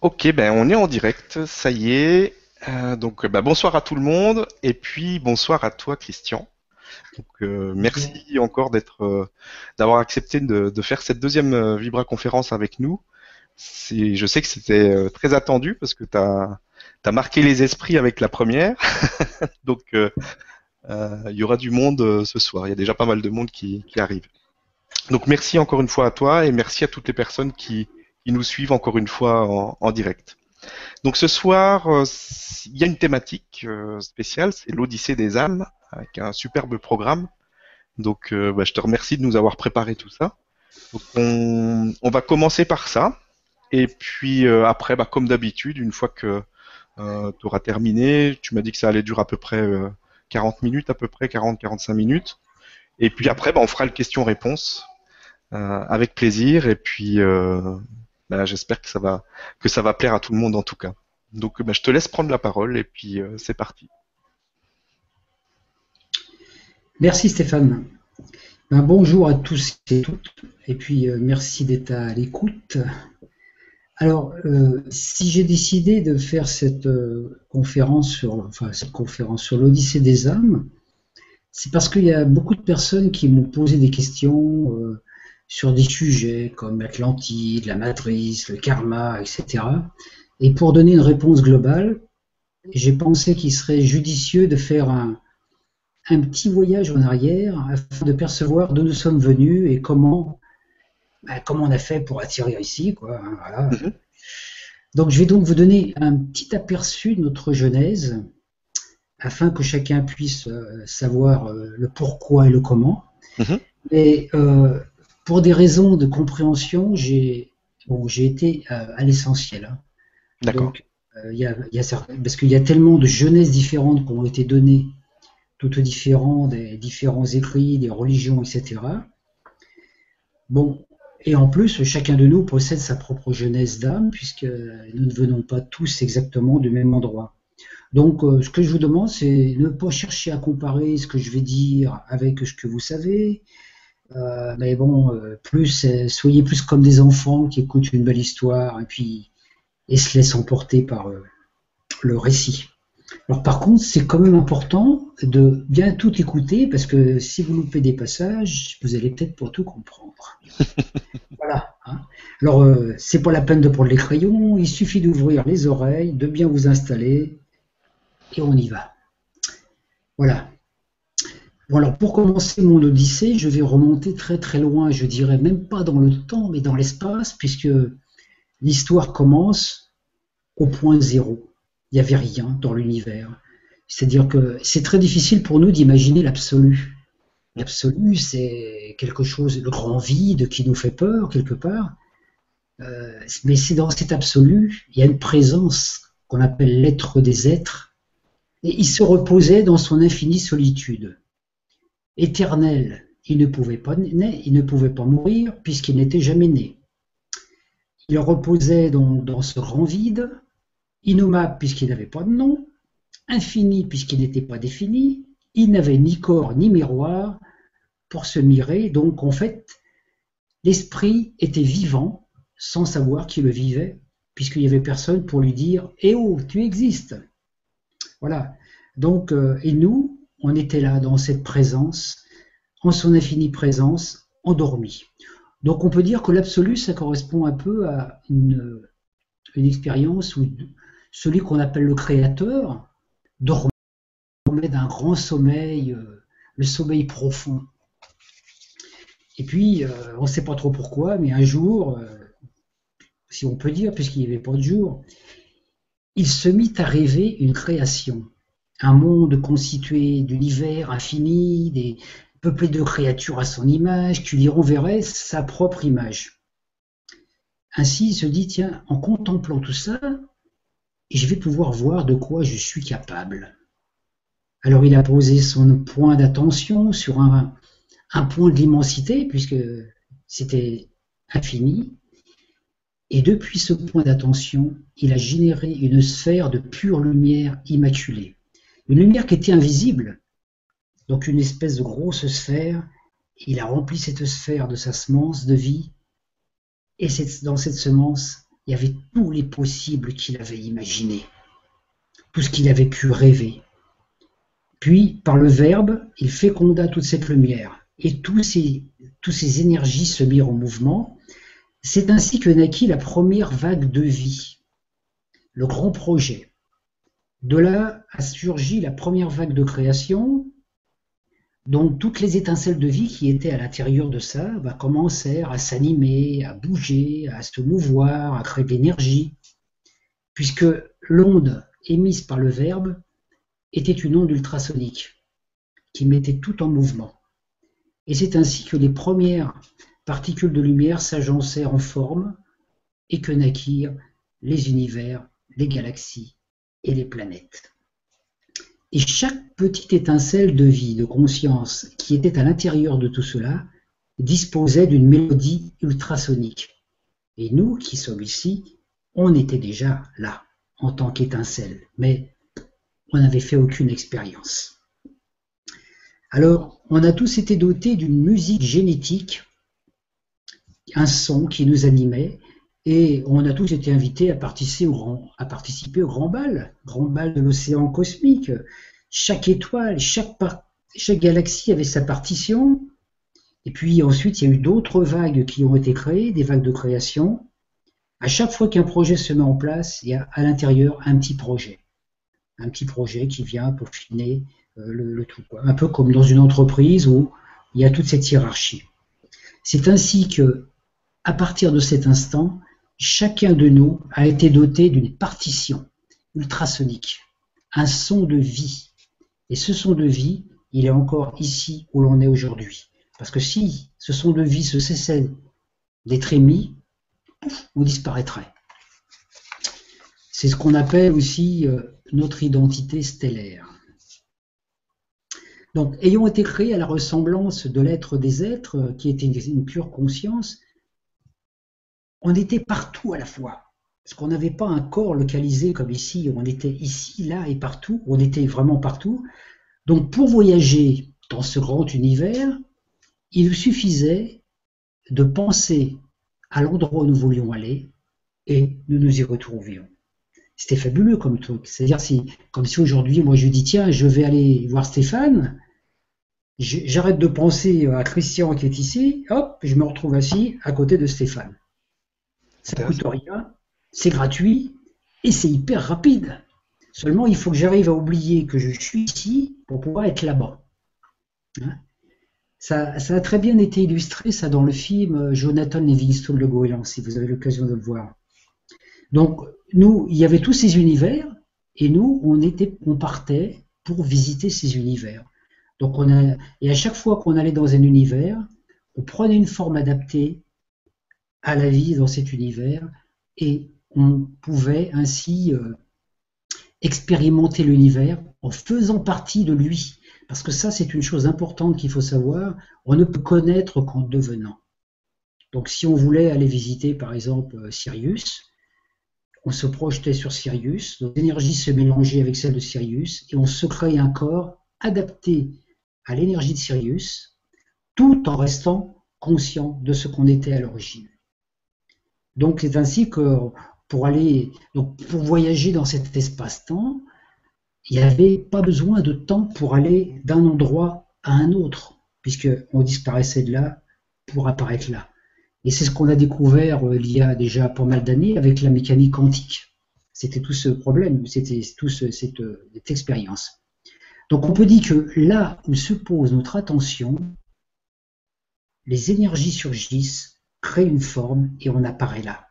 Ok, ben on est en direct, ça y est. Euh, donc ben, bonsoir à tout le monde et puis bonsoir à toi Christian. Donc euh, merci encore d'être, euh, d'avoir accepté de, de faire cette deuxième euh, Vibra conférence avec nous. C'est- Je sais que c'était euh, très attendu parce que tu as, marqué les esprits avec la première. Donc euh, euh, il y aura du monde euh, ce soir. Il y a déjà pas mal de monde qui, qui arrive. Donc merci encore une fois à toi et merci à toutes les personnes qui, qui nous suivent encore une fois en, direct. Donc ce soir, euh, il y a une thématique euh, spéciale, c'est l'Odyssée des âmes, avec un superbe programme. Donc euh, bah, je te remercie de nous avoir préparé tout ça. Donc on, va commencer par ça. Et puis après, bah, comme d'habitude, une fois que tu auras terminé, tu m'as dit que ça allait durer à peu près euh, 40 minutes, à peu près 40-45 minutes. Et puis après, bah, on fera le question-réponse avec plaisir. Et puis bah, j'espère que ça va que ça va plaire à tout le monde en tout cas. Donc bah, je te laisse prendre la parole et puis euh, c'est parti. Merci Stéphane. Ben, bonjour à tous et toutes, et puis euh, merci d'être à l'écoute. Alors, euh, si j'ai décidé de faire cette conférence sur, enfin cette conférence sur l'Odyssée des âmes, c'est parce qu'il y a beaucoup de personnes qui m'ont posé des questions sur des sujets comme l'Atlantide, la matrice, le karma, etc. Et pour donner une réponse globale, j'ai pensé qu'il serait judicieux de faire un, un petit voyage en arrière afin de percevoir d'où nous sommes venus et comment, ben, comment on a fait pour atterrir ici. Quoi, hein, voilà. Mhm. Donc je vais donc vous donner un petit aperçu de notre genèse afin que chacun puisse euh, savoir euh, le pourquoi et le comment. Mhm. Et euh, pour des raisons de compréhension, j'ai bon, j'ai été euh, à l'essentiel. hein. D'accord. Euh, il y a, il y a certains- parce qu'il y a tellement de jeunesses différentes qui ont été données, toutes différentes, des différents écrits, des religions, etc. Bon, et en plus, chacun de nous possède sa propre jeunesse d'âme, puisque nous ne venons pas tous exactement du même endroit. Donc, euh, ce que je vous demande, c'est ne pas chercher à comparer ce que je vais dire avec ce que vous savez. Euh, mais bon, euh, plus, euh, soyez plus comme des enfants qui écoutent une belle histoire et puis et se laissent emporter par le récit. Alors par contre, c'est quand même important de bien tout écouter parce que si vous loupez des passages, vous allez peut-être pas tout comprendre. voilà. hein. Alors euh, c'est pas la peine de prendre les crayons, il suffit d'ouvrir les oreilles, de bien vous installer et on y va. Voilà. Bon alors pour commencer mon odyssée, je vais remonter très très loin, je dirais même pas dans le temps mais dans l'espace puisque l'histoire commence au point zéro. Il n'y avait rien dans l'univers. C'est-à-dire que c'est très difficile pour nous d'imaginer l'absolu. L'absolu, c'est quelque chose, le grand vide qui nous fait peur quelque part. Euh, mais c'est dans cet absolu, il y a une présence qu'on appelle l'être des êtres, et il se reposait dans son infinie solitude. Éternel, il ne pouvait pas naître, il ne pouvait pas mourir puisqu'il n'était jamais né. Il reposait donc dans ce grand vide, innommable puisqu'il n'avait pas de nom, infini puisqu'il n'était pas défini, il n'avait ni corps ni miroir pour se mirer, donc en fait, l'esprit était vivant sans savoir qu'il le vivait, puisqu'il n'y avait personne pour lui dire Eh oh, tu existes Voilà. Donc, euh, et nous, on était là dans cette présence, en son infinie présence, endormi. Donc on peut dire que l'absolu, ça correspond un peu à une, expérience où celui qu'on appelle le créateur dormait d'un grand sommeil, euh, le sommeil profond. Et puis, euh, on ne sait pas trop pourquoi, mais un jour, euh, si on peut dire, puisqu'il n'y avait pas de jour, il se mit à rêver une création, un monde constitué d'univers infini, des, peuplé de créatures à son image, qui lui renverrait sa propre image. Ainsi, il se dit, tiens, en contemplant tout ça, je vais pouvoir voir de quoi je suis capable. Alors il a posé son point d'attention sur un, un point de l'immensité, puisque c'était infini, et depuis ce point d'attention, il a généré une sphère de pure lumière immaculée. Une lumière qui était invisible, donc une espèce de grosse sphère. Il a rempli cette sphère de sa semence de vie, et dans cette semence, il y avait tous les possibles qu'il avait imaginés, tout ce qu'il avait pu rêver. Puis, par le Verbe, il féconda toute cette lumière, et tous toutes ces énergies se mirent en mouvement. C'est ainsi que naquit la première vague de vie, le grand projet. De là a surgi la première vague de création, donc toutes les étincelles de vie qui étaient à l'intérieur de ça bah, commencèrent à s'animer, à bouger, à se mouvoir, à créer de l'énergie, puisque l'onde émise par le Verbe était une onde ultrasonique qui mettait tout en mouvement. Et c'est ainsi que les premières particules de lumière s'agencèrent en forme et que naquirent les univers, les galaxies et les planètes. Et chaque petite étincelle de vie, de conscience qui était à l'intérieur de tout cela disposait d'une mélodie ultrasonique. Et nous qui sommes ici, on était déjà là en tant qu'étincelle, mais on n'avait fait aucune expérience. Alors, on a tous été dotés d'une musique génétique, un son qui nous animait, et on a tous été invités à participer au grand, bal, grand bal de l'océan cosmique. Chaque étoile, chaque, galaxie avait sa partition. Et puis ensuite, il y a eu d'autres vagues qui ont été créées, des vagues de création. À chaque fois qu'un projet se met en place, il y a à l'intérieur un petit projet. Un petit projet qui vient pour finir euh, le, le, tout. Un peu comme dans une entreprise où il y a toute cette hiérarchie. C'est ainsi que, à partir de cet instant, Chacun de nous a été doté d'une partition ultrasonique, un son de vie. Et ce son de vie, il est encore ici où l'on est aujourd'hui. Parce que si ce son de vie se cessait d'être émis, on disparaîtrait. C'est ce qu'on appelle aussi euh, notre identité stellaire. Donc, ayant été créés à la ressemblance de l'être des êtres, euh, qui était une pure conscience, on était partout à la fois. Parce qu'on n'avait pas un corps localisé comme ici, on était ici, là et partout, on était vraiment partout. Donc pour voyager dans ce grand univers, il suffisait de penser à l'endroit où nous voulions aller et nous nous y retrouvions. C'était fabuleux comme truc. C'est-à-dire, comme si aujourd'hui, moi je dis, tiens, je vais aller voir Stéphane, j'arrête de penser à Christian qui est ici, hop, je me retrouve assis à côté de Stéphane. Ça ne coûte rien, c'est gratuit et c'est hyper rapide. Seulement, il faut que j'arrive à oublier que je suis ici pour pouvoir être là-bas. Hein ça, a très bien été illustré, ça, dans le film euh, Jonathan Livingstone, le goéland, si vous avez l'occasion de le voir. Donc, nous, il y avait tous ces univers, et nous, on, était, on partait pour visiter ces univers. Donc, on a, et à chaque fois qu'on allait dans un univers, on prenait une forme adaptée à la vie dans cet univers et on pouvait ainsi euh, expérimenter l'univers en faisant partie de lui. Parce que ça, c'est une chose importante qu'il faut savoir. On ne peut connaître qu'en devenant. Donc, si on voulait aller visiter, par exemple, euh, Sirius, on se projetait sur Sirius, nos énergies se mélangeaient avec celles de Sirius, et on se créait un corps adapté à l'énergie de Sirius, tout en restant conscient de ce qu'on était à l'origine. Donc c'est ainsi que pour aller, donc pour voyager dans cet espace-temps, il n'y avait pas besoin de temps pour aller d'un endroit à un autre, puisqu'on disparaissait de là pour apparaître là. Et c'est ce qu'on a découvert euh, il y a déjà pas mal d'années avec la mécanique quantique. C'était tout ce problème, c'était tout cette, cette expérience. Donc on peut dire que là où se pose notre attention, les énergies surgissent crée une forme et on apparaît là.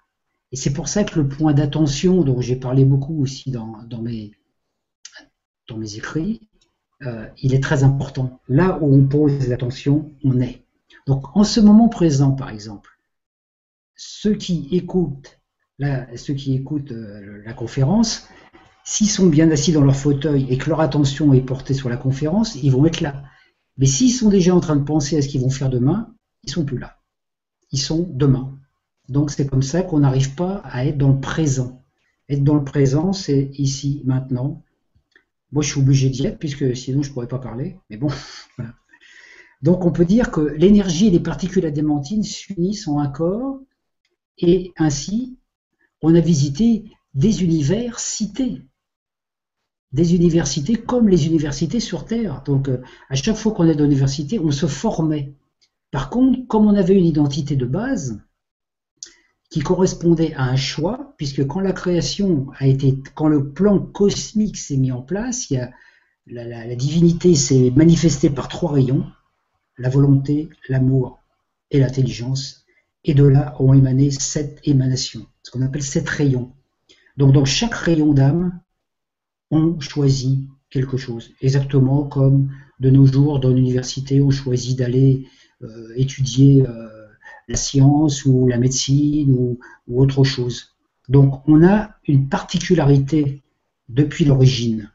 Et c'est pour ça que le point d'attention, dont j'ai parlé beaucoup aussi dans, mes, écrits, euh, il est très important. Là où on pose l'attention, on est. Donc en ce moment présent, par exemple, ceux qui écoutent, écoutent euh, la conférence, s'ils sont bien assis dans leur fauteuil et que leur attention est portée sur la conférence, ils vont être là. Mais s'ils sont déjà en train de penser à ce qu'ils vont faire demain, ils sont plus là sont demain. Donc c'est comme ça qu'on n'arrive pas à être dans le présent. Être dans le présent, c'est ici, maintenant. Moi, je suis obligé d'y être, puisque sinon je ne pourrais pas parler. Mais bon, Donc on peut dire que l'énergie et les particules adémantines s'unissent en un corps, et ainsi, on a visité des univers cités. Des universités comme les universités sur Terre. Donc, euh, à chaque fois qu'on est dans l'université, on se formait. Par contre, comme on avait une identité de base, qui correspondait à un choix, puisque quand la création a été, quand le plan cosmique s'est mis en place, il y a, la, divinité s'est manifestée par trois rayons, la volonté, l'amour et l'intelligence, et de là ont émané sept émanations, ce qu'on appelle sept rayons. Donc dans chaque rayon d'âme, on choisit quelque chose, exactement comme de nos jours dans l'université, on choisit d'aller étudier euh, la science ou la médecine ou, autre chose. Donc on a une particularité depuis l'origine.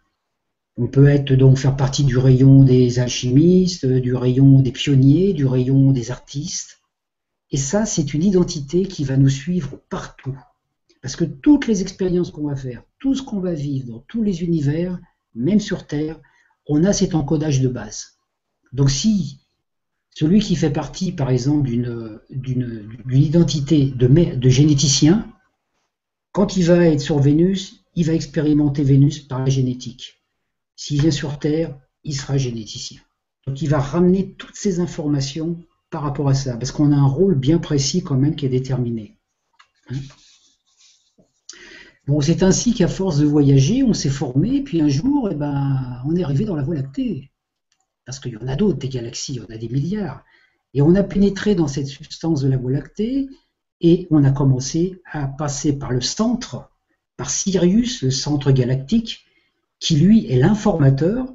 On peut être donc faire partie du rayon des alchimistes, du rayon des pionniers, du rayon des artistes. Et ça, c'est une identité qui va nous suivre partout. Parce que toutes les expériences qu'on va faire, tout ce qu'on va vivre dans tous les univers, même sur Terre, on a cet encodage de base. Donc si celui qui fait partie, par exemple, d'une identité de, généticien, quand il va être sur Vénus, il va expérimenter Vénus par la génétique. S'il vient sur Terre, il sera généticien. Donc il va ramener toutes ces informations par rapport à ça, parce qu'on a un rôle bien précis quand même qui est déterminé. Hein. bon, c'est ainsi qu'à force de voyager, on s'est formé, puis un jour, eh ben, on est arrivé dans la Voie lactée parce qu'il y en a d'autres, des galaxies, il y en a des milliards. Et on a pénétré dans cette substance de la Voie lactée et on a commencé à passer par le centre, par Sirius, le centre galactique, qui lui est l'informateur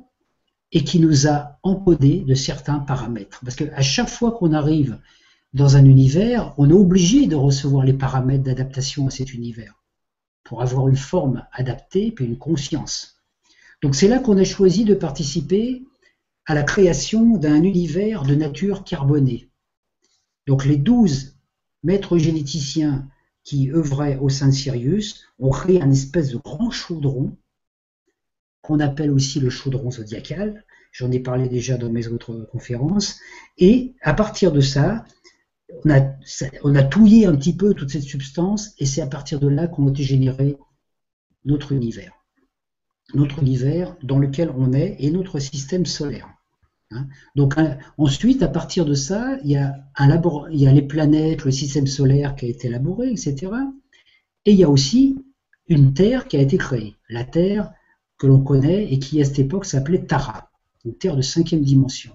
et qui nous a encodé de certains paramètres. Parce qu'à chaque fois qu'on arrive dans un univers, on est obligé de recevoir les paramètres d'adaptation à cet univers pour avoir une forme adaptée puis une conscience. Donc c'est là qu'on a choisi de participer à la création d'un univers de nature carbonée. Donc les douze maîtres généticiens qui œuvraient au sein de Sirius ont créé un espèce de grand chaudron qu'on appelle aussi le chaudron zodiacal. J'en ai parlé déjà dans mes autres conférences. Et à partir de ça, on a, on touillé un petit peu toute cette substance et c'est à partir de là qu'on a généré notre univers. Notre univers dans lequel on est et notre système solaire. Hein. Donc ensuite, à partir de ça, il y, a les planètes, le système solaire qui a été élaboré, etc. Et il y a aussi une Terre qui a été créée. La Terre que l'on connaît et qui à cette époque s'appelait Tara, une Terre de cinquième dimension.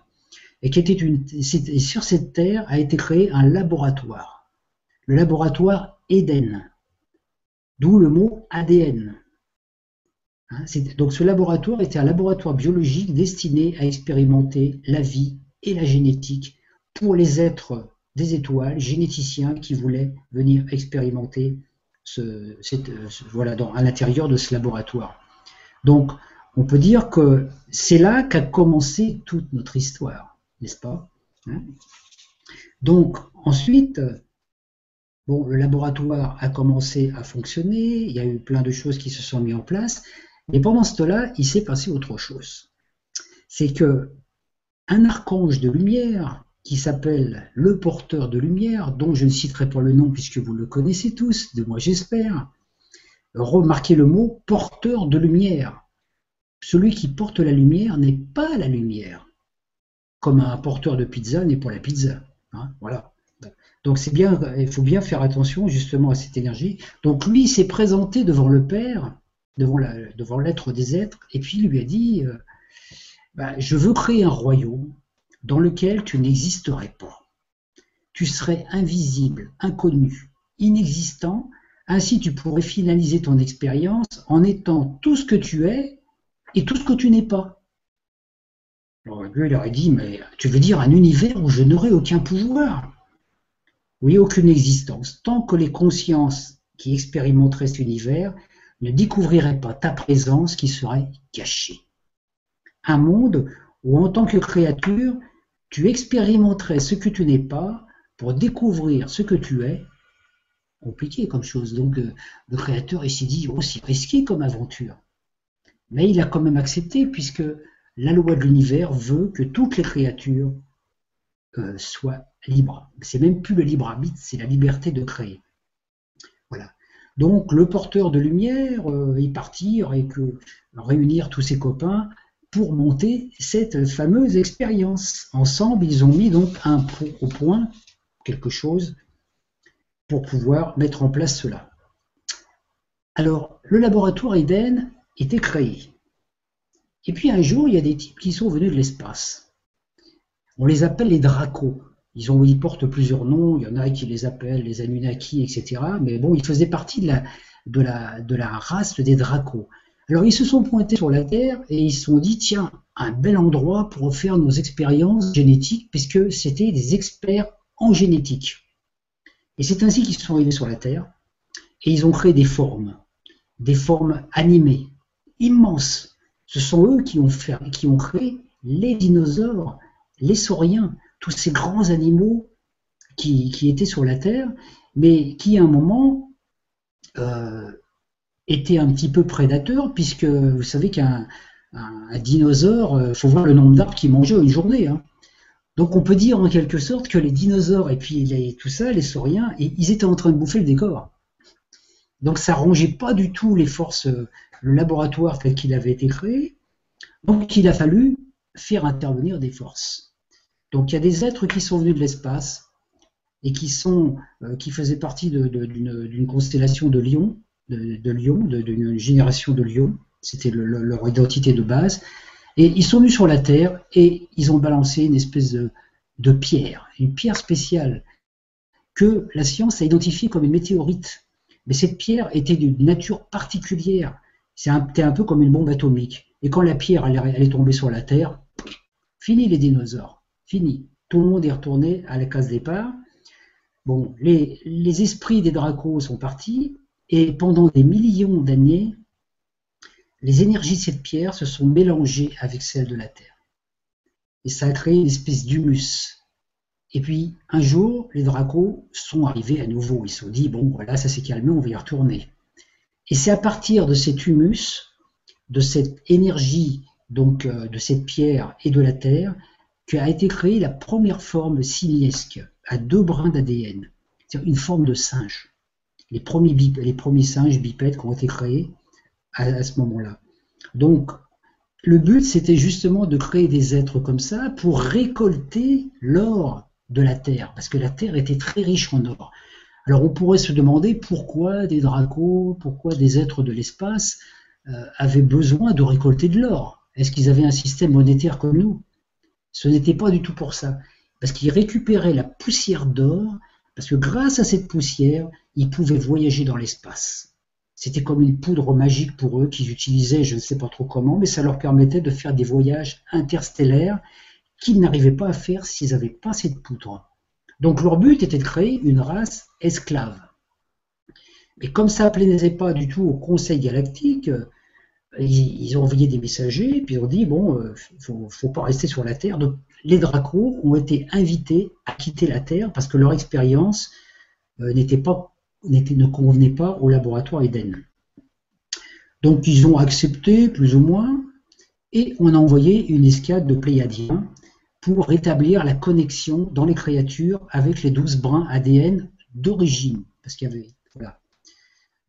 Et, qui était sur cette Terre a été créé un laboratoire, le laboratoire Eden, d'où le mot ADN. Hein, donc ce laboratoire était un laboratoire biologique destiné à expérimenter la vie et la génétique pour les êtres des étoiles, généticiens qui voulaient venir expérimenter dans, à l'intérieur de ce laboratoire. Donc on peut dire que c'est là qu'a commencé toute notre histoire, n'est-ce pas hein? Donc ensuite, bon, le laboratoire a commencé à fonctionner, il y a eu plein de choses qui se sont mises en place, et pendant ce temps-là, il s'est passé autre chose. C'est que un archange de lumière, qui s'appelle le porteur de lumière, dont je ne citerai pas le nom puisque vous le connaissez tous, de moi j'espère, remarquez le mot porteur de lumière. Celui qui porte la lumière n'est pas la lumière, comme un porteur de pizza n'est pas la pizza. Hein, voilà. Donc c'est bien, il faut bien faire attention justement à cette énergie. Donc lui s'est présenté devant le Père devant l'être des êtres, et puis il lui a dit euh, bah, Je veux créer un royaume dans lequel tu n'existerais pas. Tu serais invisible, inconnu, inexistant, ainsi tu pourrais finaliser ton expérience en étant tout ce que tu es et tout ce que tu n'es pas. Alors lui, il aurait dit Mais tu veux dire un univers où je n'aurai aucun pouvoir? Oui, aucune existence. Tant que les consciences qui expérimenteraient cet univers ne découvrirait pas ta présence qui serait cachée. Un monde où en tant que créature, tu expérimenterais ce que tu n'es pas pour découvrir ce que tu es. Compliqué comme chose. Donc euh, le créateur s'est dit, c'est risqué comme aventure. Mais il a quand même accepté puisque la loi de l'univers veut que toutes les créatures euh, soient libres. C'est même plus le libre arbitre, c'est la liberté de créer. Donc le porteur de lumière y partir et que réunir tous ses copains pour monter cette fameuse expérience. Ensemble, ils ont mis donc un, au point quelque chose pour pouvoir mettre en place cela. Alors, le laboratoire Eden était créé. Et puis un jour, il y a des types qui sont venus de l'espace. On les appelle les Dracos. Ils, portent plusieurs noms, il y en a qui les appellent les Anunnaki, etc. Mais bon, ils faisaient partie de la race des Dracos. Alors ils se sont pointés sur la Terre et ils se sont dit, tiens, un bel endroit pour faire nos expériences génétiques, puisque c'était des experts en génétique. Et c'est ainsi qu'ils sont arrivés sur la Terre et ils ont créé des formes, des formes animées, immenses. Ce sont eux qui ont, fait, qui ont créé les dinosaures, les sauriens, tous ces grands animaux qui, étaient sur la Terre, mais qui à un moment euh, étaient un petit peu prédateurs, puisque vous savez qu'un dinosaure, il euh, faut voir le nombre d'arbres qu'il mangeait une journée. Hein. Donc on peut dire en quelque sorte que les dinosaures et puis tout ça, les sauriens, ils étaient en train de bouffer le décor. Donc ça rongeait pas du tout les forces, euh, le laboratoire tel qu'il avait été créé. Donc il a fallu faire intervenir des forces. Donc il y a des êtres qui sont venus de l'espace et qui sont euh, qui faisaient partie d'une constellation de lions, de, lions, d'une génération de lions. C'était leur identité de base. Et ils sont venus sur la Terre et ils ont balancé une espèce de, pierre, une pierre spéciale que la science a identifiée comme une météorite. Mais cette pierre était d'une nature particulière. C'était un, peu comme une bombe atomique. Et quand la pierre elle est tombée sur la Terre, fini les dinosaures. Fini. Tout le monde est retourné à la case départ. Bon, les, esprits des dracos sont partis, et pendant des millions d'années, les énergies de cette pierre se sont mélangées avec celles de la Terre. Et ça a créé une espèce d'humus. Et puis, un jour, les dracos sont arrivés à nouveau. Ils se sont dit, bon, voilà, ça s'est calmé, on va y retourner. Et c'est à partir de cet humus, de cette énergie, donc euh, de cette pierre et de la Terre, a été créée la première forme simiesque à deux brins d'ADN, c'est-à-dire une forme de singe. Les premiers, les premiers singes bipèdes qui ont été créés à, ce moment-là. Donc, le but, c'était justement de créer des êtres comme ça pour récolter l'or de la Terre, parce que la Terre était très riche en or. Alors on pourrait se demander pourquoi des dracos, pourquoi des êtres de l'espace euh, avaient besoin de récolter de l'or. Est-ce qu'ils avaient un système monétaire comme nous? Ce n'était pas du tout pour ça. Parce qu'ils récupéraient la poussière d'or, parce que grâce à cette poussière, ils pouvaient voyager dans l'espace. C'était comme une poudre magique pour eux qu'ils utilisaient, je ne sais pas trop comment, mais ça leur permettait de faire des voyages interstellaires qu'ils n'arrivaient pas à faire s'ils n'avaient pas cette poudre. Donc leur but était de créer une race esclave. Mais comme ça ne plaisait pas du tout au Conseil galactique, ils, ont envoyé des messagers, puis ils ont dit bon, euh, ne faut, pas rester sur la Terre. Donc les Dracos ont été invités à quitter la Terre parce que leur expérience euh, ne convenait pas au laboratoire Eden. Donc ils ont accepté plus ou moins, et on a envoyé une escadre de Pléiadiens pour rétablir la connexion dans les créatures avec les douze brins ADN d'origine, parce qu'il y avait voilà.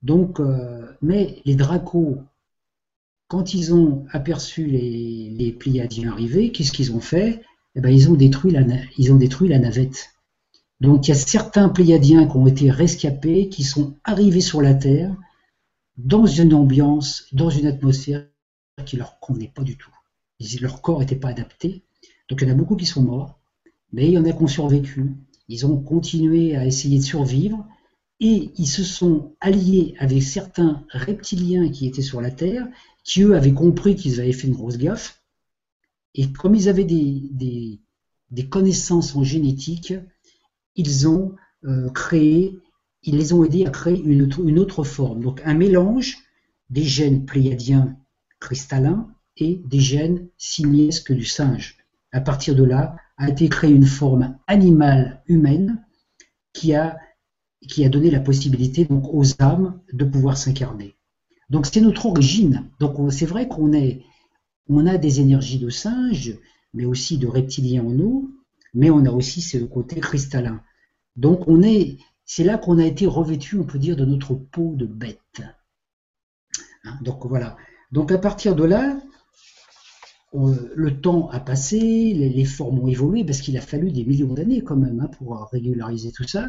Donc, euh, mais les Dracos quand ils ont aperçu les, Pléiadiens arriver, qu'est-ce qu'ils ont fait? Eh ben, ils, ont détruit la, navette. Donc il y a certains Pléiadiens qui ont été rescapés, qui sont arrivés sur la Terre, dans une ambiance, dans une atmosphère qui leur convenait pas du tout. Leur corps n'était pas adapté. Donc il y en a beaucoup qui sont morts, mais il y en a qui ont survécu. Ils ont continué à essayer de survivre et ils se sont alliés avec certains reptiliens qui étaient sur la Terre qui eux avaient compris qu'ils avaient fait une grosse gaffe. Et comme ils avaient des, connaissances en génétique, ils ont euh, créé, ils les ont aidés à créer une, autre forme. Donc un mélange des gènes pléiadiens cristallins et des gènes simiesques du singe. À partir de là, a été créée une forme animale humaine qui a, qui a donné la possibilité aux âmes de pouvoir s'incarner. Donc c'est notre origine. Donc c'est vrai qu'on on a des énergies de singe, mais aussi de reptiliens en nous, mais on a aussi ce côté cristallin. Donc on est, c'est là qu'on a été revêtu, on peut dire, de notre peau de bête. Hein, donc voilà. Donc à partir de là, le temps a passé, les, formes ont évolué, parce qu'il a fallu des millions d'années quand même hein, pour régulariser tout ça.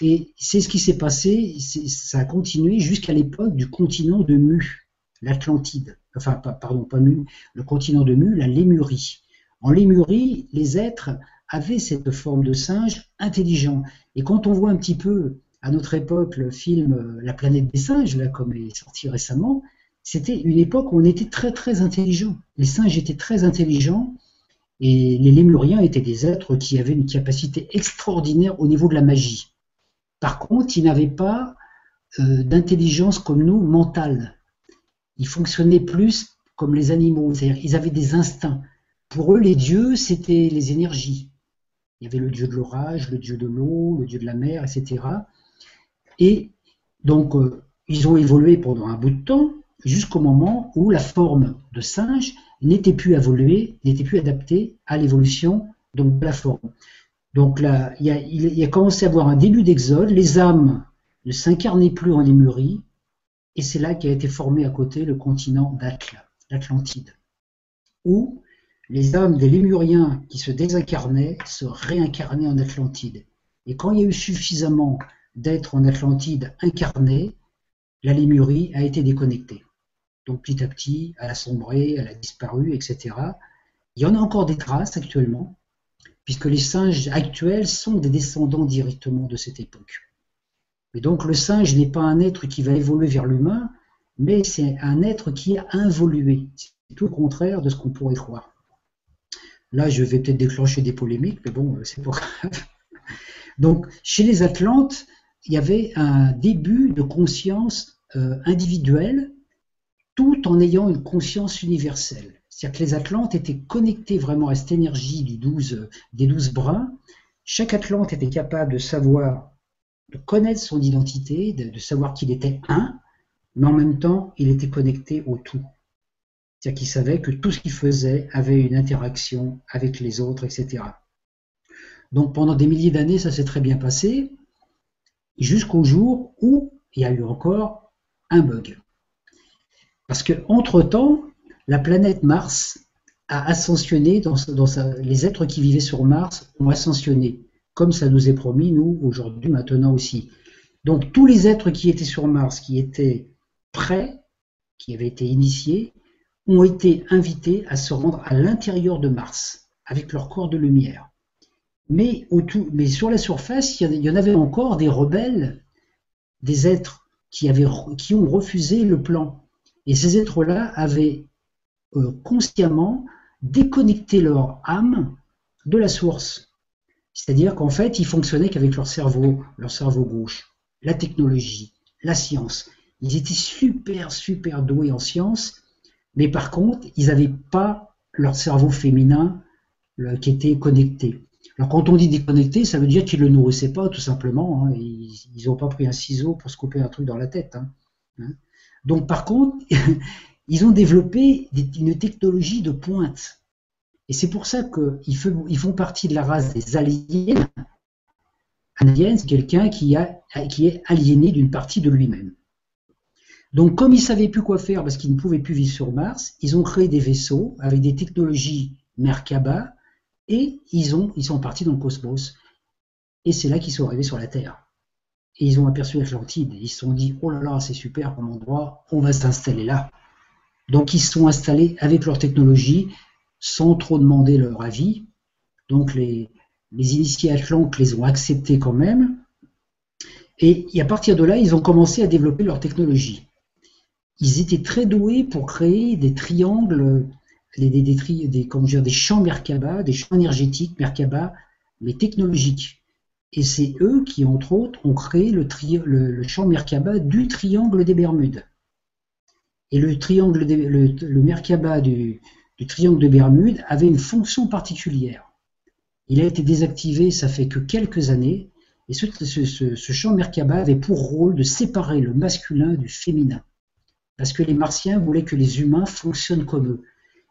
Et c'est ce qui s'est passé, ça a continué jusqu'à l'époque du continent de Mu, l'Atlantide. Enfin, pardon, pas Mu, le continent de Mu, la Lémurie. En Lémurie, les êtres avaient cette forme de singe intelligent. Et quand on voit un petit peu à notre époque le film euh, La planète des singes, là, comme il est sorti récemment, c'était une époque où on était très très intelligent. Les singes étaient très intelligents et les lémuriens étaient des êtres qui avaient une capacité extraordinaire au niveau de la magie. Par contre, ils n'avaient pas euh, d'intelligence comme nous, mentale. Ils fonctionnaient plus comme les animaux, c'est-à-dire ils avaient des instincts. Pour eux, les dieux, c'était les énergies. Il y avait le dieu de l'orage, le dieu de l'eau, le dieu de la mer, etc. Et donc, euh, ils ont évolué pendant un bout de temps, jusqu'au moment où la forme de singe n'était plus évoluée, n'était plus adaptée à l'évolution de la forme. Donc là, il y a, commencé à avoir un début d'exode, les âmes ne s'incarnaient plus en Lémurie, et c'est là qu'a été formé à côté le continent l'Atlantide, où les âmes des Lémuriens qui se désincarnaient se réincarnaient en Atlantide. Et quand il y a eu suffisamment d'êtres en Atlantide incarnés, la Lémurie a été déconnectée. Donc petit à petit, elle a sombré, elle a disparu, etc. Il y en a encore des traces actuellement, puisque les singes actuels sont des descendants directement de cette époque. Et donc le singe n'est pas un être qui va évoluer vers l'humain, mais c'est un être qui a involué. C'est tout le contraire de ce qu'on pourrait croire. Là, je vais peut-être déclencher des polémiques, mais bon, c'est pas grave. Donc, chez les Atlantes, il y avait un début de conscience euh, individuelle tout en ayant une conscience universelle. C'est-à-dire que les Atlantes étaient connectés vraiment à cette énergie 12, des douze brins. Chaque Atlante était capable de savoir, de connaître son identité, de, savoir qu'il était un, mais en même temps, il était connecté au tout. C'est-à-dire qu'il savait que tout ce qu'il faisait avait une interaction avec les autres, etc. Donc pendant des milliers d'années, ça s'est très bien passé, jusqu'au jour où il y a eu encore un bug. Parce que entre-temps, la planète Mars a ascensionné, les êtres qui vivaient sur Mars ont ascensionné, comme ça nous est promis, nous, aujourd'hui, maintenant aussi. Donc tous les êtres qui étaient sur Mars, qui étaient prêts, qui avaient été initiés, ont été invités à se rendre à l'intérieur de Mars, avec leur corps de lumière. Mais, sur la surface, il y en avait encore des rebelles, des êtres qui, qui ont refusé le plan et ces êtres-là avaient consciemment déconnecté leur âme de la source. C'est-à-dire qu'en fait, ils fonctionnaient qu'avec leur cerveau, leur cerveau gauche, la technologie, la science. Ils étaient super, super doués en science, mais par contre, ils n'avaient pas leur cerveau féminin qui était connecté. Alors quand on dit déconnecté, ça veut dire qu'ils ne le nourrissaient pas, tout simplement. Hein. Ils n'ont pas pris un ciseau pour se couper un truc dans la tête. Hein. Hein. Donc par contre, ils ont développé une technologie de pointe. Et c'est pour ça qu'ils font partie de la race des aliens. Un alien, c'est quelqu'un qui, est aliéné d'une partie de lui-même. Donc comme ils ne savaient plus quoi faire parce qu'ils ne pouvaient plus vivre sur Mars, ils ont créé des vaisseaux avec des technologies Merkaba et ils, ils sont partis dans le cosmos. Et c'est là qu'ils sont arrivés sur la Terre et ils ont aperçu l'Atlantide. Ils se sont dit, oh là là, c'est super comme endroit, on va s'installer là. Donc ils se sont installés avec leur technologie, sans trop demander leur avis. Donc les, initiés Atlantes les ont acceptés quand même. Et, à partir de là, ils ont commencé à développer leur technologie. Ils étaient très doués pour créer des triangles, des, des, des, des champs Merkaba, des champs énergétiques Merkaba, mais technologiques. Et c'est eux qui, entre autres, ont créé le, champ Merkaba du triangle des Bermudes. Et le triangle, le, Merkaba du, triangle de Bermudes avait une fonction particulière. Il a été désactivé, ça fait que quelques années, et ce, champ Merkaba avait pour rôle de séparer le masculin du féminin. Parce que les martiens voulaient que les humains fonctionnent comme eux.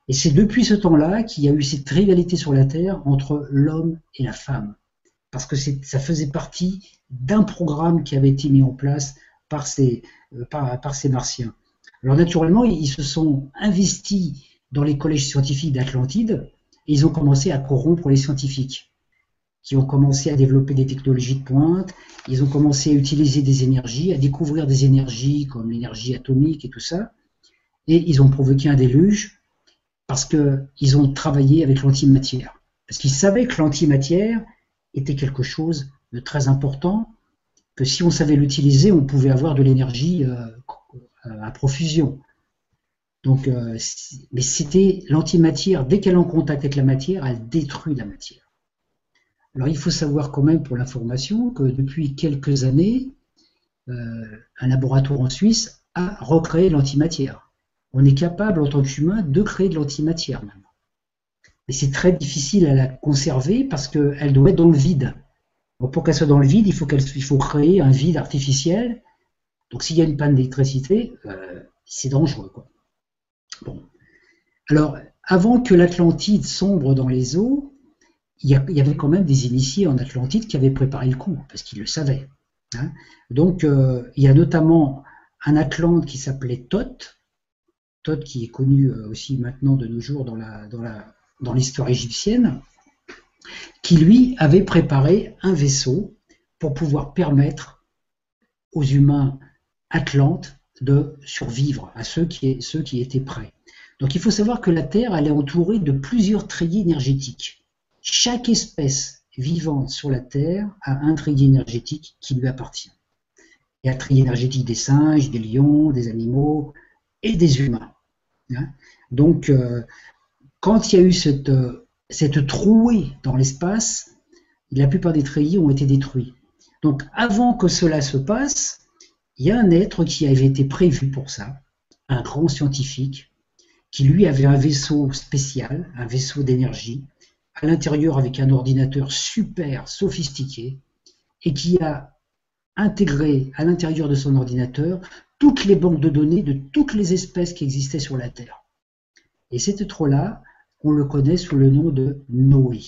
Et c'est depuis ce temps-là qu'il y a eu cette rivalité sur la Terre entre l'homme et la femme. parce que ça faisait partie d'un programme qui avait été mis en place par ces, euh, par, ces martiens. Alors naturellement, ils se sont investis dans les collèges scientifiques d'Atlantide et ils ont commencé à corrompre les scientifiques, qui ont commencé à développer des technologies de pointe, ils ont commencé à utiliser des énergies, à découvrir des énergies comme l'énergie atomique et tout ça, et ils ont provoqué un déluge parce qu'ils ont travaillé avec l'antimatière. Parce qu'ils savaient que l'antimatière était quelque chose de très important, que si on savait l'utiliser, on pouvait avoir de l'énergie euh, à profusion. Donc, euh, mais c'était l'antimatière, dès qu'elle est en contact avec la matière, elle détruit la matière. Alors il faut savoir quand même pour l'information que depuis quelques années, euh, un laboratoire en Suisse a recréé l'antimatière on est capable en tant qu'humain de créer de l'antimatière même. Mais c'est très difficile à la conserver parce qu'elle doit être dans le vide. pour qu'elle soit dans le vide, il faut, faut créer un vide artificiel. Donc s'il y a une panne d'électricité, euh, c'est dangereux. Bon. Alors, avant que l'Atlantide sombre dans les eaux, il y, avait quand même des initiés en Atlantide qui avaient préparé le coup, parce qu'ils le savaient. Hein. Donc, euh, il y a notamment un Atlante qui s'appelait Thoth, Todd qui est connu euh, aussi maintenant de nos jours dans l'histoire égyptienne, qui lui avait préparé un vaisseau pour pouvoir permettre aux humains atlantes de survivre, à ceux qui, ceux qui étaient prêts. Donc il faut savoir que la Terre, elle est entourée de plusieurs treillis énergétiques. Chaque espèce vivante sur la Terre a un treillis énergétique qui lui appartient. Il y a le treillis énergétique des singes, des lions, des animaux, et des humains. Hein. Donc, euh, quand il y a eu cette, euh, cette trouée dans l'espace, la plupart des treillis ont été détruits. Donc, avant que cela se passe, il y a un être qui avait été prévu pour ça, un grand scientifique, qui lui avait un vaisseau spécial, un vaisseau d'énergie, à l'intérieur avec un ordinateur super sophistiqué, et qui a intégré à l'intérieur de son ordinateur toutes les banques de données de toutes les espèces qui existaient sur la Terre. Et cet être-là, on le connaît sous le nom de Noé.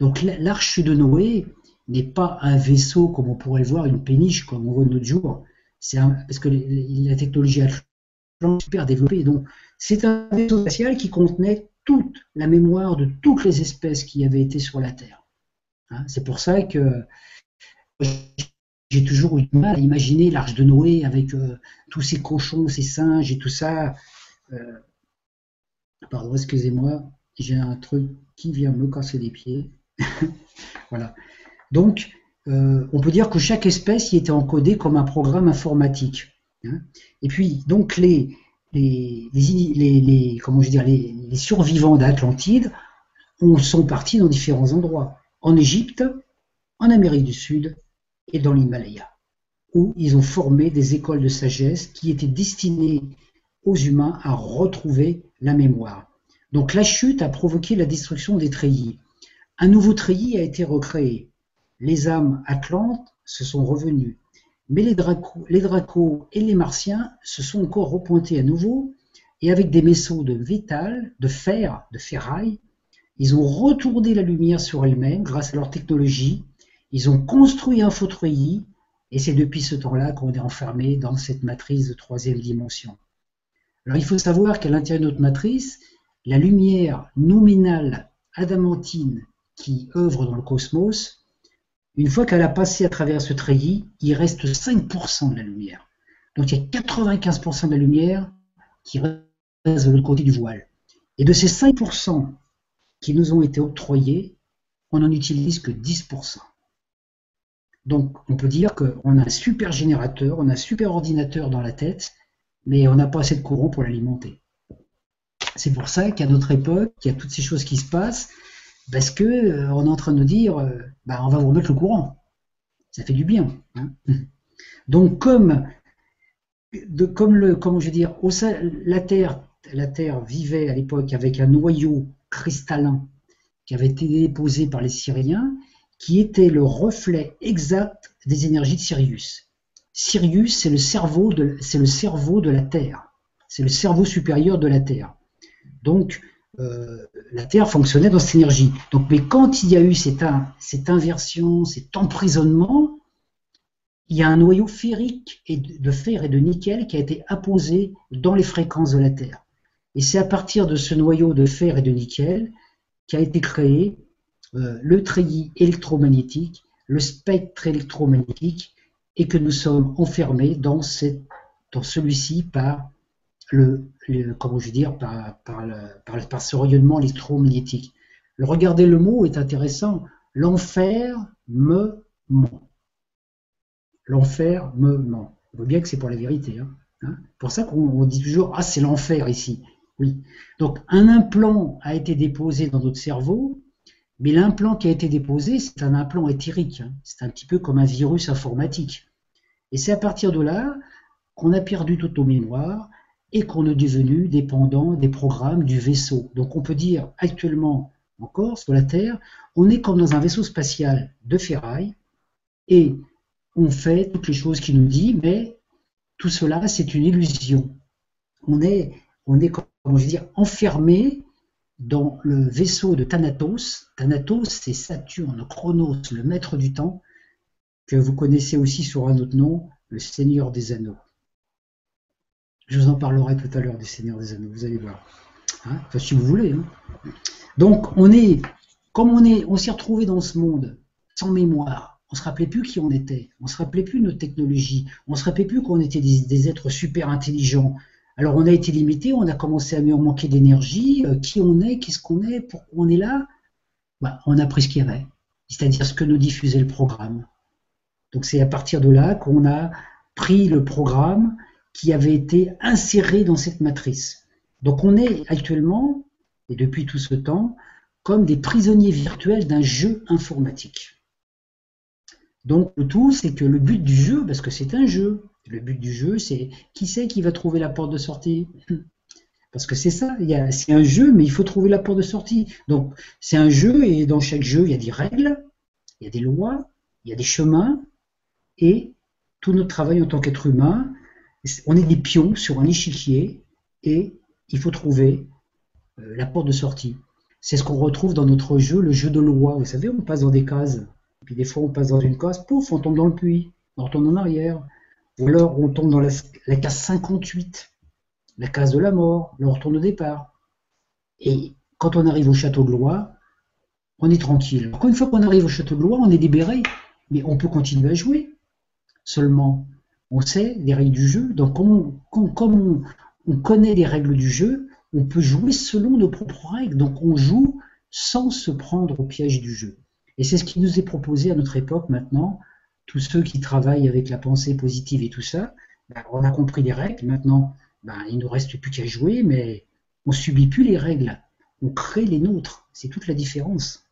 Donc l'arche de Noé n'est pas un vaisseau comme on pourrait le voir, une péniche comme on voit de nos jours. C'est parce que la technologie est super développée. Donc c'est un vaisseau spatial qui contenait toute la mémoire de toutes les espèces qui avaient été sur la Terre. Hein, c'est pour ça que j'ai toujours eu du mal à imaginer l'arche de Noé avec euh, tous ces cochons, ces singes et tout ça. Euh, pardon, excusez-moi, j'ai un truc qui vient me casser les pieds. voilà. Donc, euh, on peut dire que chaque espèce y était encodée comme un programme informatique. Hein. Et puis, donc, les, les, les, comment je les, les survivants d'Atlantide sont partis dans différents endroits. En Égypte, en Amérique du Sud et dans l'Himalaya, où ils ont formé des écoles de sagesse qui étaient destinées aux humains à retrouver la mémoire. Donc la chute a provoqué la destruction des treillis. Un nouveau treillis a été recréé. Les âmes atlantes se sont revenues. Mais les dracos, et les martiens se sont encore repointés à nouveau et avec des vaisseaux de métal, de fer, de ferraille, ils ont retourné la lumière sur elle-même grâce à leur technologie ils ont construit un faux treillis, et c'est depuis ce temps-là qu'on est enfermé dans cette matrice de troisième dimension. Alors il faut savoir qu'à l'intérieur de notre matrice, la lumière nominale adamantine qui œuvre dans le cosmos, une fois qu'elle a passé à travers ce treillis, il reste 5% de la lumière. Donc il y a 95% de la lumière qui reste de l'autre côté du voile. Et de ces 5% qui nous ont été octroyés, on n'en utilise que 10%. Donc on peut dire qu'on a un super générateur, on a un super ordinateur dans la tête, mais on n'a pas assez de courant pour l'alimenter. C'est pour ça qu'à notre époque, il y a toutes ces choses qui se passent, parce que euh, on est en train de nous dire, euh, bah, on va vous remettre le courant. Ça fait du bien. Hein. Donc comme, comme le, comment je veux dire, la Terre, la Terre vivait à l'époque avec un noyau cristallin qui avait été déposé par les Syriens, qui était le reflet exact des énergies de Sirius. Sirius, c'est le cerveau de, c'est le cerveau de la Terre. C'est le cerveau supérieur de la Terre. Donc, euh, la Terre fonctionnait dans cette énergie. Donc, mais quand il y a eu cette, inversion, cet emprisonnement, il y a un noyau férique et de fer et de nickel qui a été apposé dans les fréquences de la Terre. Et c'est à partir de ce noyau de fer et de nickel qu'a été créé euh, le treillis électromagnétique, le spectre électromagnétique, et que nous sommes enfermés dans celui-ci par le, comment je par, ce rayonnement électromagnétique. Le, regardez le mot est intéressant. L'enfer me ment. L'enfer me ment. On voit bien que c'est pour la vérité. Hein. hein. pour ça qu'on dit toujours ah c'est l'enfer ici. Oui. Donc un implant a été déposé dans notre cerveau, mais l'implant qui a été déposé c'est un implant éthérique. Hein. C'est un petit peu comme un virus informatique. Et c'est à partir de là qu'on a perdu toutes nos mémoires et qu'on est devenu dépendant des programmes du vaisseau. Donc on peut dire actuellement encore sur la Terre, on est comme dans un vaisseau spatial de ferraille et on fait toutes les choses qu'il nous dit, mais tout cela c'est une illusion. On est, on est comment je veux dire, enfermé dans le vaisseau de Thanatos. Thanatos, c'est Saturne, Chronos, le maître du temps, que vous connaissez aussi sur un autre nom, le Seigneur des Anneaux. Je vous en parlerai tout à l'heure du Seigneur des Anneaux, vous allez voir. Hein enfin, si vous voulez. Hein. Donc, on est, comme on est, on s'est retrouvé dans ce monde sans mémoire. On se rappelait plus qui on était. On se rappelait plus notre technologie. On se rappelait plus qu'on était des, êtres super intelligents. Alors, on a été limité. On a commencé à manquer d'énergie. Euh, qui on est, qu'est-ce qu'on est, pourquoi on est là? Bah, on a pris ce qu'il y avait, c'est-à-dire ce que nous diffusait le programme. Donc, c'est à partir de là qu'on a pris le programme qui avait été inséré dans cette matrice. Donc on est actuellement, et depuis tout ce temps, comme des prisonniers virtuels d'un jeu informatique. Donc le tout, c'est que le but du jeu, parce que c'est un jeu, le but du jeu, c'est qui c'est qui va trouver la porte de sortie? Parce que c'est ça, c'est un jeu, mais il faut trouver la porte de sortie. Donc c'est un jeu, et dans chaque jeu, il y a des règles, il y a des lois, il y a des chemins, et tout notre travail en tant qu'être humain, on est des pions sur un échiquier et il faut trouver euh, la porte de sortie. C'est ce qu'on retrouve dans notre jeu, le jeu de loi. Vous savez, on passe dans des cases. Puis des fois, on passe dans une case, pouf, on tombe dans le puits. On retourne en arrière. Ou alors, on tombe dans la, case 58, la case de la mort. Là, on retourne au départ. Et quand on arrive au château de loi, on est tranquille. Encore une fois qu'on arrive au château de loi, on est libéré. Mais on peut continuer à jouer. Seulement, on sait les règles du jeu, donc comme, on, connaît les règles du jeu, on peut jouer selon nos propres règles. Donc on joue sans se prendre au piège du jeu. Et c'est ce qui nous est proposé à notre époque maintenant. Tous ceux qui travaillent avec la pensée positive et tout ça, ben, on a compris les règles. Maintenant, ben, il ne nous reste plus qu'à jouer, mais on subit plus les règles. On crée les nôtres. C'est toute la différence.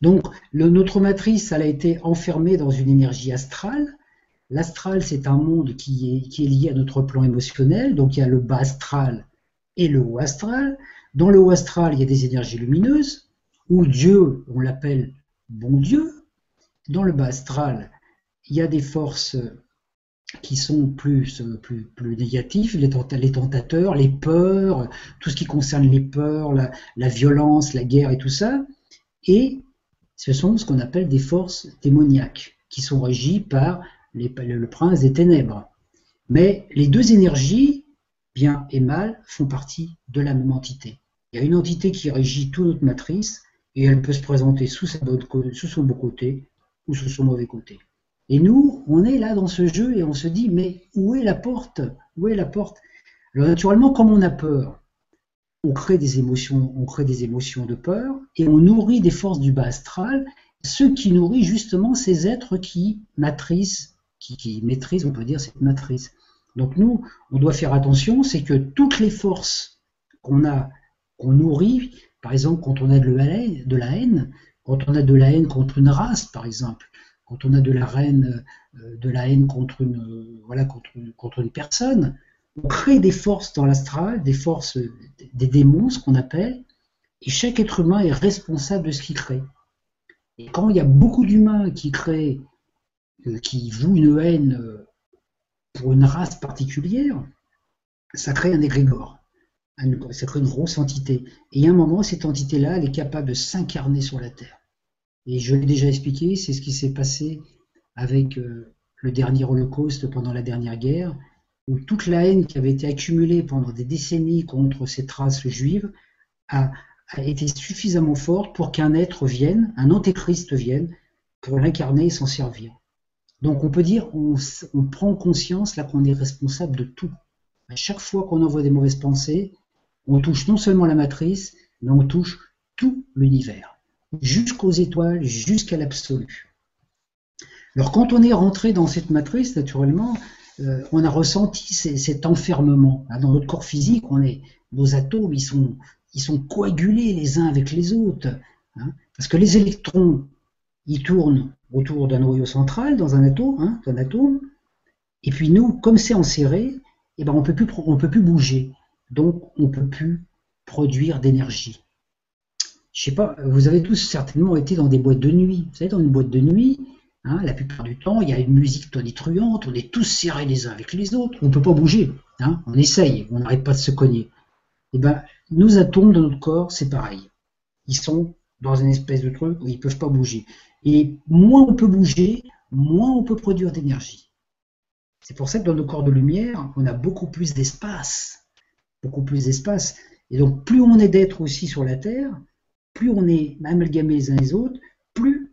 Donc, notre matrice, elle a été enfermée dans une énergie astrale L'astral, c'est un monde qui est, lié à notre plan émotionnel. Donc il y a le bas astral et le haut astral. Dans le haut astral, il y a des énergies lumineuses, où Dieu, on l'appelle bon Dieu. Dans le bas astral, il y a des forces qui sont plus, plus, plus négatives, les, tentateurs, les peurs, tout ce qui concerne les peurs, la violence, la guerre et tout ça. Et ce sont ce qu'on appelle des forces démoniaques, qui sont régies par le prince des ténèbres. Mais les deux énergies, bien et mal, font partie de la même entité. Il y a une entité qui régit toute notre matrice et elle peut se présenter sous, son beau côté ou sous son mauvais côté. Et nous, on est là dans ce jeu et on se dit, mais où est la porte? Où est la porte? Alors naturellement, comme on a peur, on crée des émotions, on crée des émotions de peur et on nourrit des forces du bas astral, ce qui nourrit justement ces êtres qui matrissent qui, maîtrise, on peut dire, cette matrice. Donc nous, on doit faire attention, c'est que toutes les forces qu'on a, qu'on nourrit, par exemple quand on a de la, haine, quand on a de la haine contre une race, par exemple, quand on a de la haine, euh, de la haine contre une, voilà, contre, une personne, on crée des forces dans l'astral, des forces, des démons, ce qu'on appelle, et chaque être humain est responsable de ce qu'il crée. Et quand il y a beaucoup d'humains qui créent euh, qui vouent une haine euh, pour une race particulière, ça crée un égrégore. ça crée une grosse entité. Et à un moment, cette entité-là, elle est capable de s'incarner sur la Terre. Et je l'ai déjà expliqué, c'est ce qui s'est passé avec euh, le dernier Holocauste pendant la dernière guerre, où toute la haine qui avait été accumulée pendant des décennies contre ces traces juives a, été suffisamment forte pour qu'un être vienne, un antéchrist vienne, pour l'incarner et s'en servir. Donc on peut dire, on, prend conscience là qu'on est responsable de tout. À chaque fois qu'on envoie des mauvaises pensées, on touche non seulement la matrice, mais on touche tout l'univers, jusqu'aux étoiles, jusqu'à l'absolu. Alors quand on est rentré dans cette matrice, naturellement, euh, on a ressenti cet enfermement. Dans notre corps physique, on est, nos atomes, ils sont, ils sont coagulés les uns avec les autres. Hein. parce que les électrons, ils tournent autour d'un noyau central dans un atome, hein, un atome. Et puis nous, comme c'est enserré, eh ben on peut plus, on peut plus bouger. Donc on peut plus produire d'énergie. Je sais pas, vous avez tous certainement été dans des boîtes de nuit. Vous savez, dans une boîte de nuit, Hein, la plupart du temps, il y a une musique tonitruante, on est tous serrés les uns avec les autres, on ne peut pas bouger, hein, on essaye, on n'arrête pas de se cogner. Eh ben, nos atomes de notre corps, c'est pareil. Ils sont dans une espèce de truc où ils ne peuvent pas bouger. Et moins on peut bouger, moins on peut produire d'énergie. C'est pour ça que dans nos corps de lumière, on a beaucoup plus d'espace. Beaucoup plus d'espace. Et donc, plus on est d'êtres aussi sur la Terre, plus on est amalgamés les uns les autres, plus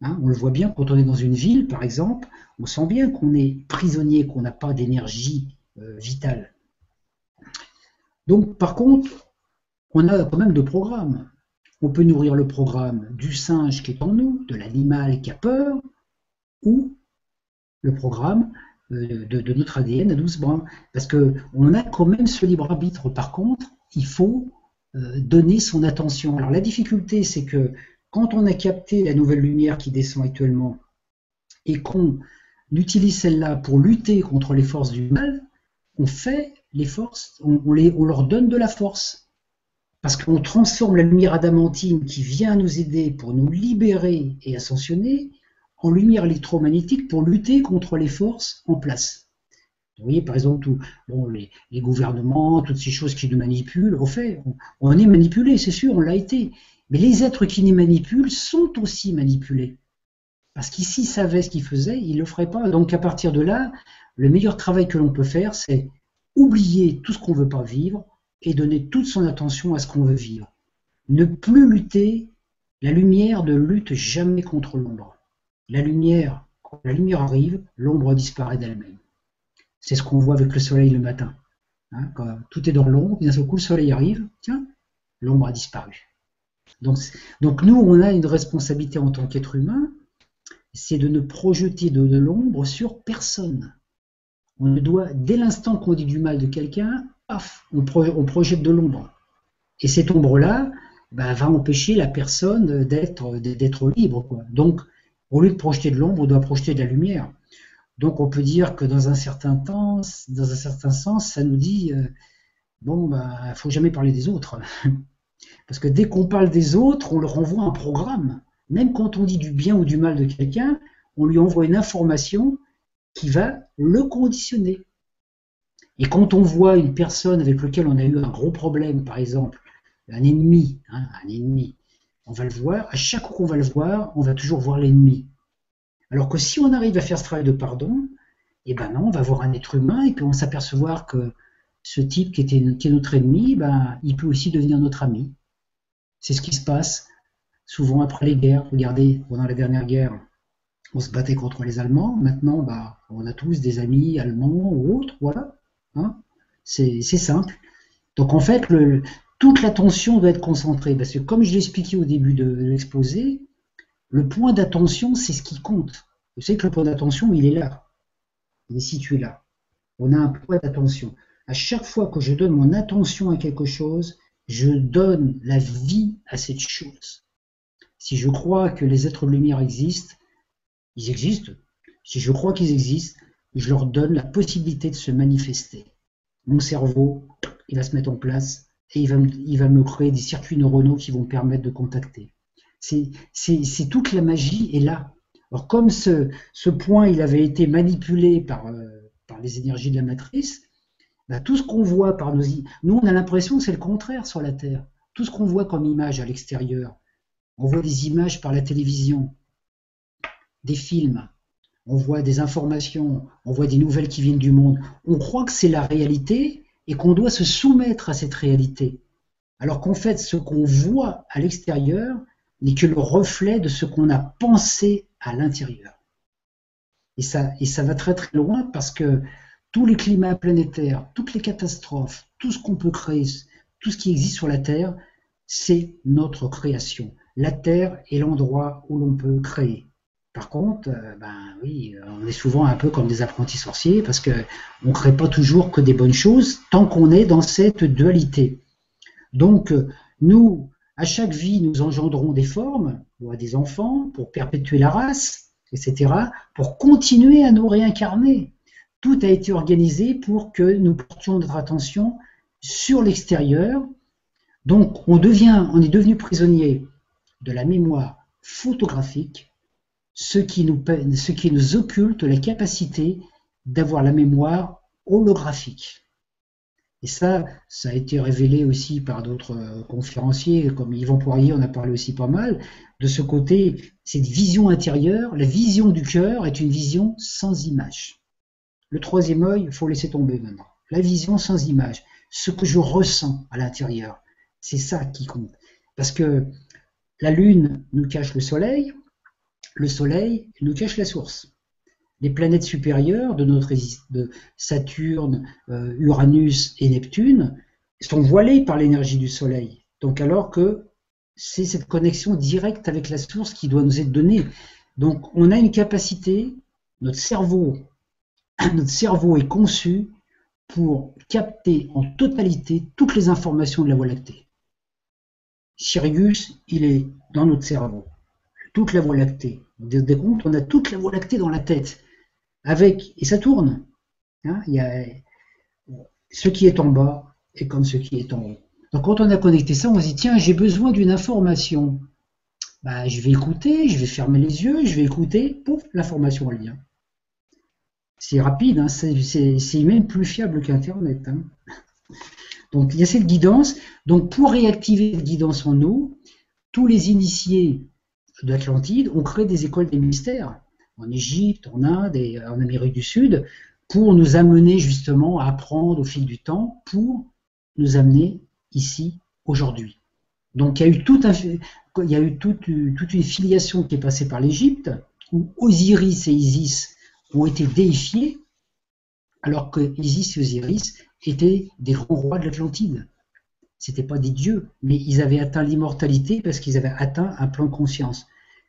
Hein, on le voit bien quand on est dans une ville, par exemple, on sent bien qu'on est prisonnier, qu'on n'a pas d'énergie euh, vitale. Donc, par contre, on a quand même de programmes. On peut nourrir le programme du singe qui est en nous, de l'animal qui a peur, ou le programme euh, de, notre ADN à 12 brins. Parce qu'on a quand même ce libre arbitre. Par contre, il faut euh, donner son attention. Alors la difficulté, c'est que quand on a capté la nouvelle lumière qui descend actuellement et qu'on utilise celle-là pour lutter contre les forces du mal, on fait les forces, on, on leur donne de la force. Parce qu'on transforme la lumière adamantine qui vient nous aider pour nous libérer et ascensionner en lumière électromagnétique pour lutter contre les forces en place. Vous voyez, par exemple, les, gouvernements, toutes ces choses qui nous manipulent, au fait, on est manipulé, c'est sûr, on l'a été. Mais les êtres qui les manipulent sont aussi manipulés. Parce qu'ici, savaient ce qu'ils faisaient, ils ne le feraient pas. Donc à partir de là, le meilleur travail que l'on peut faire, c'est oublier tout ce qu'on ne veut pas vivre et donner toute son attention à ce qu'on veut vivre. Ne plus lutter, la lumière ne lutte jamais contre l'ombre. La lumière, quand la lumière arrive, l'ombre disparaît d'elle-même. C'est ce qu'on voit avec le soleil le matin. Hein, tout est dans l'ombre, d'un seul coup le soleil arrive, tiens, l'ombre a disparu. Donc, nous, on a une responsabilité en tant qu'être humain, c'est de ne projeter de, l'ombre sur personne. On ne doit, dès l'instant qu'on dit du mal de quelqu'un, on, projette de l'ombre. Et cette ombre-là bah, va empêcher la personne d'être libre. Donc, au lieu de projeter de l'ombre, on doit projeter de la lumière. Donc, on peut dire que dans un certain temps, dans un certain sens, ça nous dit euh, bon, bah, faut jamais parler des autres. Parce que dès qu'on parle des autres, on leur envoie un programme. Même quand on dit du bien ou du mal de quelqu'un, on lui envoie une information qui va le conditionner. Et quand on voit une personne avec laquelle on a eu un gros problème, par exemple, un ennemi, hein, un ennemi, on va le voir, à chaque fois qu'on va le voir, on va toujours voir l'ennemi. Alors que si on arrive à faire ce travail de pardon, eh ben non, on va voir un être humain et puis on s'apercevoir que ce type qui, était, est notre ennemi, ben, il peut aussi devenir notre ami. C'est ce qui se passe souvent après les guerres. Regardez, pendant la dernière guerre, on se battait contre les Allemands. Maintenant, bah, on a tous des amis allemands ou autres. Voilà. Hein. c'est simple. Donc en fait, toute l'attention doit être concentrée. Parce que comme je l'ai expliqué au début de, l'exposé, le point d'attention, c'est ce qui compte. Vous savez que le point d'attention, il est là. Il est situé là. On a un point d'attention à chaque fois que je donne mon attention à quelque chose, je donne la vie à cette chose. Si je crois que les êtres de lumière existent, ils existent. Si je crois qu'ils existent, je leur donne la possibilité de se manifester. Mon cerveau, il va se mettre en place et il va, me, créer des circuits neuronaux qui vont me permettre de contacter. C'est toute la magie est là. Alors comme ce, point, il avait été manipulé par, euh, les énergies de la matrice, Ben, tout ce qu'on voit par nos... Nous, on a l'impression que c'est le contraire sur la Terre. Tout ce qu'on voit comme image à l'extérieur, on voit des images par la télévision, des films, on voit des informations, on voit des nouvelles qui viennent du monde. On croit que c'est la réalité et qu'on doit se soumettre à cette réalité. Alors qu'en fait, ce qu'on voit à l'extérieur n'est que le reflet de ce qu'on a pensé à l'intérieur. Et ça, va très très loin parce que tous les climats planétaires, toutes les catastrophes, tout ce qu'on peut créer, tout ce qui existe sur la Terre, c'est notre création. La Terre est l'endroit où l'on peut créer. Par contre, euh, ben on est souvent un peu comme des apprentis sorciers parce que on crée pas toujours que des bonnes choses tant qu'on est dans cette dualité. Donc, nous, à chaque vie, nous engendrons des formes, ou des enfants, pour perpétuer la race, etc., pour continuer à nous réincarner. Tout a été organisé pour que nous portions notre attention sur l'extérieur. Donc, on devient, on est devenu prisonnier de la mémoire photographique ce qui nous, ce qui nous occulte la capacité d'avoir la mémoire holographique. Et ça, ça a été révélé aussi par d'autres euh, conférenciers, comme Yvan Poirier en a parlé aussi pas mal. De ce côté, cette vision intérieure, la vision du cœur est une vision sans image. Le troisième œil, il faut laisser tomber maintenant. La vision sans image, ce que je ressens à l'intérieur, c'est ça qui compte. Parce que la lune nous cache le soleil, le Soleil nous cache la source. Les planètes supérieures de notre Saturne, euh, Uranus et Neptune sont voilées par l'énergie du Soleil. Donc alors que c'est cette connexion directe avec la source qui doit nous être donnée. Donc on a une capacité, notre cerveau, notre cerveau est conçu pour capter en totalité toutes les informations de la Voie lactée. Sirius, il est dans notre cerveau la Voie lactée. On a toute la Voie lactée dans la tête. Avec, et ça tourne. Hein, il y a, ce qui est en bas est comme ce qui est en haut. Donc quand on a connecté ça, on se dit, tiens, j'ai besoin d'une information. Bah, je vais écouter, je vais fermer les yeux, je vais écouter, pouf, l'information elle vient. C'est rapide, hein, c'est même plus fiable qu'Internet. Hein. Donc il y a cette guidance. Donc pour réactiver cette guidance en nous, tous les initiés d'Atlantide ont créé des écoles des mystères en Égypte, en Inde et en Amérique du Sud pour nous amener justement à apprendre au fil du temps pour nous amener ici aujourd'hui. Donc il y a eu, toute une filiation qui est passée par l'Égypte où Osiris et Isis ont été déifiés alors que Isis et Osiris étaient des grands rois de l'Atlantide c'était pas des dieux, mais ils avaient atteint l'immortalité parce qu'ils avaient atteint un plan de conscience.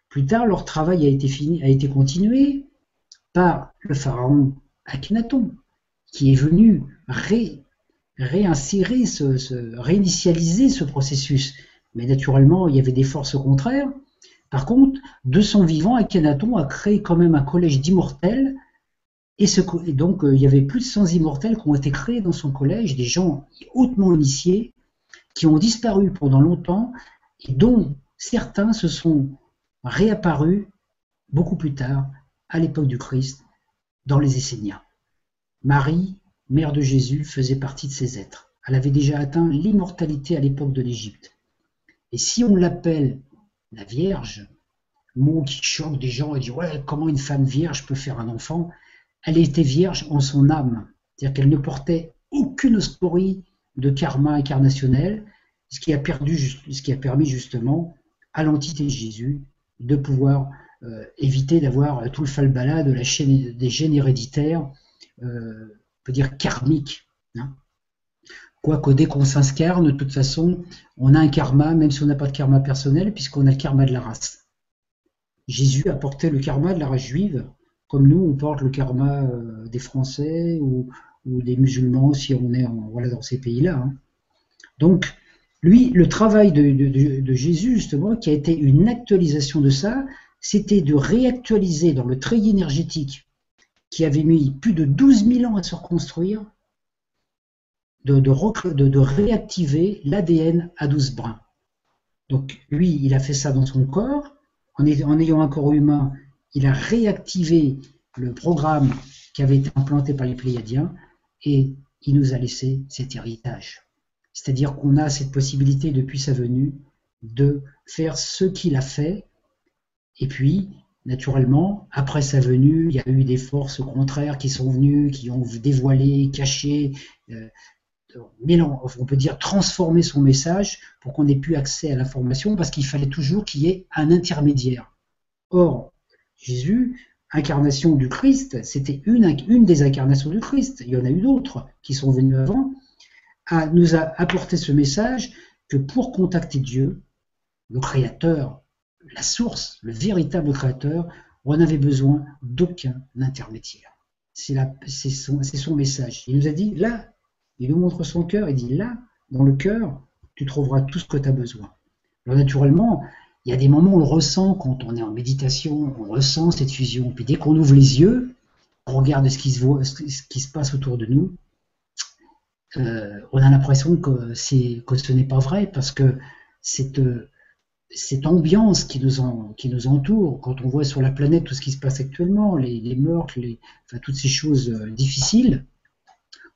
Plus tard, leur travail a été continué par le pharaon Akhenaton, qui est venu réinsérer, réinitialiser ce processus. Mais naturellement, il y avait des forces contraires. Par contre, de son vivant, Akhenaton a créé quand même un collège d'immortels. Et, et donc, euh, il y avait plus de 100 immortels qui ont été créés dans son collège, des gens hautement initiés, qui ont disparu pendant longtemps et dont certains se sont réapparus beaucoup plus tard, à l'époque du Christ, dans les Esséniens. Marie, mère de Jésus, faisait partie de ces êtres. Elle avait déjà atteint l'immortalité à l'époque de l'Égypte. Et si on l'appelle la Vierge, mot qui choque des gens et dit ouais comment une femme vierge peut faire un enfant, elle était vierge en son âme, c'est-à-dire qu'elle ne portait aucune scorie de karma incarnationnel, ce qui a, permis justement à l'entité Jésus de pouvoir euh, éviter d'avoir tout le falbala de la chaîne des gènes héréditaires, euh, on peut dire karmiques. Hein. Quoique dès qu'on s'incarne, de toute façon, on a un karma, même si on n'a pas de karma personnel, puisqu'on a le karma de la race. Jésus a porté le karma de la race juive, comme nous, on porte le karma euh, des Français ou, ou des musulmans si on est voilà, dans ces pays-là. Hein. Donc, lui, le travail de, Jésus, justement, qui a été une actualisation de ça, c'était de réactualiser dans le treillis énergétique qui avait mis plus de 12 000 ans à se reconstruire, de, de réactiver l'ADN à 12 brins. Donc lui, il a fait ça dans son corps, en, en ayant un corps humain, il a réactivé le programme qui avait été implanté par les Pléiadiens, et il nous a laissé cet héritage. C'est-à-dire qu'on a cette possibilité depuis sa venue de faire ce qu'il a fait. Et puis, naturellement, après sa venue, il y a eu des forces contraires qui sont venues, qui ont dévoilé, caché, euh, on peut dire transformer son message pour qu'on ait plus accès à l'information parce qu'il fallait toujours qu'il y ait un intermédiaire. Or, Jésus, incarnation du Christ, c'était une, des incarnations du Christ. Il y en a eu d'autres qui sont venus avant, nous a apporté ce message que pour contacter Dieu, le Créateur, la source, le véritable Créateur, on n'avait besoin d'aucun intermédiaire. C'est son, message. Il nous a dit, là, il nous montre son cœur, il dit, là, dans le cœur, tu trouveras tout ce que tu as besoin. Alors naturellement, il y a des moments où on le ressent quand on est en méditation, on ressent cette fusion. Puis dès qu'on ouvre les yeux, on regarde ce qui se, voit, ce qui se passe autour de nous, euh, on a l'impression que, ce n'est pas vrai parce que cette, ambiance qui nous, entoure, quand on voit sur la planète tout ce qui se passe actuellement, les, meurtres, toutes ces choses euh, difficiles,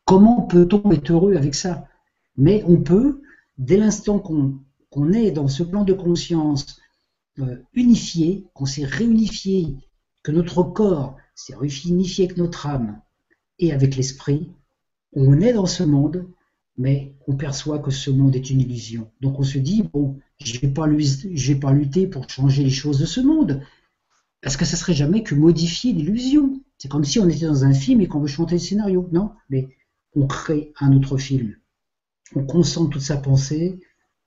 comment peut-on être heureux avec ça? Mais on peut, dès l'instant qu'on est dans ce plan de conscience unifié, qu'on s'est réunifié, que notre corps s'est réunifié avec notre âme et avec l'esprit, on est dans ce monde, mais on perçoit que ce monde est une illusion. Donc on se dit, bon, je ne vais pas lutter pour changer les choses de ce monde, parce que ça serait jamais que modifier l'illusion. C'est comme si on était dans un film et qu'on veut chanter le scénario. Non, mais on crée un autre film. On concentre toute sa pensée,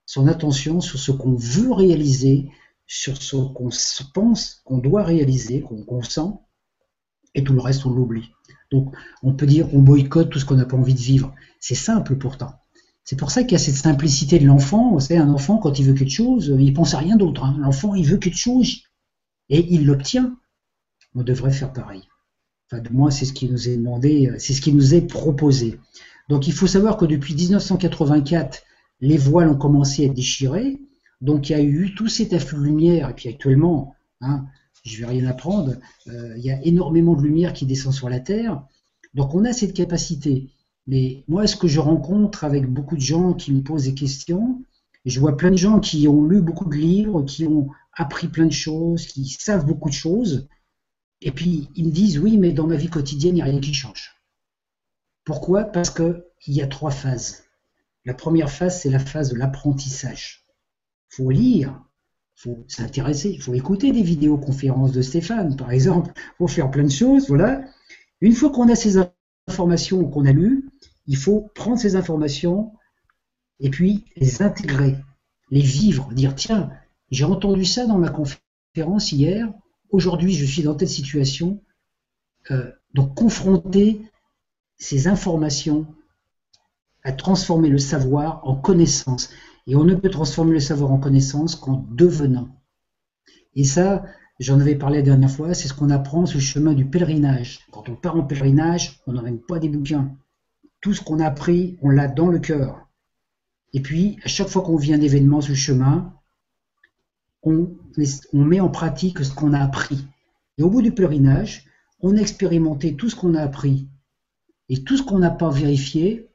son attention sur ce qu'on veut réaliser, sur ce qu'on pense qu'on doit réaliser, qu'on sent, et tout le reste on l'oublie. Donc on peut dire qu'on boycotte tout ce qu'on n'a pas envie de vivre. C'est simple pourtant. C'est pour ça qu'il y a cette simplicité de l'enfant. Vous savez, un enfant, quand il veut quelque chose, il pense à rien d'autre. Hein. L'enfant, il veut quelque chose et il l'obtient. On devrait faire pareil. Enfin, de moi, c'est ce qui nous est demandé, c'est ce qui nous est proposé. Donc il faut savoir que depuis 1984, les voiles ont commencé à être déchirées. Donc il y a eu tout cet afflux de lumière. Et puis actuellement, hein, je vais rien apprendre. Euh, il y a énormément de lumière qui descend sur la Terre. Donc on a cette capacité. Mais moi, ce que je rencontre avec beaucoup de gens qui me posent des questions, je vois plein de gens qui ont lu beaucoup de livres, qui ont appris plein de choses, qui savent beaucoup de choses, et puis ils me disent oui, mais dans ma vie quotidienne, il n'y a rien qui change. Pourquoi? Parce qu'il y a trois phases. La première phase, c'est la phase de l'apprentissage. Faut lire, faut s'intéresser, il faut écouter des vidéoconférences de Stéphane, par exemple, faut faire plein de choses, voilà. Une fois qu'on a ces informations qu'on a lues, il faut prendre ces informations et puis les intégrer, les vivre, dire tiens, j'ai entendu ça dans ma conférence hier, aujourd'hui je suis dans telle situation, euh, donc confronter ces informations à transformer le savoir en connaissance. Et on ne peut transformer le savoir en connaissance qu'en devenant. Et ça, j'en avais parlé la dernière fois, c'est ce qu'on apprend sur le chemin du pèlerinage. Quand on part en pèlerinage, on n'emmène pas des bouquins. Tout ce qu'on a appris, on l'a dans le cœur. Et puis, à chaque fois qu'on vit un événement sur le chemin, on, met en pratique ce qu'on a appris. Et au bout du pèlerinage, on a expérimenté tout ce qu'on a appris. Et tout ce qu'on n'a pas vérifié,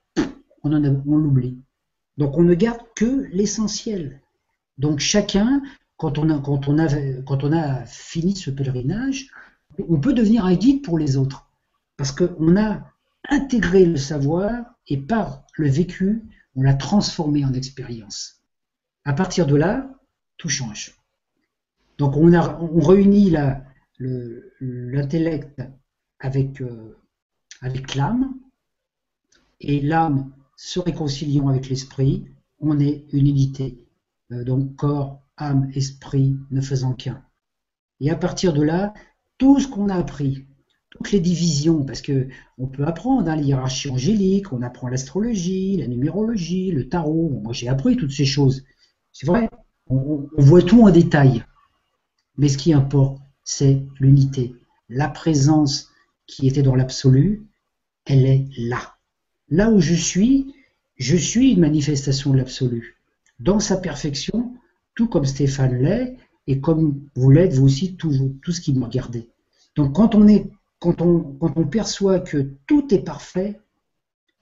on, on l'oublie. Donc on ne garde que l'essentiel. Donc chacun, quand on, a, fini ce pèlerinage, on peut devenir un guide pour les autres. Parce qu'on a intégré le savoir et par le vécu, on l'a transformé en expérience. À partir de là, tout change. Donc on réunit l'intellect avec, euh, avec l'âme, et l'âme se réconciliant avec l'esprit, on est une unité. Euh, donc corps, âme, esprit ne faisant qu'un. Et à partir de là, tout ce qu'on a appris, toutes les divisions, parce que on peut apprendre hein, l'hierarchie angélique, on apprend l'astrologie, la numérologie, le tarot. Moi, j'ai appris toutes ces choses. C'est vrai, on, voit tout en détail. Mais ce qui importe, c'est l'unité. La présence qui était dans l'absolu, elle est là. Là où je suis, je suis une manifestation de l'absolu. Dans sa perfection, tout comme Stéphane l'est, et comme vous l'êtes, vous aussi, tout, ce qui me regardez. Donc quand on perçoit que tout est parfait,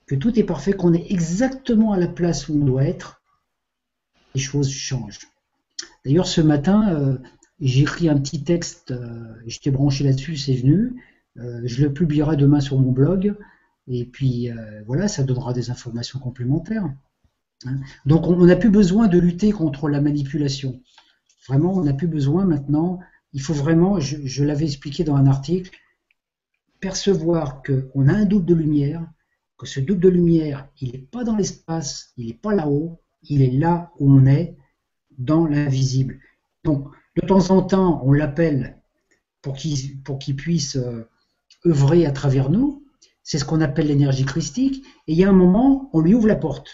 que tout est parfait, qu'on est exactement à la place où on doit être, les choses changent. D'ailleurs, ce matin, euh, j'ai écrit un petit texte, euh, j'étais branché là-dessus, c'est venu. Euh, je le publierai demain sur mon blog. Et puis voilà, ça donnera des informations complémentaires. Hein. Donc on n'a plus besoin de lutter contre la manipulation. Vraiment, on n'a plus besoin maintenant. Il faut vraiment, je, l'avais expliqué dans un article, percevoir qu'on a un double de lumière, que ce double de lumière, il n'est pas dans l'espace, il n'est pas là-haut, il est là où on est, dans l'invisible. Donc, de temps en temps, on l'appelle pour qu'il puisse euh, œuvrer à travers nous. C'est ce qu'on appelle l'énergie christique. Et il y a un moment, on lui ouvre la porte.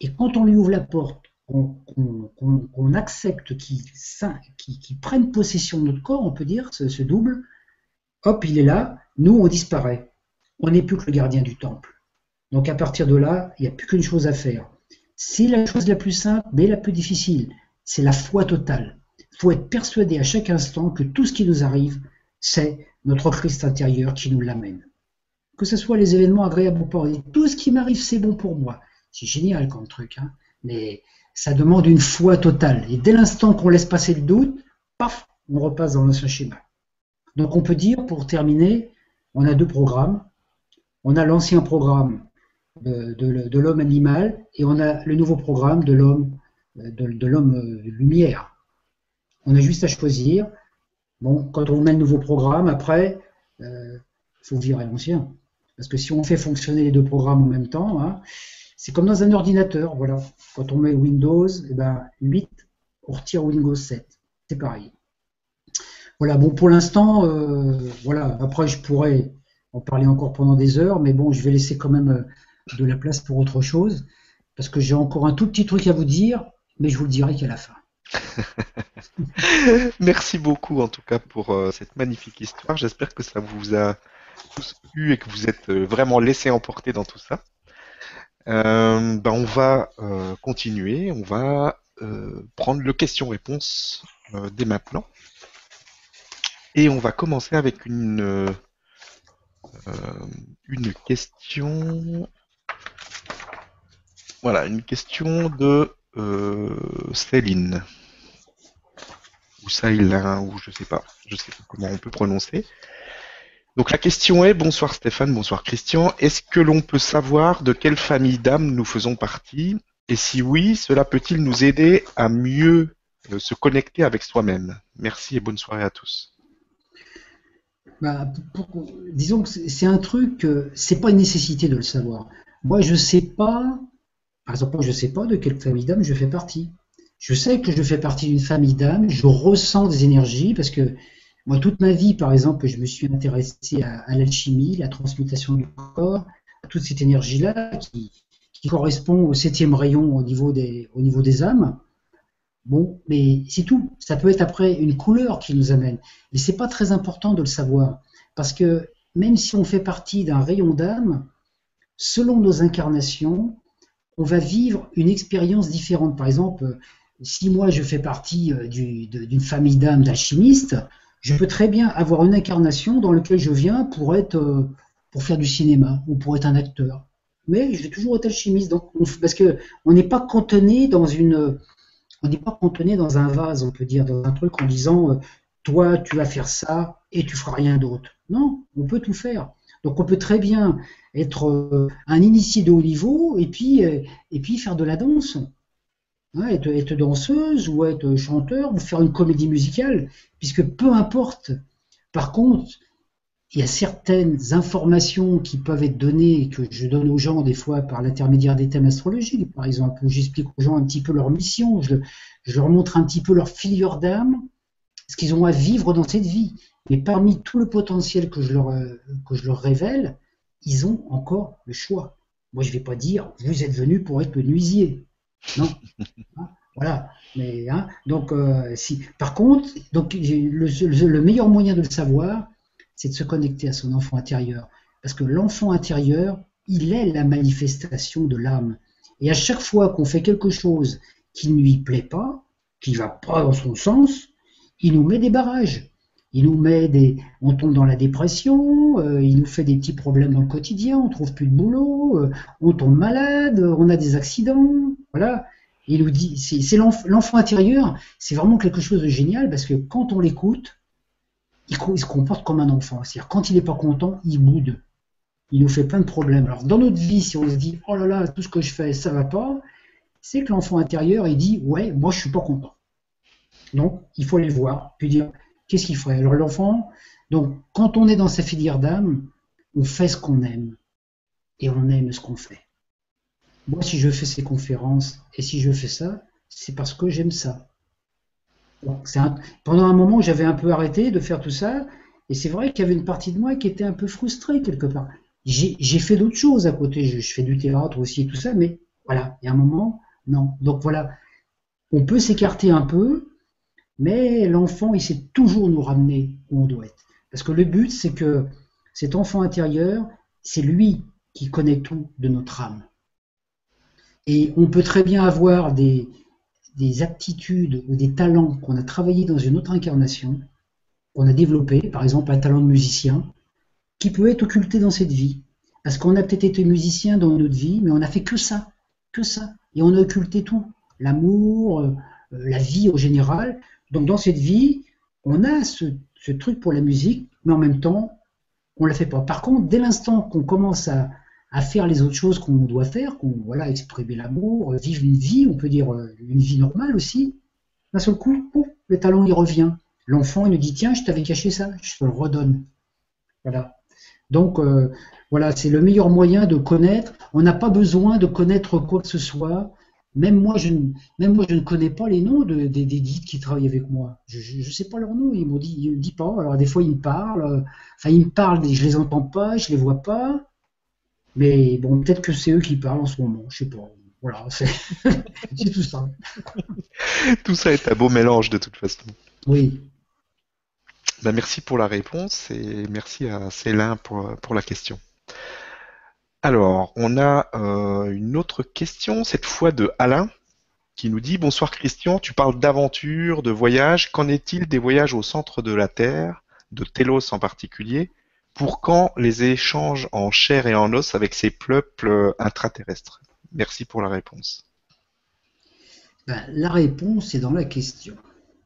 Et quand on lui ouvre la porte, qu'on accepte qu'il prenne possession de notre corps, on peut dire, ce, double, hop, il est là, nous, on disparaît. On n'est plus que le gardien du temple. Donc à partir de là, il n'y a plus qu'une chose à faire. C'est la chose la plus simple, mais la plus difficile. C'est la foi totale. Il faut être persuadé à chaque instant que tout ce qui nous arrive, c'est notre Christ intérieur qui nous l'amène. Que ce soit les événements agréables ou pas, tout ce qui m'arrive, c'est bon pour moi. C'est génial comme truc, hein mais ça demande une foi totale. Et dès l'instant qu'on laisse passer le doute, paf, on repasse dans l'ancien schéma. Donc on peut dire, pour terminer, on a deux programmes. On a l'ancien programme de, l'homme animal et on a le nouveau programme de l'homme de, l'homme euh, lumière. On a juste à choisir. Bon, quand on met le nouveau programme, après, il euh, faut virer l'ancien. Parce que si on fait fonctionner les deux programmes en même temps, hein, c'est comme dans un ordinateur, voilà. Quand on met Windows, eh ben, 8, on retire Windows 7. C'est pareil. Voilà, bon, pour l'instant, euh, voilà, après je pourrais en parler encore pendant des heures, mais bon, je vais laisser quand même euh, de la place pour autre chose, parce que j'ai encore un tout petit truc à vous dire, mais je vous le dirai qu'à la fin. Merci beaucoup en tout cas pour euh, cette magnifique histoire. J'espère que ça vous a tous plu et que vous êtes vraiment laissé emporter dans tout ça. Euh, ben on va euh, continuer, on va euh, prendre le question-réponse dès maintenant. Et on va commencer avec une, une question. Voilà, une question de Céline. Ou Saïlin, ou je sais pas, je sais pas comment on peut prononcer. Donc la question est, bonsoir Stéphane, bonsoir Christian, est-ce que l'on peut savoir de quelle famille d'âmes nous faisons partie? Et si oui, cela peut-il nous aider à mieux euh, se connecter avec soi-même? Merci et bonne soirée à tous. Bah, disons que c'est un truc, c'est pas une nécessité de le savoir. Moi, je sais pas, par exemple, je sais pas de quelle famille d'âmes je fais partie. Je sais que je fais partie d'une famille d'âmes, je ressens des énergies parce que moi, toute ma vie, par exemple, je me suis intéressé à, l'alchimie, la transmutation du corps, à toute cette énergie-là qui, correspond au septième rayon au niveau des, au niveau des âmes. Bon, mais c'est tout. Ça peut être après une couleur qui nous amène. Mais c'est pas très important de le savoir. Parce que même si on fait partie d'un rayon d'âme, selon nos incarnations, on va vivre une expérience différente. Par exemple, si moi je fais partie euh, d'une famille d'âmes d'alchimistes, je peux très bien avoir une incarnation dans laquelle je viens pour être euh, pour faire du cinéma ou pour être un acteur. Mais je vais toujours être alchimiste, donc parce que on n'est pas contenu dans une, on n'est pas dans un vase, on peut dire, dans un truc en disant, euh, toi tu vas faire ça et tu feras rien d'autre. Non, on peut tout faire. Donc on peut très bien être euh, un initié de haut niveau et puis et puis faire de la danse être, danseuse ou être chanteur ou faire une comédie musicale, puisque peu importe. Par contre, il y a certaines informations qui peuvent être données, que je donne aux gens des fois par l'intermédiaire des thèmes astrologiques, par exemple, où j'explique aux gens un petit peu leur mission, je, leur montre un petit peu leur filière d'âme, ce qu'ils ont à vivre dans cette vie. Mais parmi tout le potentiel que je leur, que je leur révèle, ils ont encore le choix. Moi, je ne vais pas dire, vous êtes venu pour être nuisier. Non. Voilà. Mais, hein, donc, euh, si, par contre, donc, le, meilleur moyen de le savoir, c'est de se connecter à son enfant intérieur. Parce que l'enfant intérieur, il est la manifestation de l'âme. Et à chaque fois qu'on fait quelque chose qui ne lui plaît pas, qui ne va pas dans son sens, il nous met des barrages. Il nous met des, on tombe dans la dépression, euh, il nous fait des petits problèmes dans le quotidien, on trouve plus de boulot, euh, on tombe malade, on a des accidents, voilà. Il nous dit, c'est l'enfant intérieur, c'est vraiment quelque chose de génial parce que quand on l'écoute, il, se comporte comme un enfant. C'est-à-dire quand il n'est pas content, il boude. Il nous fait plein de problèmes. Alors dans notre vie, si on se dit, oh là là, tout ce que je fais, ça va pas, c'est que l'enfant intérieur, il dit, ouais, moi je suis pas content. Donc il faut aller voir, puis dire, qu'est-ce qu'il ferait Alors l'enfant, donc quand on est dans sa filière d'âme, on fait ce qu'on aime et on aime ce qu'on fait. Moi, si je fais ces conférences et si je fais ça, c'est parce que j'aime ça. Pendant un moment, j'avais un peu arrêté de faire tout ça, et c'est vrai qu'il y avait une partie de moi qui était un peu frustrée quelque part. J'ai fait d'autres choses à côté, je, je, fais du théâtre aussi et tout ça, mais voilà, il y a un moment, non. Donc voilà, on peut s'écarter un peu, mais l'enfant, il sait toujours nous ramener où on doit être. Parce que le but, c'est que cet enfant intérieur, c'est lui qui connaît tout de notre âme. Et on peut très bien avoir des, des aptitudes ou des talents qu'on a travaillé dans une autre incarnation, qu'on a développé, par exemple un talent de musicien, qui peut être occulté dans cette vie. Parce qu'on a peut-être été musicien dans notre vie, mais on n'a fait que ça, que ça. Et on a occulté tout. L'amour, euh, la vie au général. Donc dans cette vie, on a ce, truc pour la musique, mais en même temps, on ne la fait pas. Par contre, dès l'instant qu'on commence à, faire les autres choses qu'on doit faire, qu'on voilà, exprimer l'amour, vivre une vie, on peut dire euh, une vie normale aussi, d'un seul coup, le talent il revient. L'enfant il nous dit tiens, je t'avais caché ça, je te le redonne. Voilà. Donc euh, voilà, c'est le meilleur moyen de connaître. On n'a pas besoin de connaître quoi que ce soit. Même moi, je ne, même moi, je ne connais pas les noms de, des, guides qui travaillent avec moi. Je ne sais pas leurs noms. Ils m'ont dit, ils me disent pas. Alors des fois, ils me parlent. Enfin, ils me parlent. Je les entends pas. Je les vois pas. Mais bon, peut-être que c'est eux qui parlent en ce moment. Je sais pas. Voilà, c'est tout ça. tout ça est un beau mélange de toute façon. Oui. Ben, merci pour la réponse et merci à Célin pour, pour la question. Alors, on a euh, une autre question, cette fois de Alain, qui nous dit Bonsoir Christian, tu parles d'aventure, de voyage. Qu'en est-il des voyages au centre de la Terre, de Télos en particulier? Pour quand les échanges en chair et en os avec ces peuples intraterrestres? Merci pour la réponse. Ben, la réponse est dans la question.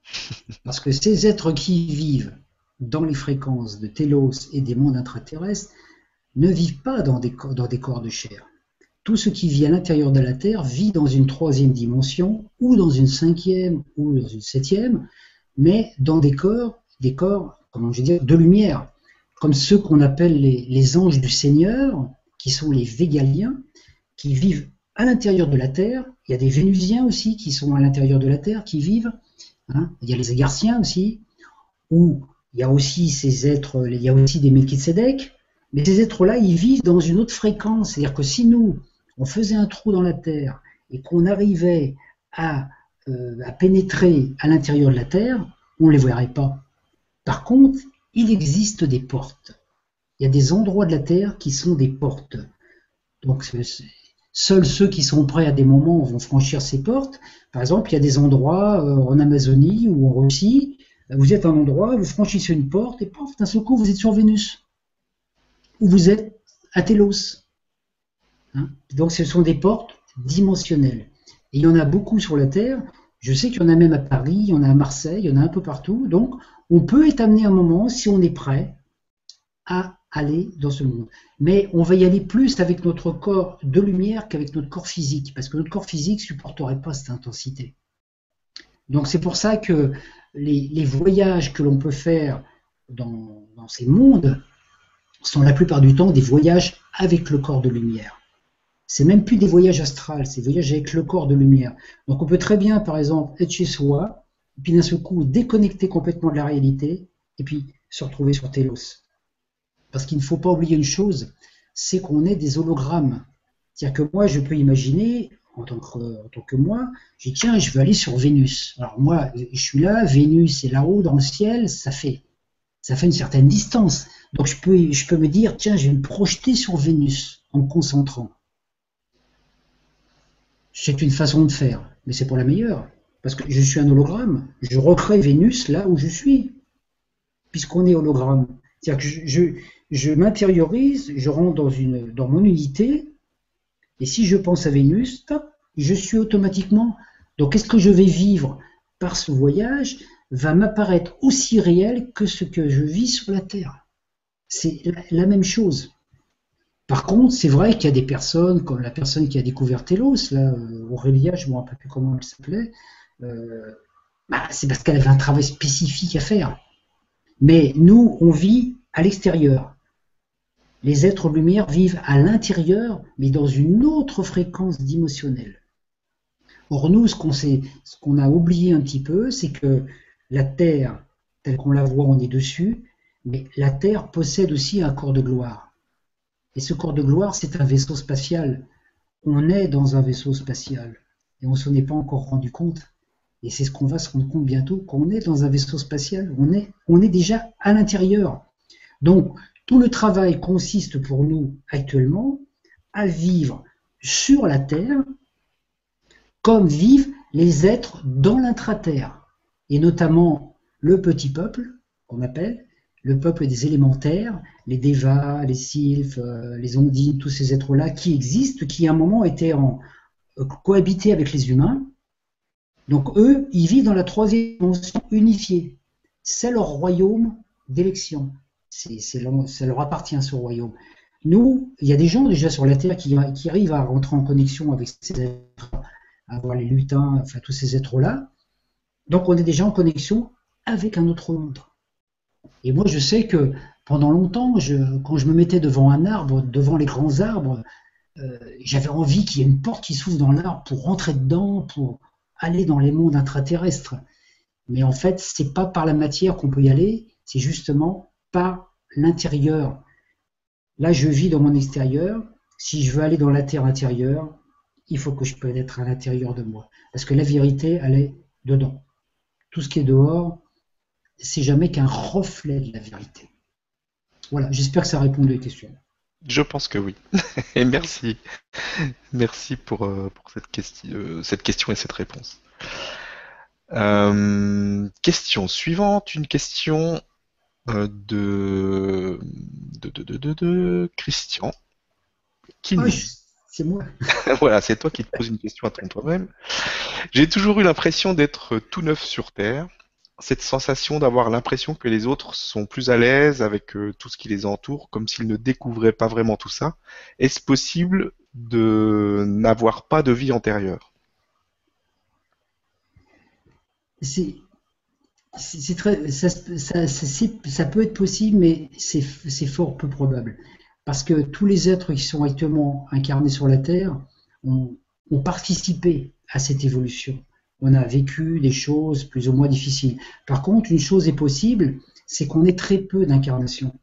Parce que ces êtres qui vivent dans les fréquences de Télos et des mondes intraterrestres ne vivent pas dans des, corps, de chair. Tout ce qui vit à l'intérieur de la Terre vit dans une troisième dimension, ou dans une cinquième, ou dans une septième, mais dans des corps, des corps, comment je dire, de lumière, comme ceux qu'on appelle les, anges du Seigneur, qui sont les Végaliens, qui vivent à l'intérieur de la Terre. Il y a des Vénusiens aussi qui sont à l'intérieur de la Terre, qui vivent. Hein. Il y a les Agarciens aussi, ou il y a aussi ces êtres, il y a aussi des Melchizedek, mais ces êtres-là, ils vivent dans une autre fréquence. C'est-à-dire que si nous, on faisait un trou dans la Terre et qu'on arrivait à, euh, pénétrer à l'intérieur de la Terre, on ne les verrait pas. Par contre, il existe des portes. Il y a des endroits de la Terre qui sont des portes. Donc, seuls ceux qui sont prêts à des moments vont franchir ces portes. Par exemple, il y a des endroits euh, en Amazonie ou en Russie. Vous êtes à un endroit, vous franchissez une porte et pof, d'un seul coup, vous êtes sur Vénus où vous êtes à Télos. Hein? Donc ce sont des portes dimensionnelles. Et il y en a beaucoup sur la Terre. Je sais qu'il y en a même à Paris, il y en a à Marseille, il y en a un peu partout. Donc on peut être amené un moment, si on est prêt, à aller dans ce monde. Mais on va y aller plus avec notre corps de lumière qu'avec notre corps physique, parce que notre corps physique ne supporterait pas cette intensité. Donc c'est pour ça que les, voyages que l'on peut faire dans, ces mondes sont la plupart du temps des voyages avec le corps de lumière. C'est même plus des voyages astrales, c'est des voyages avec le corps de lumière. Donc on peut très bien, par exemple, être chez soi, puis d'un seul coup déconnecter complètement de la réalité, et puis se retrouver sur Télos. Parce qu'il ne faut pas oublier une chose, c'est qu'on est des hologrammes. C'est-à-dire que moi, je peux imaginer, en tant que, en tant que moi, je dis, tiens, je veux aller sur Vénus. Alors moi, je suis là, Vénus est là-haut dans le ciel, ça fait, ça fait une certaine distance. Donc je peux, je peux me dire, tiens, je vais me projeter sur Vénus en me concentrant. C'est une façon de faire, mais c'est pour la meilleure. Parce que je suis un hologramme. Je recrée Vénus là où je suis. puisqu'on est hologramme. C'est-à-dire que je, m'intériorise, je rentre dans mon unité, et si je pense à Vénus, je suis automatiquement. Donc, est-ce que je vais vivre par ce voyage va m'apparaître aussi réel que ce que je vis sur la Terre. C'est la même chose. Par contre, c'est vrai qu'il y a des personnes, comme la personne qui a découvert Telos, là, euh, Aurélia, je ne me rappelle plus comment elle s'appelait, euh, bah, c'est parce qu'elle avait un travail spécifique à faire. Mais nous, on vit à l'extérieur. Les êtres lumière vivent à l'intérieur, mais dans une autre fréquence d'émotionnel. Or, nous, ce qu'on a oublié un petit peu, c'est que la Terre, telle qu'on la voit, on est dessus, mais la Terre possède aussi un corps de gloire. Et ce corps de gloire, c'est un vaisseau spatial. On est dans un vaisseau spatial. Et on ne s'en est pas encore rendu compte. Et c'est ce qu'on va se rendre compte bientôt, qu'on est dans un vaisseau spatial. On est, on est déjà à l'intérieur. Donc, tout le travail consiste pour nous actuellement à vivre sur la Terre comme vivent les êtres dans l'intra-terre et notamment le petit peuple, qu'on appelle, le peuple des élémentaires, les Devas, les Sylphes, euh, les Ondines, tous ces êtres-là qui existent, qui à un moment étaient en euh, cohabité avec les humains. Donc eux, ils vivent dans la troisième dimension unifiée. C'est leur royaume d'élection. ça leur appartient ce royaume. Nous, il y a des gens déjà sur la Terre qui, qui arrivent à rentrer en connexion avec ces êtres, à voir les lutins, enfin tous ces êtres-là. Donc on est déjà en connexion avec un autre monde. Et moi je sais que pendant longtemps, quand je me mettais devant un arbre, devant les grands arbres, euh, j'avais envie qu'il y ait une porte qui s'ouvre dans l'arbre pour rentrer dedans, pour aller dans les mondes intraterrestres. Mais en fait, c'est pas par la matière qu'on peut y aller, c'est justement par l'intérieur. Là, je vis dans mon extérieur. Si je veux aller dans la terre intérieure, il faut que je puisse être à l'intérieur de moi. Parce que la vérité, elle est dedans tout ce qui est dehors, c'est jamais qu'un reflet de la vérité. Voilà, j'espère que ça répond à la question. Je pense que oui. et merci. Merci pour, euh, cette, question, euh, cette question et cette réponse. Euh, question suivante, une question de, de, Christian qui ah, c'est moi. voilà, c'est toi qui te poses une question à toi-même. J'ai toujours eu l'impression d'être tout neuf sur Terre. Cette sensation d'avoir l'impression que les autres sont plus à l'aise avec euh, tout ce qui les entoure, comme s'ils ne découvraient pas vraiment tout ça. Est-ce possible de n'avoir pas de vie antérieure? C'est très, ça, ça, peut être possible, mais c'est fort peu probable parce que tous les êtres qui sont actuellement incarnés sur la Terre ont, participé à cette évolution. On a vécu des choses plus ou moins difficiles. Par contre, une chose est possible, c'est qu'on ait très peu d'incarnations.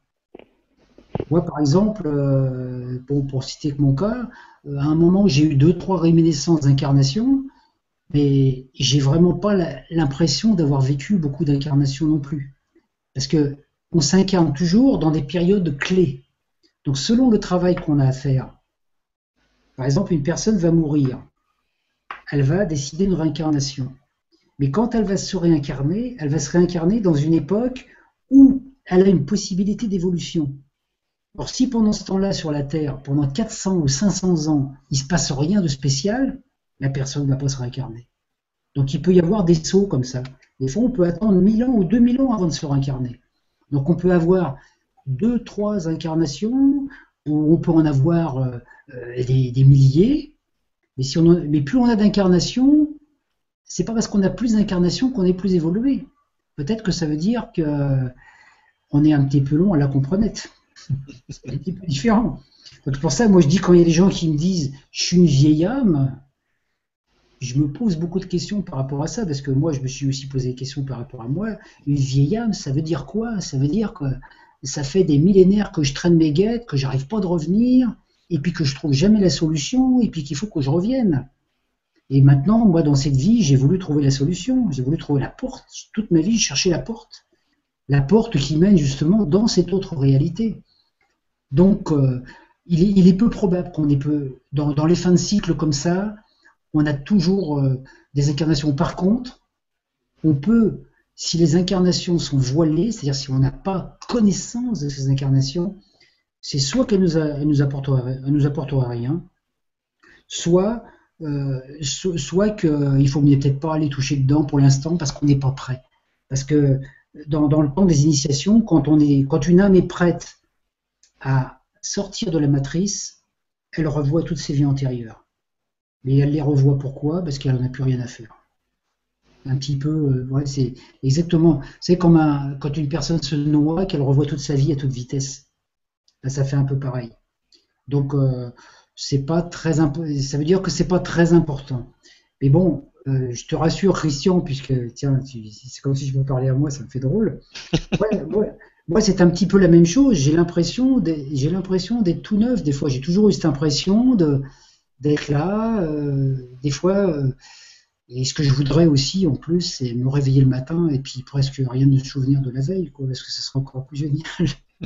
Moi, par exemple, euh, pour, citer mon cas, euh, à un moment, j'ai eu deux, trois réminiscences d'incarnations, mais j'ai vraiment pas l'impression d'avoir vécu beaucoup d'incarnations non plus. Parce que on s'incarne toujours dans des périodes clés. Donc selon le travail qu'on a à faire, par exemple, une personne va mourir, elle va décider une réincarnation. Mais quand elle va se réincarner, elle va se réincarner dans une époque où elle a une possibilité d'évolution. Or, si pendant ce temps-là, sur la Terre, pendant 400 ou 500 ans, il ne se passe rien de spécial, la personne ne va pas se réincarner. Donc, il peut y avoir des sauts comme ça. Des fois, on peut attendre 1000 ans ou 2000 ans avant de se réincarner. Donc, on peut avoir deux, trois incarnations, où on peut en avoir euh, euh, des, milliers, mais, on mais plus on a d'incarnations, c'est pas parce qu'on a plus d'incarnations qu'on est plus évolué. Peut-être que ça veut dire que on est un petit peu long à la comprenette. c'est un petit peu différent. Donc pour ça, moi je dis quand il y a des gens qui me disent je suis une vieille âme, je me pose beaucoup de questions par rapport à ça, parce que moi je me suis aussi posé des questions par rapport à moi. Une vieille âme, ça veut dire quoi? Ça veut dire que ça fait des millénaires que je traîne mes guettes, que j'arrive pas de revenir, et puis que je trouve jamais la solution, et puis qu'il faut que je revienne. Et maintenant, moi, dans cette vie, j'ai voulu trouver la solution, j'ai voulu trouver la porte. Toute ma vie, je cherchais la porte. La porte qui mène justement dans cette autre réalité. Donc, euh, il, est, peu probable qu'on ait peu. Dans, les fins de cycle comme ça, on a toujours euh, des incarnations. Par contre, on peut si les incarnations sont voilées, c'est-à-dire si on n'a pas connaissance de ces incarnations, c'est soit qu'elles nous, nous, apportera rien, soit, euh, qu'il faut peut-être pas aller toucher dedans pour l'instant parce qu'on n'est pas prêt. Parce que dans, le temps des initiations, quand, une âme est prête à sortir de la matrice, elle revoit toutes ses vies antérieures. Mais elle les revoit pourquoi? Parce qu'elle n'en a plus rien à faire un petit peu, euh, c'est exactement, c'est comme quand une personne se noie, qu'elle revoit toute sa vie à toute vitesse. Ça fait un peu pareil. Donc, euh, c'est pas très, ça veut dire que c'est pas très important. Mais bon, euh, je te rassure, Christian, puisque tiens, c'est comme si je me parlais à moi, ça me fait drôle. moi, c'est un petit peu la même chose. J'ai l'impression, j'ai l'impression d'être tout neuf. Des fois, j'ai toujours eu cette impression de d'être là. des fois et ce que je voudrais aussi, en plus, c'est me réveiller le matin et puis presque rien de souvenir de la veille, quoi, parce que ce serait encore plus génial.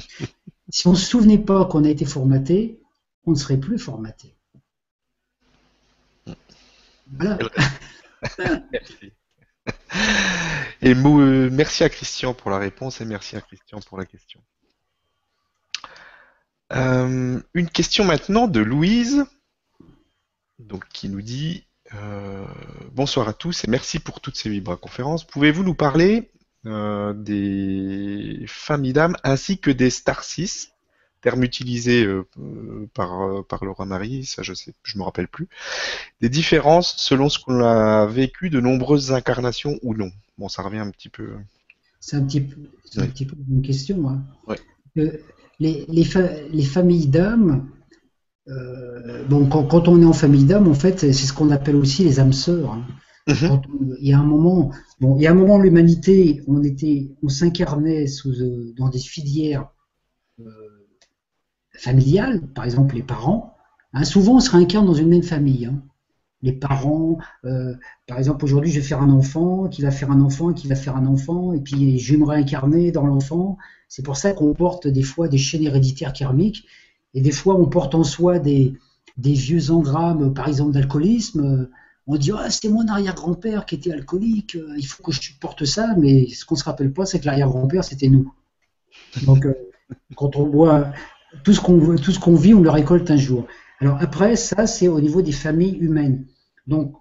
si on ne se souvenait pas qu'on a été formaté, on ne serait plus formaté. Voilà. merci. Euh, merci à Christian pour la réponse et merci à Christian pour la question. Euh, une question maintenant de Louise, donc qui nous dit euh, bonsoir à tous et merci pour toutes ces vibra-conférences. Pouvez-vous nous parler euh, des familles d'âmes ainsi que des star 6 terme utilisé euh, par, par Laura Marie, ça je sais, je me rappelle plus, des différences selon ce qu'on a vécu de nombreuses incarnations ou non. Bon, ça revient un petit peu. C'est un petit peu, un petit peu une question. Hein. les, les, les, familles d'âmes, euh, bon, quand, on est en famille d'âmes, en fait, c'est ce qu'on appelle aussi les âmes sœurs. Hein. Mhm. il y a un moment, bon, il y a un moment, l'humanité, on était, on s'incarnait euh, dans des filières euh, familiales, par exemple les parents. Hein. souvent, on se réincarne dans une même famille. Hein. Les parents, par exemple, aujourd'hui, je vais faire un enfant, qui va faire un enfant, qui va faire un enfant, et puis je vais me réincarner dans l'enfant. C'est pour ça qu'on porte des fois des chaînes héréditaires karmiques et des fois, on porte en soi des, vieux engrammes, par exemple d'alcoolisme. On dit ah, c'était mon arrière-grand-père qui était alcoolique, il faut que je porte ça, mais ce qu'on ne se rappelle pas, c'est que l'arrière-grand-père, c'était nous. Donc, euh, quand on voit tout ce qu'on vit, on le récolte un jour. Alors après, ça, c'est au niveau des familles humaines. Donc,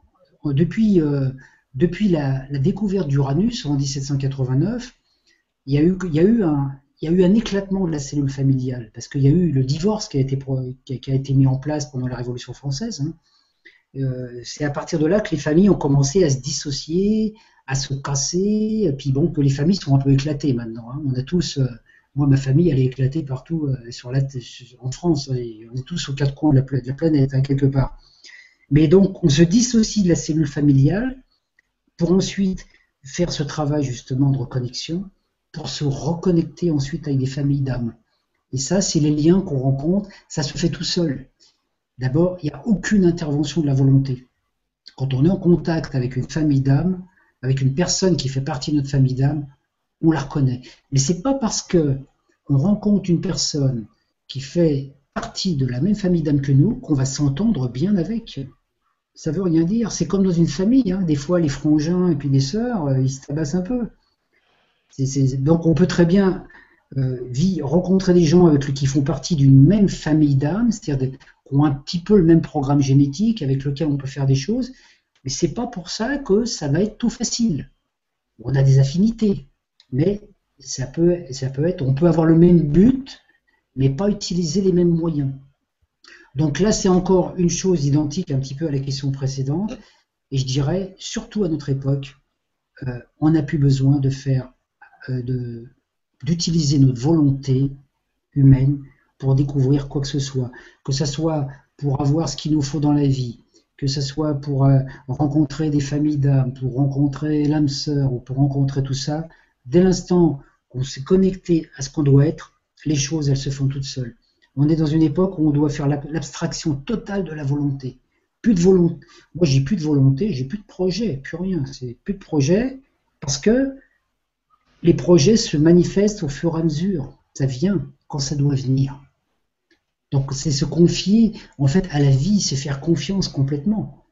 depuis, euh, depuis la, découverte d'Uranus en 1789, il y a eu, il y a eu un, il y a eu un éclatement de la cellule familiale, parce qu'il y a eu le divorce qui a été, qui a été mis en place pendant la Révolution française. Hein. Euh, c'est à partir de là que les familles ont commencé à se dissocier, à se casser, et puis bon, que les familles sont un peu éclatées maintenant. Hein. On a tous, euh, moi ma famille elle est éclatée partout euh, sur la, en France, on est tous aux quatre coins de la, planète, hein, quelque part. Mais donc on se dissocie de la cellule familiale pour ensuite faire ce travail justement de reconnexion pour se reconnecter ensuite avec des familles d'âmes. Et ça, c'est les liens qu'on rencontre, ça se fait tout seul. D'abord, il n'y a aucune intervention de la volonté. Quand on est en contact avec une famille d'âmes, avec une personne qui fait partie de notre famille d'âmes, on la reconnaît. Mais c'est pas parce que on rencontre une personne qui fait partie de la même famille d'âmes que nous qu'on va s'entendre bien avec. Ça veut rien dire. C'est comme dans une famille. Hein. Des fois, les frangins et puis les sœurs, euh, ils se tabassent un peu donc on peut très bien euh, rencontrer des gens avec, qui font partie d'une même famille d'âmes, c'est-à-dire ont un petit peu le même programme génétique avec lequel on peut faire des choses, mais c'est pas pour ça que ça va être tout facile. On a des affinités, mais ça peut, être, on peut avoir le même but, mais pas utiliser les mêmes moyens. Donc là, c'est encore une chose identique un petit peu à la question précédente, et je dirais, surtout à notre époque, euh, on n'a plus besoin de faire euh, d'utiliser notre volonté humaine pour découvrir quoi que ce soit, que ce soit pour avoir ce qu'il nous faut dans la vie, que ce soit pour euh, rencontrer des familles d'âmes, pour rencontrer l'âme sœur ou pour rencontrer tout ça, dès l'instant qu'on s'est connecté à ce qu'on doit être, les choses, elles se font toutes seules. On est dans une époque où on doit faire l'abstraction totale de la volonté. Plus de volonté. Moi, j'ai plus de volonté, j'ai plus de projet, plus rien. C'est plus de projet parce que les projets se manifestent au fur et à mesure. Ça vient quand ça doit venir. Donc c'est se confier en fait à la vie, c'est faire confiance complètement.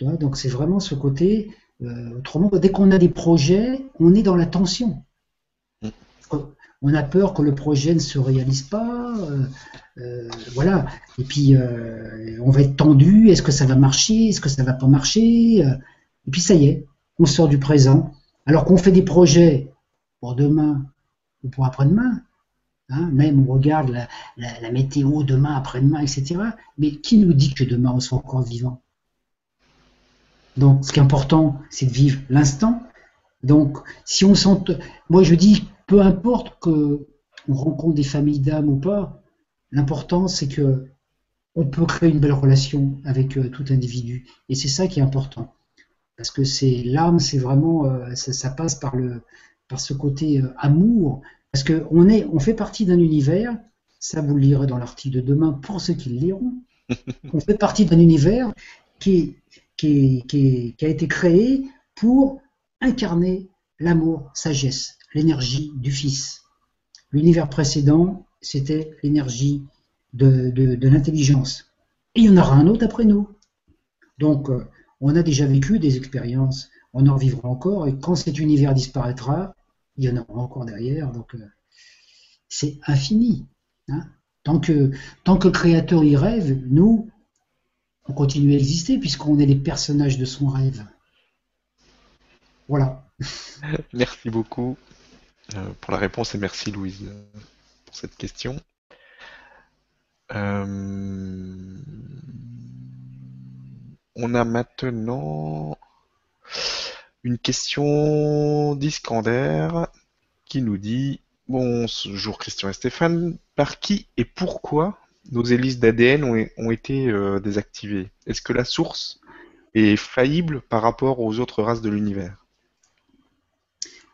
Donc c'est vraiment ce côté Euh, autrement, dès qu'on a des projets, on est dans la tension. On a peur que le projet ne se réalise pas. Euh, voilà. Et puis, on va être tendu. Est-ce que ça va marcher Est-ce que ça va pas marcher Et puis, ça y est, on sort du présent. Alors qu'on fait des projets pour demain ou pour après-demain, Hein, même on regarde la, météo demain, après-demain, etc. Mais qui nous dit que demain on sera encore vivant? Donc, ce qui est important, c'est de vivre l'instant. Donc, si on sent, moi je dis, peu importe que on rencontre des familles d'âmes ou pas, l'important c'est que on peut créer une belle relation avec euh, tout individu. Et c'est ça qui est important. Parce que c'est l'âme, c'est vraiment, euh, ça, passe par le, par ce côté euh, amour, parce qu'on on fait partie d'un univers, ça vous le lirez dans l'article de demain pour ceux qui le liront, on fait partie d'un univers qui, qui, qui, a été créé pour incarner l'amour, sagesse, l'énergie du Fils. L'univers précédent, c'était l'énergie de, de, l'intelligence. Et il y en aura un autre après nous. Donc, euh, on a déjà vécu des expériences, on en vivra encore, et quand cet univers disparaîtra, il y en aura encore derrière, donc euh, c'est infini. Hein. Tant, que, tant que le créateur y rêve, nous, on continue à exister puisqu'on est les personnages de son rêve. Voilà. Merci beaucoup euh, pour la réponse et merci Louise pour cette question. Euh, on a maintenant une question d'Iskander qui nous dit Bonjour Christian et Stéphane, par qui et pourquoi nos hélices d'ADN ont, été euh, désactivées? Est-ce que la source est faillible par rapport aux autres races de l'univers?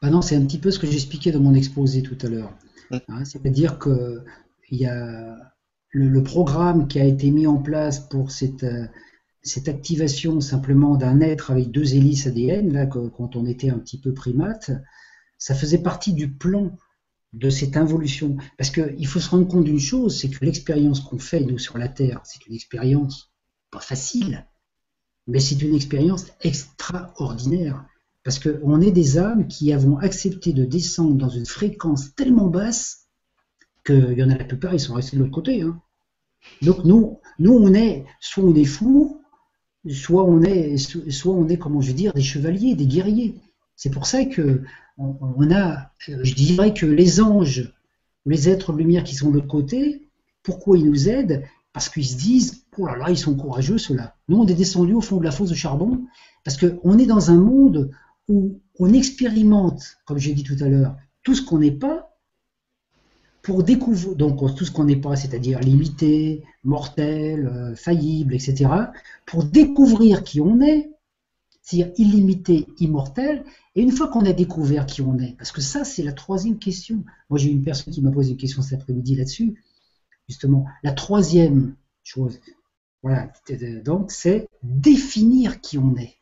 Bah Non, c'est un petit peu ce que j'expliquais dans mon exposé tout à l'heure. Hum. Hein, c'est-à-dire que y a le, programme qui a été mis en place pour cette, euh, cette activation simplement d'un être avec deux hélices ADN, là, quand on était un petit peu primate, ça faisait partie du plan de cette involution. Parce qu'il faut se rendre compte d'une chose, c'est que l'expérience qu'on fait, nous, sur la Terre, c'est une expérience pas facile, mais c'est une expérience extraordinaire. Parce qu'on est des âmes qui avons accepté de descendre dans une fréquence tellement basse qu'il y en a la plupart, ils sont restés de l'autre côté. Hein. Donc nous, nous, on est, soit on est fous, soit on est, soit on est, comment je veux dire, des chevaliers, des guerriers. C'est pour ça que on, a, je dirais que les anges, les êtres de lumière qui sont de l'autre côté, pourquoi ils nous aident? Parce qu'ils se disent, oh là là, ils sont courageux ceux-là. Nous, on est descendus au fond de la fosse de charbon parce qu'on est dans un monde où on expérimente, comme j'ai dit tout à l'heure, tout ce qu'on n'est pas pour découvrir, donc tout ce qu'on n'est pas, c'est-à-dire limité, mortel, euh, faillible, etc., pour découvrir qui on est, c'est-à-dire illimité, immortel, et une fois qu'on a découvert qui on est, parce que ça c'est la troisième question, moi j'ai une personne qui m'a posé une question cet après-midi là-dessus, justement, la troisième chose, voilà, donc c'est définir qui on est.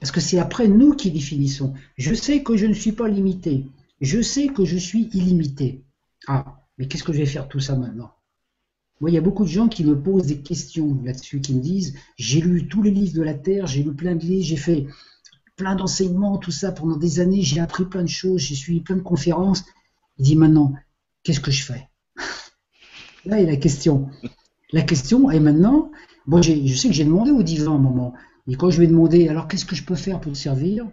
Parce que c'est après nous qui définissons. Je sais que je ne suis pas limité. Je sais que je suis illimité. Ah, mais qu'est-ce que je vais faire tout ça maintenant? Moi, il y a beaucoup de gens qui me posent des questions là-dessus, qui me disent j'ai lu tous les livres de la Terre, j'ai lu plein de livres, j'ai fait plein d'enseignements, tout ça pendant des années, j'ai appris plein de choses, j'ai suivi plein de conférences. Il dit maintenant, qu'est-ce que je fais? Là est la question. La question est maintenant, je sais que j'ai demandé au divin un moment, et quand je lui ai demandé alors qu'est-ce que je peux faire pour te servir,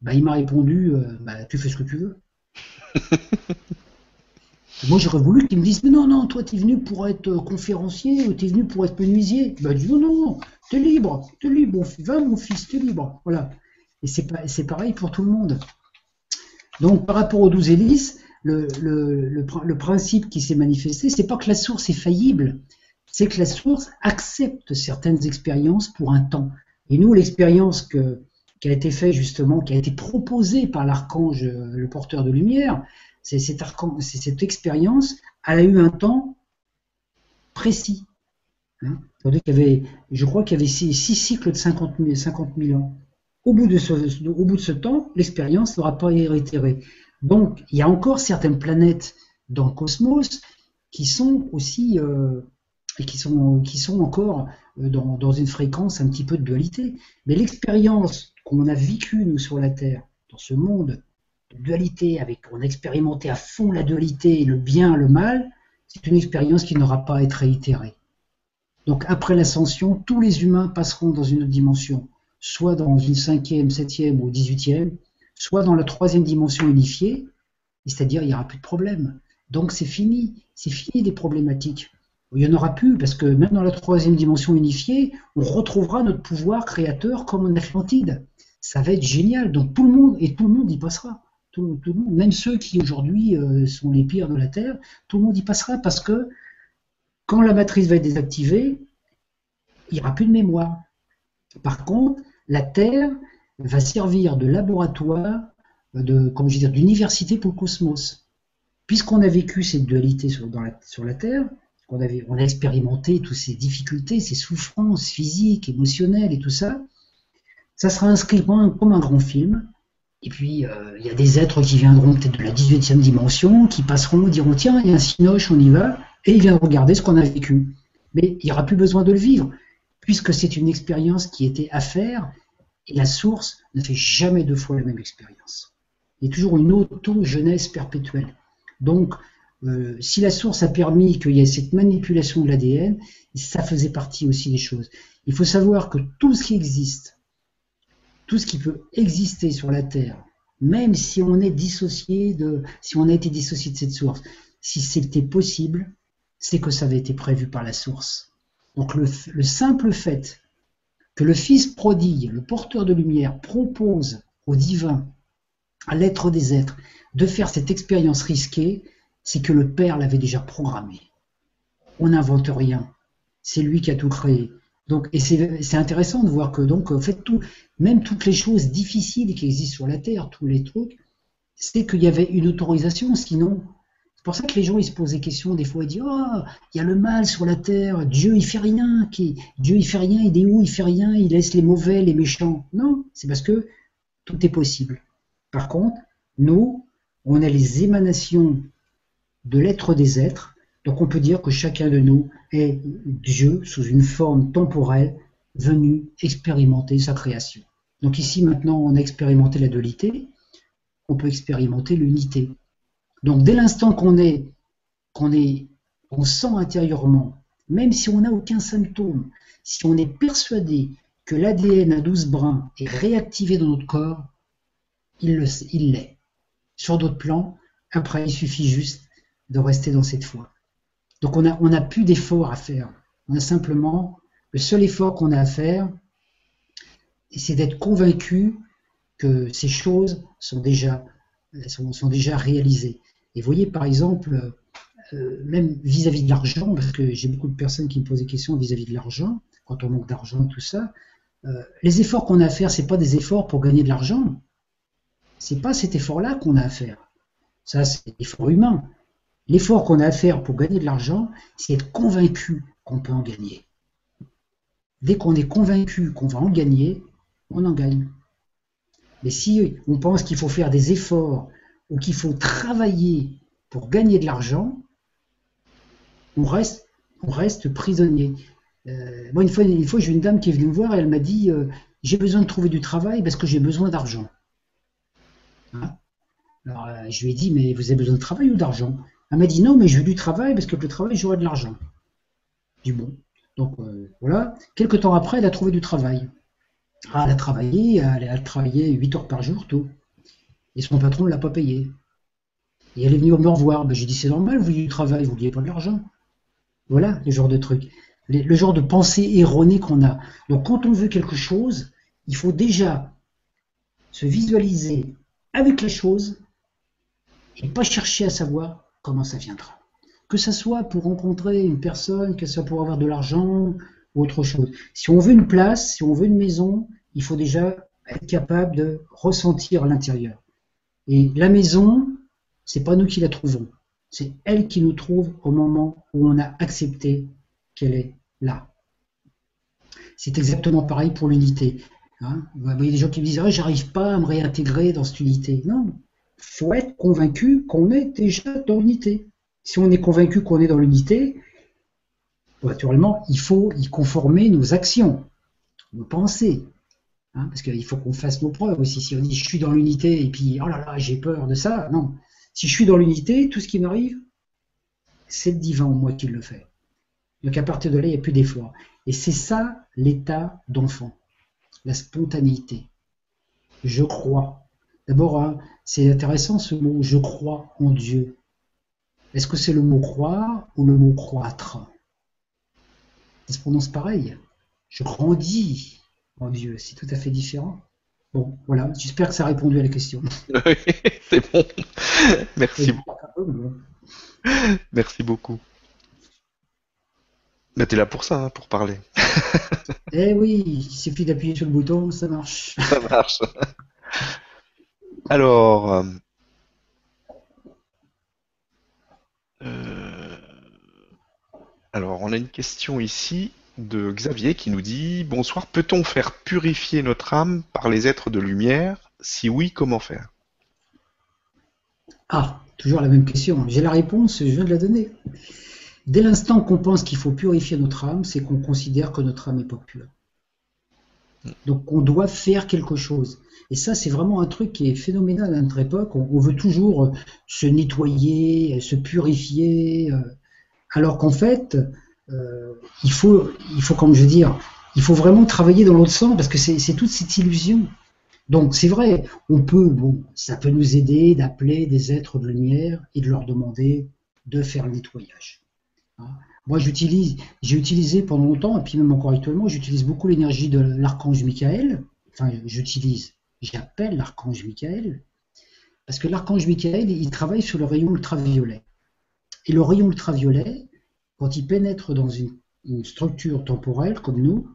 bah, il m'a répondu euh, bah, tu fais ce que tu veux. Moi, j'aurais voulu qu'ils me disent, non, non, toi, tu es venu pour être euh, conférencier ou tu es venu pour être menuisier. Je dis, non, non, tu es libre, tu es libre, va, mon fils, tu es libre. Voilà. Et c'est pareil pour tout le monde. Donc, par rapport aux douze hélices, le, le, le, principe qui s'est manifesté, c'est pas que la source est faillible, c'est que la source accepte certaines expériences pour un temps. Et nous, l'expérience qui a été faite justement, qui a été proposée par l'archange, le porteur de lumière, cette, expérience, elle a eu un temps précis. Hein. avait, je crois qu'il y avait six, cycles de 50 000, ans. Au bout de ce, au bout de ce temps, l'expérience n'aura pas réitéré. Donc, il y a encore certaines planètes dans le cosmos qui sont aussi, euh, et qui sont, qui sont encore euh, dans, dans une fréquence un petit peu de dualité. Mais l'expérience qu'on a vécue, nous, sur la Terre, dans ce monde de dualité, avec on a expérimenté à fond la dualité, le bien, le mal, c'est une expérience qui n'aura pas à être réitérée. Donc après l'ascension, tous les humains passeront dans une autre dimension, soit dans une cinquième, septième ou dix-huitième, soit dans la troisième dimension unifiée, c'est-à-dire il n'y aura plus de problème. Donc c'est fini, c'est fini des problématiques. Il n'y en aura plus, parce que même dans la troisième dimension unifiée, on retrouvera notre pouvoir créateur comme en Atlantide. Ça va être génial. Donc tout le monde, et tout le monde y passera. Tout, le monde, même ceux qui aujourd'hui euh, sont les pires de la Terre, tout le monde y passera parce que quand la matrice va être désactivée, il n'y aura plus de mémoire. Par contre, la Terre va servir de laboratoire, de, comment d'université pour le cosmos. Puisqu'on a vécu cette dualité sur, la, sur la Terre, on, avait, on a expérimenté toutes ces difficultés, ces souffrances physiques, émotionnelles et tout ça, ça sera inscrit comme un grand film. Et puis, euh, il y a des êtres qui viendront peut-être de la 18e dimension, qui passeront, diront tiens, il y a un cinoche, on y va, et ils viendront regarder ce qu'on a vécu. Mais il n'y aura plus besoin de le vivre, puisque c'est une expérience qui était à faire, et la source ne fait jamais deux fois la même expérience. Il y a toujours une auto-jeunesse perpétuelle. Donc, euh, si la source a permis qu'il y ait cette manipulation de l'ADN, ça faisait partie aussi des choses. Il faut savoir que tout ce qui existe, tout ce qui peut exister sur la Terre, même si on est dissocié de, si on a été dissocié de cette source, si c'était possible, c'est que ça avait été prévu par la source. Donc le, le simple fait que le Fils prodigue, le porteur de lumière, propose au divin, à l'être des êtres, de faire cette expérience risquée, c'est que le Père l'avait déjà programmé. On n'invente rien. C'est lui qui a tout créé. Donc, et c'est intéressant de voir que donc, en fait, tout, même toutes les choses difficiles qui existent sur la Terre, tous les trucs, c'est qu'il y avait une autorisation, sinon. C'est pour ça que les gens ils se posent des questions, des fois ils disent Oh, il y a le mal sur la terre, Dieu il fait rien, qui, Dieu il fait rien, il est où, il fait rien, il laisse les mauvais, les méchants. Non, c'est parce que tout est possible. Par contre, nous, on a les émanations de l'être des êtres. Donc on peut dire que chacun de nous est Dieu sous une forme temporelle venu expérimenter sa création. Donc ici maintenant on a expérimenté la dualité, on peut expérimenter l'unité. Donc dès l'instant qu'on est, qu'on est, on sent intérieurement, même si on n'a aucun symptôme, si on est persuadé que l'ADN à 12 brins est réactivé dans notre corps, il l'est. Sur d'autres plans, après il suffit juste de rester dans cette foi. Donc on n'a a plus d'efforts à faire. On a simplement, le seul effort qu'on a à faire, c'est d'être convaincu que ces choses sont déjà, réalisées. Et vous voyez, par exemple, euh, même vis-à-vis de l'argent, parce que j'ai beaucoup de personnes qui me posent des questions vis-à-vis de l'argent, quand on manque d'argent, tout ça, euh, les efforts qu'on a à faire, c'est pas des efforts pour gagner de l'argent. C'est pas cet effort-là qu'on a à faire. Ça, c'est l'effort humain. L'effort qu'on a à faire pour gagner de l'argent, c'est être convaincu qu'on peut en gagner. Dès qu'on est convaincu qu'on va en gagner, on en gagne. Mais si on pense qu'il faut faire des efforts ou qu'il faut travailler pour gagner de l'argent, on reste, on reste prisonnier. Euh, moi, une fois, une fois j'ai une dame qui est venue me voir et elle m'a dit euh, J'ai besoin de trouver du travail parce que j'ai besoin d'argent. Hein? Alors, euh, je lui ai dit Mais vous avez besoin de travail ou d'argent? Elle m'a dit Non, mais je veux du travail parce que le travail, j'aurai de l'argent. Du bon. Donc, voilà. Quelques temps après, elle a trouvé du travail. Ah, elle a travaillé, elle a travaillé 8 heures par jour, tout. Et son patron ne l'a pas payé. Et elle est venue me revoir. Ben, j'ai dit, c'est normal, vous vouliez du travail, vous vouliez pas de l'argent. Voilà le genre de truc. Le, genre de pensée erronée qu'on a. Donc quand on veut quelque chose, il faut déjà se visualiser avec les choses et pas chercher à savoir comment ça viendra. Que ce soit pour rencontrer une personne, que ce soit pour avoir de l'argent ou autre chose. Si on veut une place, si on veut une maison, il faut déjà être capable de ressentir l'intérieur. Et la maison, c'est pas nous qui la trouvons. C'est elle qui nous trouve au moment où on a accepté qu'elle est là. C'est exactement pareil pour l'unité. Hein. Vous voyez des gens qui me disent ah, j'arrive pas à me réintégrer dans cette unité. Non, faut être convaincu qu'on est déjà dans l'unité. Si on est convaincu qu'on est dans l'unité, naturellement, il faut y conformer nos actions, nos pensées. Hein, parce qu'il faut qu'on fasse nos preuves aussi. Si on dit je suis dans l'unité et puis oh là là, j'ai peur de ça, non. Si je suis dans l'unité, tout ce qui m'arrive, c'est le divin en moi qui le fait. Donc à partir de là, il n'y a plus d'effort. Et c'est ça l'état d'enfant, la spontanéité. Je crois. D'abord, hein, c'est intéressant ce mot je crois en Dieu. Est-ce que c'est le mot croire ou le mot croître? Ça se prononce pareil. Je grandis en Dieu, c'est tout à fait différent. Bon, voilà, j'espère que ça a répondu à la question. Oui, c'est bon. Merci beaucoup. Merci beaucoup. Mais t'es là pour ça, hein, pour parler. eh oui, il suffit d'appuyer sur le bouton, ça marche. Ça marche. Alors, euh, euh, alors, on a une question ici de Xavier qui nous dit Bonsoir, peut-on faire purifier notre âme par les êtres de lumière? Si oui, comment faire? Ah, toujours la même question. J'ai la réponse, je viens de la donner. Dès l'instant qu'on pense qu'il faut purifier notre âme, c'est qu'on considère que notre âme n'est pas pure. Donc on doit faire quelque chose. Et ça, c'est vraiment un truc qui est phénoménal à notre époque. On, veut toujours se nettoyer, se purifier, euh, alors qu'en fait, euh, il faut, il faut, je veux dire, il faut vraiment travailler dans l'autre sens parce que c'est toute cette illusion. Donc c'est vrai, on peut, bon, ça peut nous aider d'appeler des êtres de lumière et de leur demander de faire le nettoyage. Hein. Moi, j'utilise, j'ai utilisé pendant longtemps, et puis même encore actuellement, j'utilise beaucoup l'énergie de l'archange Michael. Enfin, j'utilise, j'appelle l'archange Michael, parce que l'archange Michael, il travaille sur le rayon ultraviolet. Et le rayon ultraviolet, quand il pénètre dans une, structure temporelle comme nous,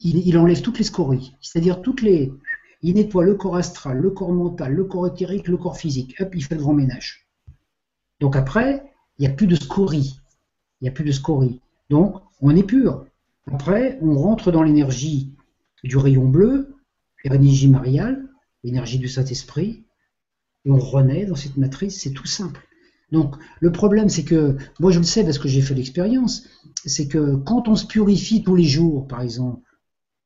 il, enlève toutes les scories, c'est-à-dire toutes les. Il nettoie le corps astral, le corps mental, le corps éthérique, le corps physique. Hop, il fait le grand ménage. Donc après, il n'y a plus de scories. Il n'y a plus de scories. Donc, on est pur. Après, on rentre dans l'énergie du rayon bleu, l'énergie mariale, l'énergie du Saint-Esprit, et on renaît dans cette matrice, c'est tout simple. Donc le problème, c'est que, moi je le sais parce que j'ai fait l'expérience, c'est que quand on se purifie tous les jours, par exemple,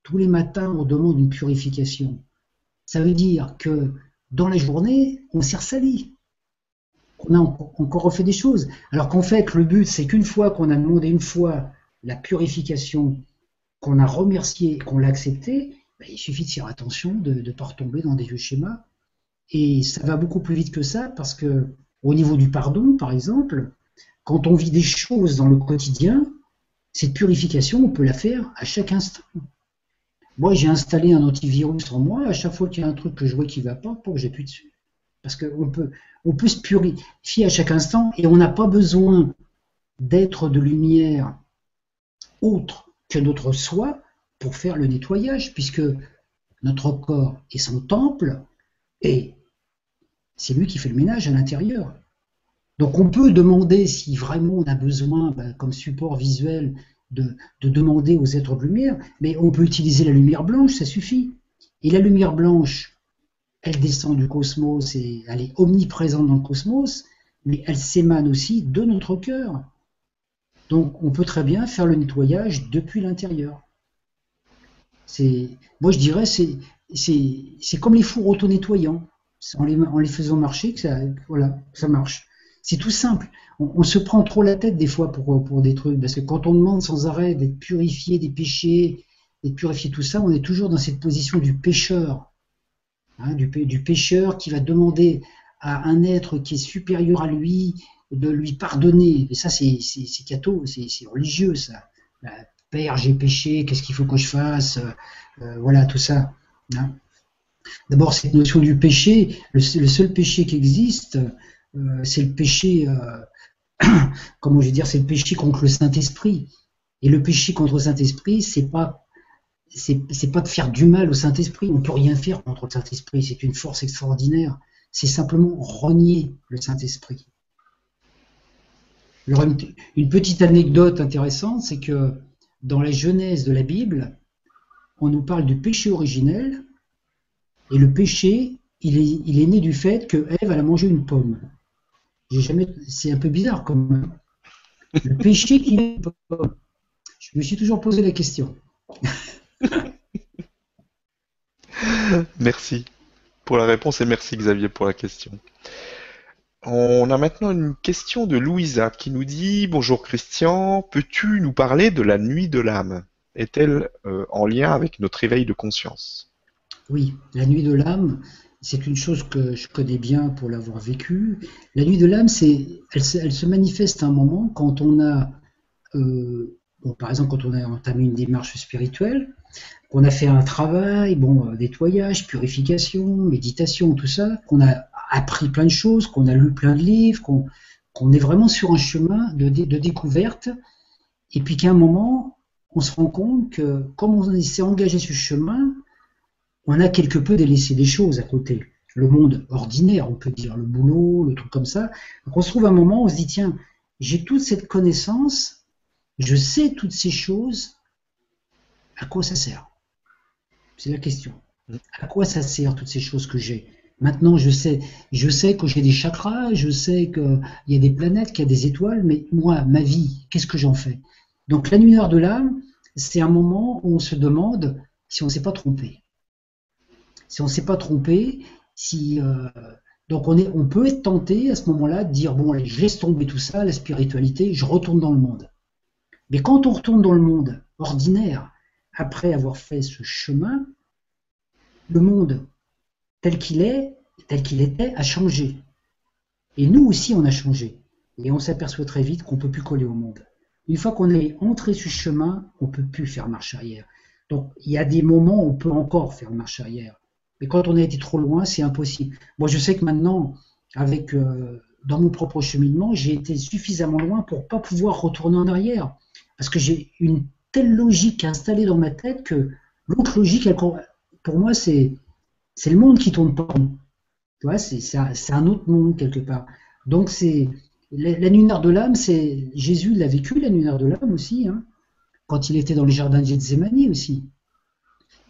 tous les matins on demande une purification, ça veut dire que dans la journée, on s'est ressali. On a encore refait des choses. Alors qu'en fait, le but, c'est qu'une fois qu'on a demandé une fois la purification, qu'on a remercié, qu'on l'a accepté, ben, il suffit de faire attention de ne pas retomber dans des vieux schémas. Et ça va beaucoup plus vite que ça parce que au niveau du pardon, par exemple, quand on vit des choses dans le quotidien, cette purification, on peut la faire à chaque instant. Moi, j'ai installé un antivirus en moi, à chaque fois qu'il y a un truc que je vois qui ne va pas, pour que j'appuie dessus. Parce qu'on peut, on peut se purifier à chaque instant et on n'a pas besoin d'être de lumière autre que notre soi pour faire le nettoyage, puisque notre corps est son temple et c'est lui qui fait le ménage à l'intérieur. Donc on peut demander si vraiment on a besoin, ben, comme support visuel, de, demander aux êtres de lumière, mais on peut utiliser la lumière blanche, ça suffit. Et la lumière blanche, elle descend du cosmos et elle est omniprésente dans le cosmos, mais elle s'émane aussi de notre cœur. Donc on peut très bien faire le nettoyage depuis l'intérieur. Moi je dirais, c'est, c'est comme les fours auto-nettoyants en les, faisant marcher, que ça, voilà, ça marche. C'est tout simple. On, se prend trop la tête des fois pour, pour des trucs, parce que quand on demande sans arrêt d'être purifié des péchés, d'être purifié tout ça, on est toujours dans cette position du pécheur, hein, du, du pécheur qui va demander à un être qui est supérieur à lui de lui pardonner. Et ça, c'est catho, c'est religieux, ça. Bah, Père, j'ai péché, qu'est-ce qu'il faut que je fasse euh, Voilà, tout ça. Hein. D'abord, cette notion du péché, le, seul péché qui existe, euh, c'est le péché, euh, comment je vais dire, c'est le péché contre le Saint-Esprit. Et le péché contre le Saint-Esprit, c'est pas c'est pas de faire du mal au Saint-Esprit. On peut rien faire contre le Saint-Esprit. C'est une force extraordinaire. C'est simplement renier le Saint-Esprit. Une petite anecdote intéressante, c'est que dans la Genèse de la Bible, on nous parle du péché originel et le péché, il est, né du fait que Ève a mangé une pomme. C'est un peu bizarre comme le péché qui est Je me suis toujours posé la question. merci pour la réponse et merci Xavier pour la question. On a maintenant une question de Louisa qui nous dit Bonjour Christian, peux-tu nous parler de la nuit de l'âme? Est-elle euh, en lien avec notre éveil de conscience? Oui, la nuit de l'âme, c'est une chose que je connais bien pour l'avoir vécue. La nuit de l'âme, c'est, elle, se manifeste à un moment quand on a, euh, par exemple, quand on a entamé une démarche spirituelle, qu'on a fait un travail, bon, nettoyage, purification, méditation, tout ça, qu'on a appris plein de choses, qu'on a lu plein de livres, qu'on est vraiment sur un chemin de, découverte, et puis qu'à un moment, on se rend compte que comme on s'est engagé sur ce chemin, on a quelque peu délaissé des choses à côté. Le monde ordinaire, on peut dire, le boulot, le truc comme ça. On se trouve un moment, on se dit, tiens, j'ai toute cette connaissance, je sais toutes ces choses, à quoi ça sert? C'est la question. À quoi ça sert toutes ces choses que j'ai? Maintenant, je sais, je sais que j'ai des chakras, je sais qu'il y a des planètes, qu'il y a des étoiles, mais moi, ma vie, qu'est-ce que j'en fais? Donc, la nuit noire de l'âme, c'est un moment où on se demande si on ne s'est pas trompé. Si on ne s'est pas trompé, si euh, donc on, est, on peut être tenté à ce moment-là de dire bon je laisse tomber tout ça, la spiritualité, je retourne dans le monde. Mais quand on retourne dans le monde ordinaire, après avoir fait ce chemin, le monde tel qu'il est, tel qu'il était, a changé. Et nous aussi, on a changé. Et on s'aperçoit très vite qu'on ne peut plus coller au monde. Une fois qu'on est entré sur ce chemin, on ne peut plus faire marche arrière. Donc, il y a des moments où on peut encore faire marche arrière. Mais quand on a été trop loin, c'est impossible. Moi, je sais que maintenant, avec euh, dans mon propre cheminement, j'ai été suffisamment loin pour pas pouvoir retourner en arrière. Parce que j'ai une telle logique installée dans ma tête que l'autre logique, pour moi, c'est c'est le monde qui tourne pas Tu vois, c'est un autre monde quelque part. Donc c'est la, nuit de l'âme, c'est Jésus l'a vécu la nuit de l'âme aussi, hein, quand il était dans les jardins de Gethsemane aussi.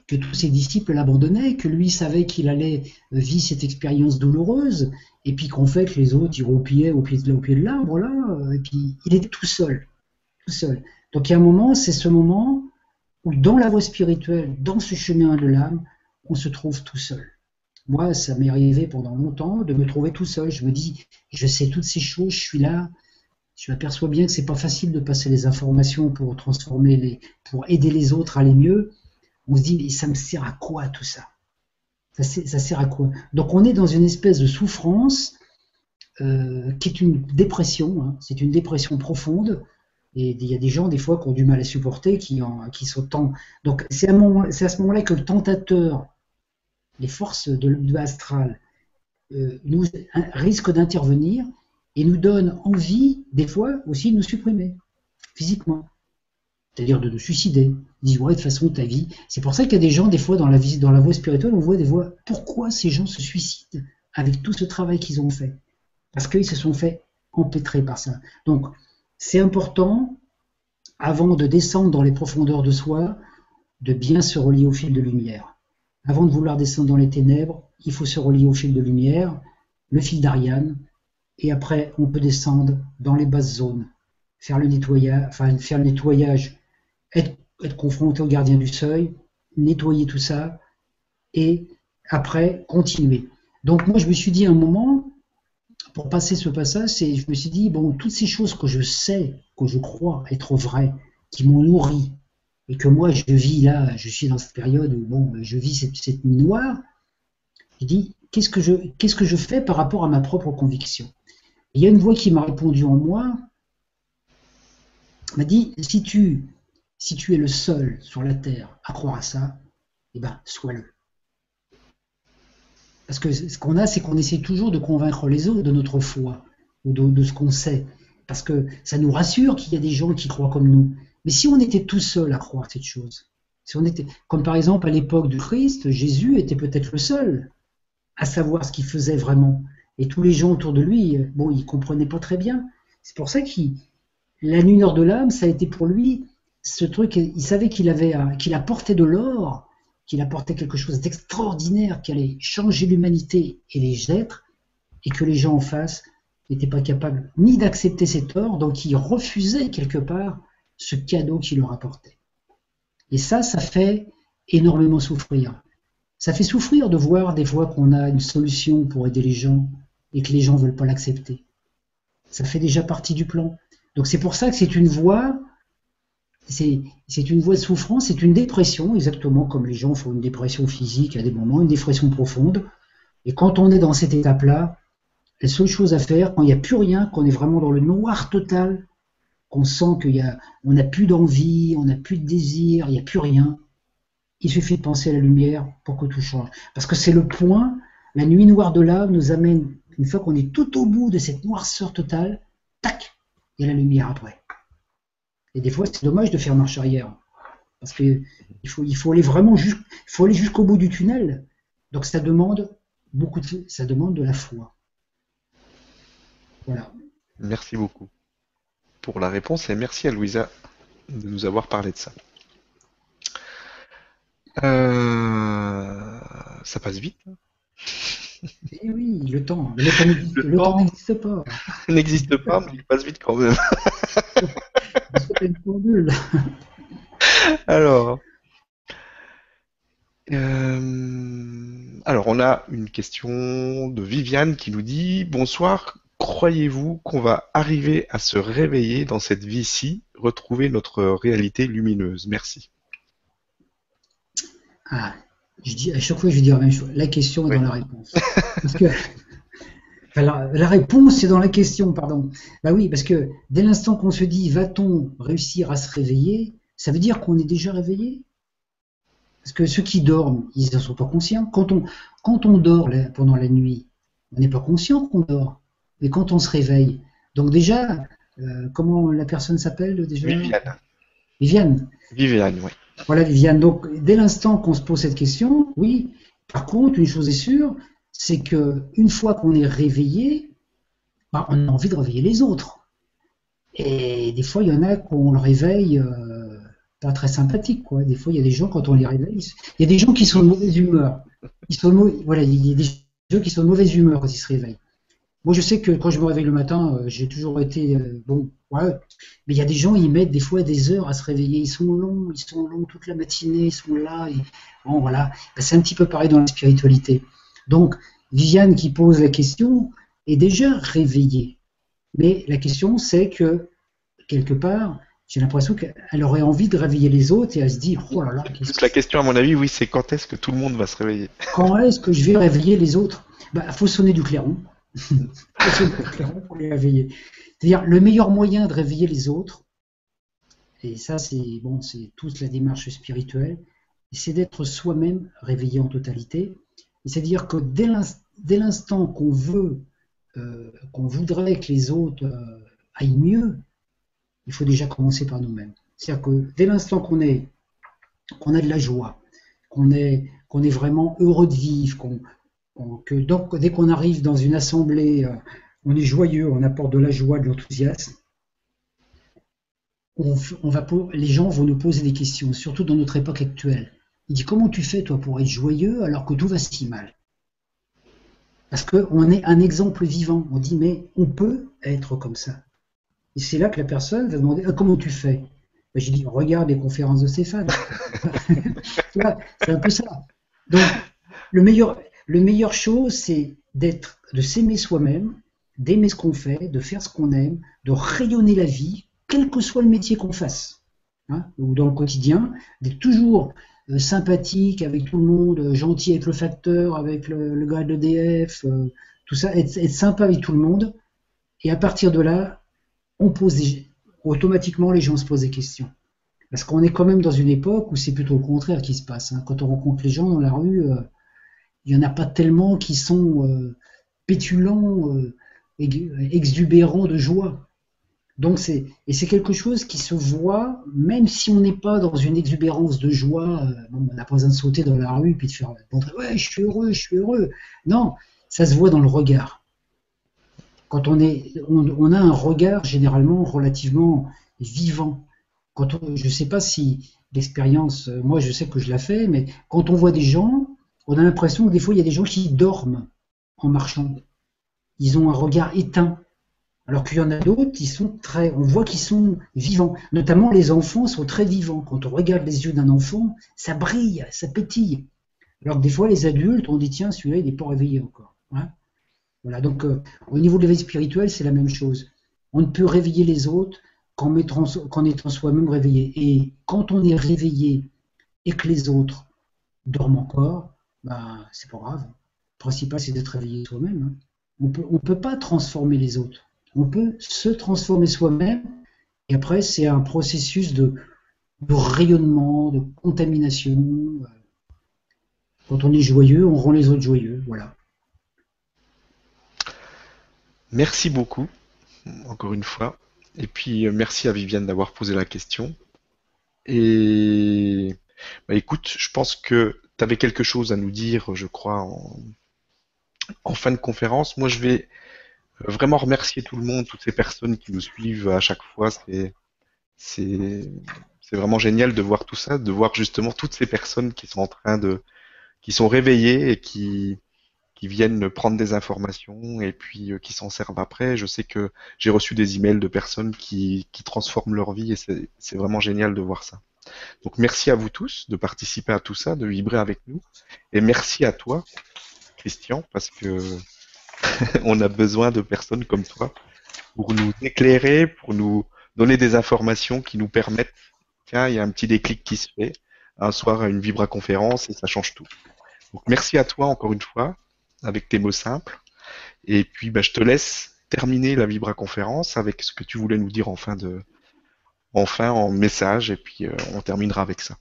Que tous ses disciples l'abandonnaient, que lui savait qu'il allait vivre cette expérience douloureuse, et puis qu'en fait les autres roupaillaient au pied de, au pied de l'arbre là, et puis il était tout seul, tout seul. Donc il y a un moment, c'est ce moment où dans la voie spirituelle, dans ce chemin de l'âme, on se trouve tout seul. Moi, ça m'est arrivé pendant longtemps de me trouver tout seul. Je me dis, je sais toutes ces choses, je suis là. Je m'aperçois bien que c'est pas facile de passer les informations pour transformer les, pour aider les autres à aller mieux. On se dit, mais ça me sert à quoi tout ça? Ça, sert à quoi? Donc on est dans une espèce de souffrance euh, qui est une dépression. Hein. C'est une dépression profonde. Et il y a des gens, des fois, qui ont du mal à supporter, qui, sont tant. Donc, c'est à, ce moment-là que le tentateur les forces de, l'astral euh, nous risquent d'intervenir et nous donnent envie, des fois, aussi de nous supprimer, physiquement. C'est-à-dire de nous suicider. Ils disent, ouais, de toute façon, ta vie. C'est pour ça qu'il y a des gens, des fois, dans la, vie, dans la voie spirituelle, on voit des voix. Pourquoi ces gens se suicident avec tout ce travail qu'ils ont fait? Parce qu'ils se sont fait empêtrer par ça. Donc, c'est important, avant de descendre dans les profondeurs de soi, de bien se relier au fil de lumière. Avant de vouloir descendre dans les ténèbres, il faut se relier au fil de lumière, le fil d'Ariane, et après on peut descendre dans les basses zones, faire le nettoyage, faire le nettoyage, être, confronté au gardien du seuil, nettoyer tout ça, et après continuer. Donc moi je me suis dit un moment, pour passer ce passage, je me suis dit, bon, toutes ces choses que je sais, que je crois être vraies, qui m'ont nourri, et que moi je vis là, je suis dans cette période où bon, je vis cette, nuit noire, je dis qu'est-ce que je fais par rapport à ma propre conviction? Il y a une voix qui m'a répondu en moi, m'a dit si tu es le seul sur la terre à croire à ça, eh ben sois-le. Parce que ce qu'on a, c'est qu'on essaie toujours de convaincre les autres de notre foi ou de ce qu'on sait. Parce que ça nous rassure qu'il y a des gens qui croient comme nous. Mais si on était tout seul à croire cette chose, si on était, comme par exemple à l'époque du Christ, Jésus était peut-être le seul à savoir ce qu'il faisait vraiment. Et tous les gens autour de lui, bon, ils comprenaient pas très bien. C'est pour ça qu'il, la nuit nord de l'âme, ça a été pour lui ce truc. Il savait qu'il avait, qu'il apportait de l'or, qu'il apportait quelque chose d'extraordinaire, qui allait changer l'humanité et les êtres, et que les gens en face n'étaient pas capables ni d'accepter cet or, donc ils refusaient quelque part ce cadeau qu'il leur apportait. Et ça, ça fait énormément souffrir. Ça fait souffrir de voir des fois qu'on a une solution pour aider les gens et que les gens ne veulent pas l'accepter. Ça fait déjà partie du plan. Donc c'est pour ça que c'est une voie, c'est une voie de souffrance, c'est une dépression, exactement comme les gens font une dépression physique à des moments, une dépression profonde. Et quand on est dans cette étape-là, la seule chose à faire, quand il n'y a plus rien, qu'on est vraiment dans le noir total, qu'on sent qu'on n'a plus d'envie, on n'a plus de désir, il n'y a plus rien, il suffit de penser à la lumière pour que tout change. Parce que c'est le point, la nuit noire de l'âme nous amène, une fois qu'on est tout au bout de cette noirceur totale, tac, il y a la lumière après. Et des fois, c'est dommage de faire marche arrière. Parce qu'il faut, il faut aller vraiment faut aller jusqu'au bout du tunnel. Donc ça demande beaucoup de, ça demande de la foi. Voilà. Merci beaucoup pour la réponse et merci à Louisa de nous avoir parlé de ça. Euh, ça passe vite. Hein. Eh oui, le temps. Le temps n'existe pas. N'existe pas, mais il passe vite quand même. alors, euh, alors, on a une question de Viviane qui nous dit Bonsoir, croyez-vous qu'on va arriver à se réveiller dans cette vie-ci, retrouver notre réalité lumineuse? Merci. Ah, je dis, à chaque fois, je vais dire la même chose. La question est dans la réponse. Parce que, la, réponse est dans la question, pardon. Bah oui, parce que dès l'instant qu'on se dit va-t-on réussir à se réveiller, ça veut dire qu'on est déjà réveillé? Parce que ceux qui dorment, ils ne sont pas conscients. Quand on, quand on dort pendant la nuit, on n'est pas conscient qu'on dort. Mais quand on se réveille, donc déjà, euh, comment la personne s'appelle déjà Viviane. Viviane. Viviane, oui. Voilà, Viviane. Donc, dès l'instant qu'on se pose cette question, oui. Par contre, une chose est sûre, c'est que une fois qu'on est réveillé, bah, on a envie de réveiller les autres. Et des fois, il y en a qu'on le réveille euh, pas très sympathique, quoi. Des fois, il y a des gens quand on les réveille, il y a des gens qui sont de mauvaise humeur. Ils sont voilà, il y a des gens qui sont de mauvaise humeur quand ils se réveillent. Moi, je sais que quand je me réveille le matin, euh, j'ai toujours été euh, bon, ouais. Mais il y a des gens, ils mettent des fois des heures à se réveiller. Ils sont longs, ils sont longs toute la matinée, ils sont là. Et, bon, voilà. Ben, c'est un petit peu pareil dans la spiritualité. Donc, Viviane qui pose la question est déjà réveillée. Mais la question, c'est que quelque part, j'ai l'impression qu'elle aurait envie de réveiller les autres et elle se dit oh là là. La question, à mon avis, oui, c'est quand est-ce que tout le monde va se réveiller? Quand est-ce que je vais réveiller les autres? Il bah, faut sonner du clairon. C'est-à-dire le meilleur moyen de réveiller les autres, et ça c'est bon, c'est toute la démarche spirituelle, c'est d'être soi-même réveillé en totalité. C'est-à-dire que dès l'instant qu'on veut, euh, qu'on voudrait que les autres euh, aillent mieux, il faut déjà commencer par nous-mêmes. C'est-à-dire que dès l'instant qu'on est, qu'on a de la joie, qu'on est, qu'on est vraiment heureux de vivre, qu'on donc, dès qu'on arrive dans une assemblée, euh, on est joyeux, on apporte de la joie, de l'enthousiasme. On, va, les gens vont nous poser des questions, surtout dans notre époque actuelle. Il dit comment tu fais toi pour être joyeux alors que tout va si mal? Parce qu'on est un exemple vivant. On dit mais on peut être comme ça. Et c'est là que la personne va demander ah, comment tu fais? Ben, J'ai dit regarde les conférences de Stéphane. c'est un peu ça. Donc le meilleur, le meilleur chose, c'est d'être, de s'aimer soi-même, d'aimer ce qu'on fait, de faire ce qu'on aime, de rayonner la vie, quel que soit le métier qu'on fasse, hein, ou dans le quotidien, d'être toujours euh, sympathique avec tout le monde, euh, gentil avec le facteur, avec le, gars de l'EDF, euh, tout ça, être, sympa avec tout le monde. Et à partir de là, on pose automatiquement les gens se posent des questions. Parce qu'on est quand même dans une époque où c'est plutôt le contraire qui se passe. Hein. Quand on rencontre les gens dans la rue, il n'y en a pas tellement qui sont euh, pétulants, euh, exubérants de joie. Donc c'est et c'est quelque chose qui se voit même si on n'est pas dans une exubérance de joie. Euh, on n'a pas besoin de sauter dans la rue puis de faire ouais je suis heureux, je suis heureux. Non, ça se voit dans le regard. Quand on est, on, a un regard généralement relativement vivant. Quand je ne sais pas si l'expérience, moi je sais que je la fais, mais quand on voit des gens, on a l'impression que des fois, il y a des gens qui dorment en marchant. Ils ont un regard éteint. Alors qu'il y en a d'autres qui sont très, on voit qu'ils sont vivants. Notamment les enfants sont très vivants. Quand on regarde les yeux d'un enfant, ça brille, ça pétille. Alors que des fois les adultes, on dit tiens celui-là il n'est pas réveillé encore. Hein. voilà. Donc euh, au niveau de l'éveil spirituel, c'est la même chose. On ne peut réveiller les autres qu'en étant soi-même réveillé. Et quand on est réveillé et que les autres dorment encore, bah, c'est pas grave. Le principal, c'est d'être réveillé soi-même. Hein. On ne peut pas transformer les autres. On peut se transformer soi-même. Et après, c'est un processus de, rayonnement, de contamination. Quand on est joyeux, on rend les autres joyeux. Voilà. Merci beaucoup, encore une fois. Et puis, euh, merci à Viviane d'avoir posé la question. Et bah, écoute, je pense que tu avais quelque chose à nous dire, je crois, en, fin de conférence. Moi, je vais euh, vraiment remercier tout le monde, toutes ces personnes qui nous suivent à chaque fois. C'est, vraiment génial de voir tout ça, de voir justement toutes ces personnes qui sont en train de, qui sont réveillées et qui, viennent prendre des informations et puis euh, qui s'en servent après. Je sais que j'ai reçu des emails de personnes qui transforment leur vie et c'est vraiment génial de voir ça. Donc merci à vous tous de participer à tout ça, de vibrer avec nous. Et merci à toi, Christian, parce que on a besoin de personnes comme toi pour nous éclairer, pour nous donner des informations qui nous permettent, tiens, il y a un petit déclic qui se fait un soir à une Vibra conférence et ça change tout. Donc merci à toi encore une fois avec tes mots simples. Et puis bah, je te laisse terminer la Vibra conférence avec ce que tu voulais nous dire en fin de, enfin en message et puis euh, on terminera avec ça.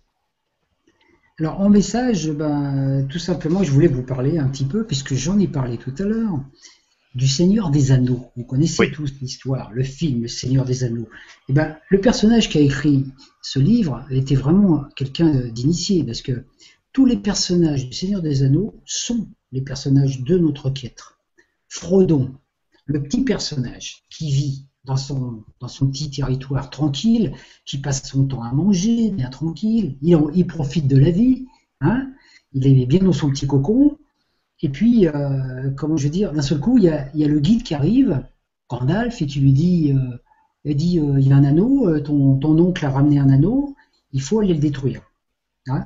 Alors en message, ben, tout simplement, je voulais vous parler un petit peu, puisque j'en ai parlé tout à l'heure, du Seigneur des Anneaux. Vous connaissez tous l'histoire, le film Le Seigneur des Anneaux. Et eh ben, le personnage qui a écrit ce livre était vraiment quelqu'un d'initié, parce que tous les personnages du Seigneur des Anneaux sont les personnages de notre quête. Frodon, le petit personnage qui vit dans son, dans son petit territoire tranquille, qui passe son temps à manger, bien tranquille, il, profite de la vie, hein, il est bien dans son petit cocon, et puis, euh, comment je veux dire, d'un seul coup, il y, a, le guide qui arrive, Gandalf, et tu lui dis, euh, il dit, euh, il a un anneau, ton, ton, oncle a ramené un anneau, il faut aller le détruire. Hein.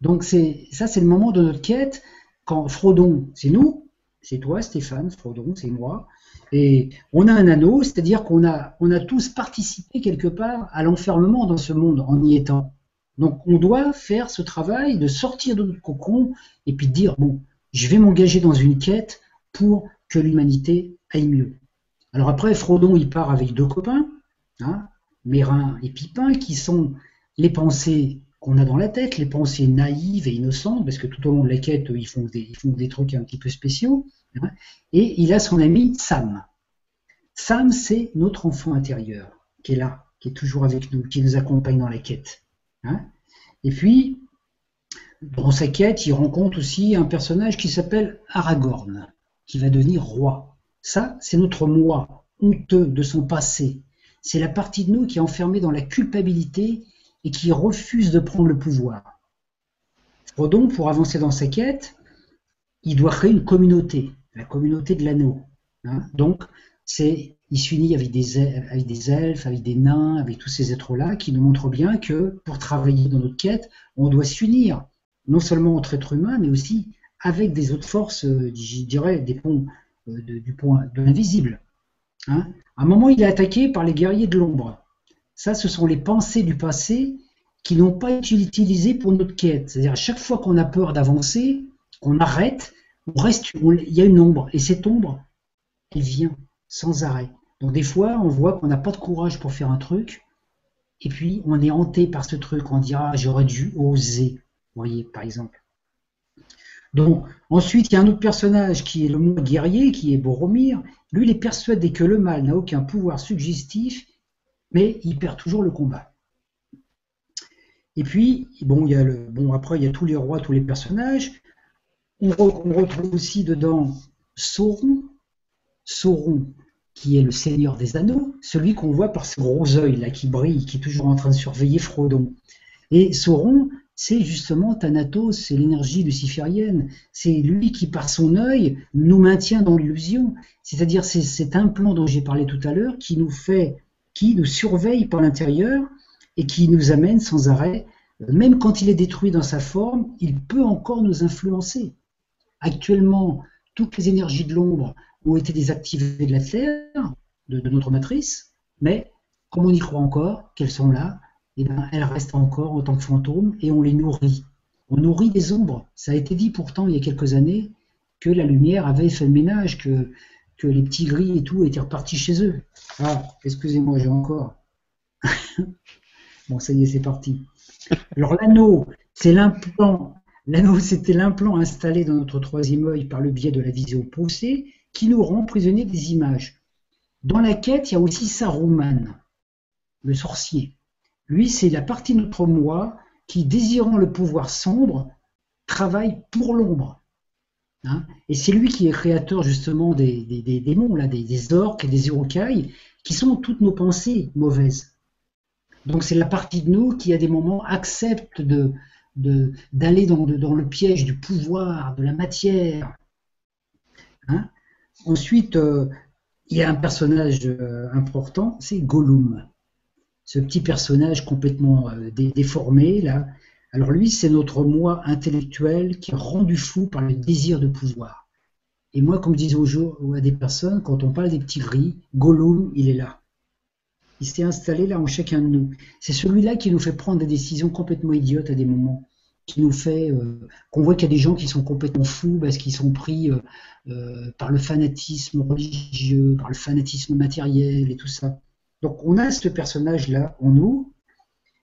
Donc c'est ça, c'est le moment de notre quête, quand Frodon, c'est nous, c'est toi Stéphane, Frodon, c'est moi, et on a un anneau, c'est-à-dire qu'on a, tous participé quelque part à l'enfermement dans ce monde en y étant. Donc on doit faire ce travail de sortir de notre cocon et puis de dire, bon, je vais m'engager dans une quête pour que l'humanité aille mieux. Alors après, Frodon, il part avec deux copains, hein, Mérin et Pipin, qui sont les pensées qu'on a dans la tête, les pensées naïves et innocentes, parce que tout au long de la quête, ils font des, ils font des trucs un petit peu spéciaux. Et il a son ami Sam. Sam, c'est notre enfant intérieur qui est là, qui est toujours avec nous, qui nous accompagne dans la quête. Hein. et puis, dans sa quête, il rencontre aussi un personnage qui s'appelle Aragorn, qui va devenir roi. Ça, c'est notre moi, honteux de son passé. C'est la partie de nous qui est enfermée dans la culpabilité et qui refuse de prendre le pouvoir. Frodon, pour avancer dans sa quête, il doit créer une communauté la communauté de l'anneau. Hein. Donc, c'est, il s'unit avec des, avec des elfes, avec des nains, avec tous ces êtres-là, qui nous montrent bien que pour travailler dans notre quête, on doit s'unir, non seulement entre êtres humains, mais aussi avec des autres forces, euh, je dirais, des ponts euh, du point de l'invisible. Hein. À un moment, il est attaqué par les guerriers de l'ombre. Ça, ce sont les pensées du passé qui n'ont pas été utilisées pour notre quête. C'est-à-dire, à chaque fois qu'on a peur d'avancer, qu'on arrête, il y a une ombre, et cette ombre, elle vient sans arrêt. Donc des fois, on voit qu'on n'a pas de courage pour faire un truc, et puis on est hanté par ce truc, on dira j'aurais dû oser, vous voyez, par exemple. Donc ensuite, il y a un autre personnage qui est le monde guerrier, qui est Boromir. Lui, il est persuadé que le mal n'a aucun pouvoir suggestif, mais il perd toujours le combat. Et puis, bon, après, il y a tous les rois, tous les personnages. On, retrouve aussi dedans Sauron, Sauron qui est le seigneur des anneaux, celui qu'on voit par ce gros œil là qui brille, qui est toujours en train de surveiller Frodon. Et Sauron, c'est justement Thanatos, c'est l'énergie luciférienne. C'est lui qui, par son œil, nous maintient dans l'illusion. C'est-à-dire, c'est cet implant dont j'ai parlé tout à l'heure qui nous fait, qui nous surveille par l'intérieur et qui nous amène sans arrêt. Même quand il est détruit dans sa forme, il peut encore nous influencer. Actuellement, toutes les énergies de l'ombre ont été désactivées de la Terre, de, notre matrice, mais comme on y croit encore, qu'elles sont là, eh ben, elles restent encore en tant que fantômes et on les nourrit. On nourrit des ombres. Ça a été dit pourtant il y a quelques années que la lumière avait fait le ménage, que, que les petits gris et tout étaient repartis chez eux. Ah, excusez-moi, j'ai encore. bon, ça y est, c'est parti. Alors l'anneau, c'est l'implant. L'anneau, c'était l'implant installé dans notre troisième œil par le biais de la vision poussée qui nous rend prisonniers des images. Dans la quête, il y a aussi Saruman, le sorcier. Lui, c'est la partie de notre moi qui, désirant le pouvoir sombre, travaille pour l'ombre. Hein. et c'est lui qui est créateur justement des, démons, là, des, orques et des urukai, qui sont toutes nos pensées mauvaises. Donc c'est la partie de nous qui, à des moments, accepte de, d'aller dans, le piège du pouvoir, de la matière. Hein. Ensuite, euh, il y a un personnage euh, important, c'est Gollum ce petit personnage complètement euh, déformé là. Alors lui, c'est notre moi intellectuel qui est rendu fou par le désir de pouvoir. Et moi, comme je disais au jour, à des personnes, quand on parle des petits gris, Gollum, il est là. Il s'est installé là en chacun de nous. C'est celui-là qui nous fait prendre des décisions complètement idiotes à des moments, qui nous fait euh, qu'on voit qu'il y a des gens qui sont complètement fous parce qu'ils sont pris euh, par le fanatisme religieux, par le fanatisme matériel et tout ça. Donc on a ce personnage-là en nous.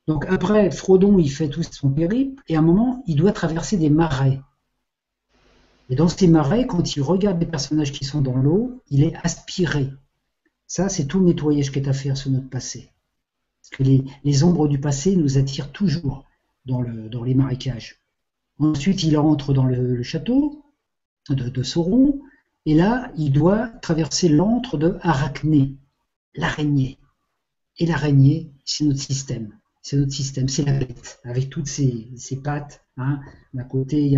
Donc après, Frodon, il fait tout son périple, et à un moment, il doit traverser des marais. Et dans ces marais, quand il regarde les personnages qui sont dans l'eau, il est aspiré. Ça, c'est tout le nettoyage qui est à faire sur notre passé. Parce que les, ombres du passé nous attirent toujours dans, les marécages. Ensuite, il rentre dans le, château de, de, Sauron, et là, il doit traverser l'antre de Arachné, l'araignée. Et l'araignée, c'est notre système. C'est notre système, c'est la bête, avec toutes ses, pattes. Hein. D'un côté, il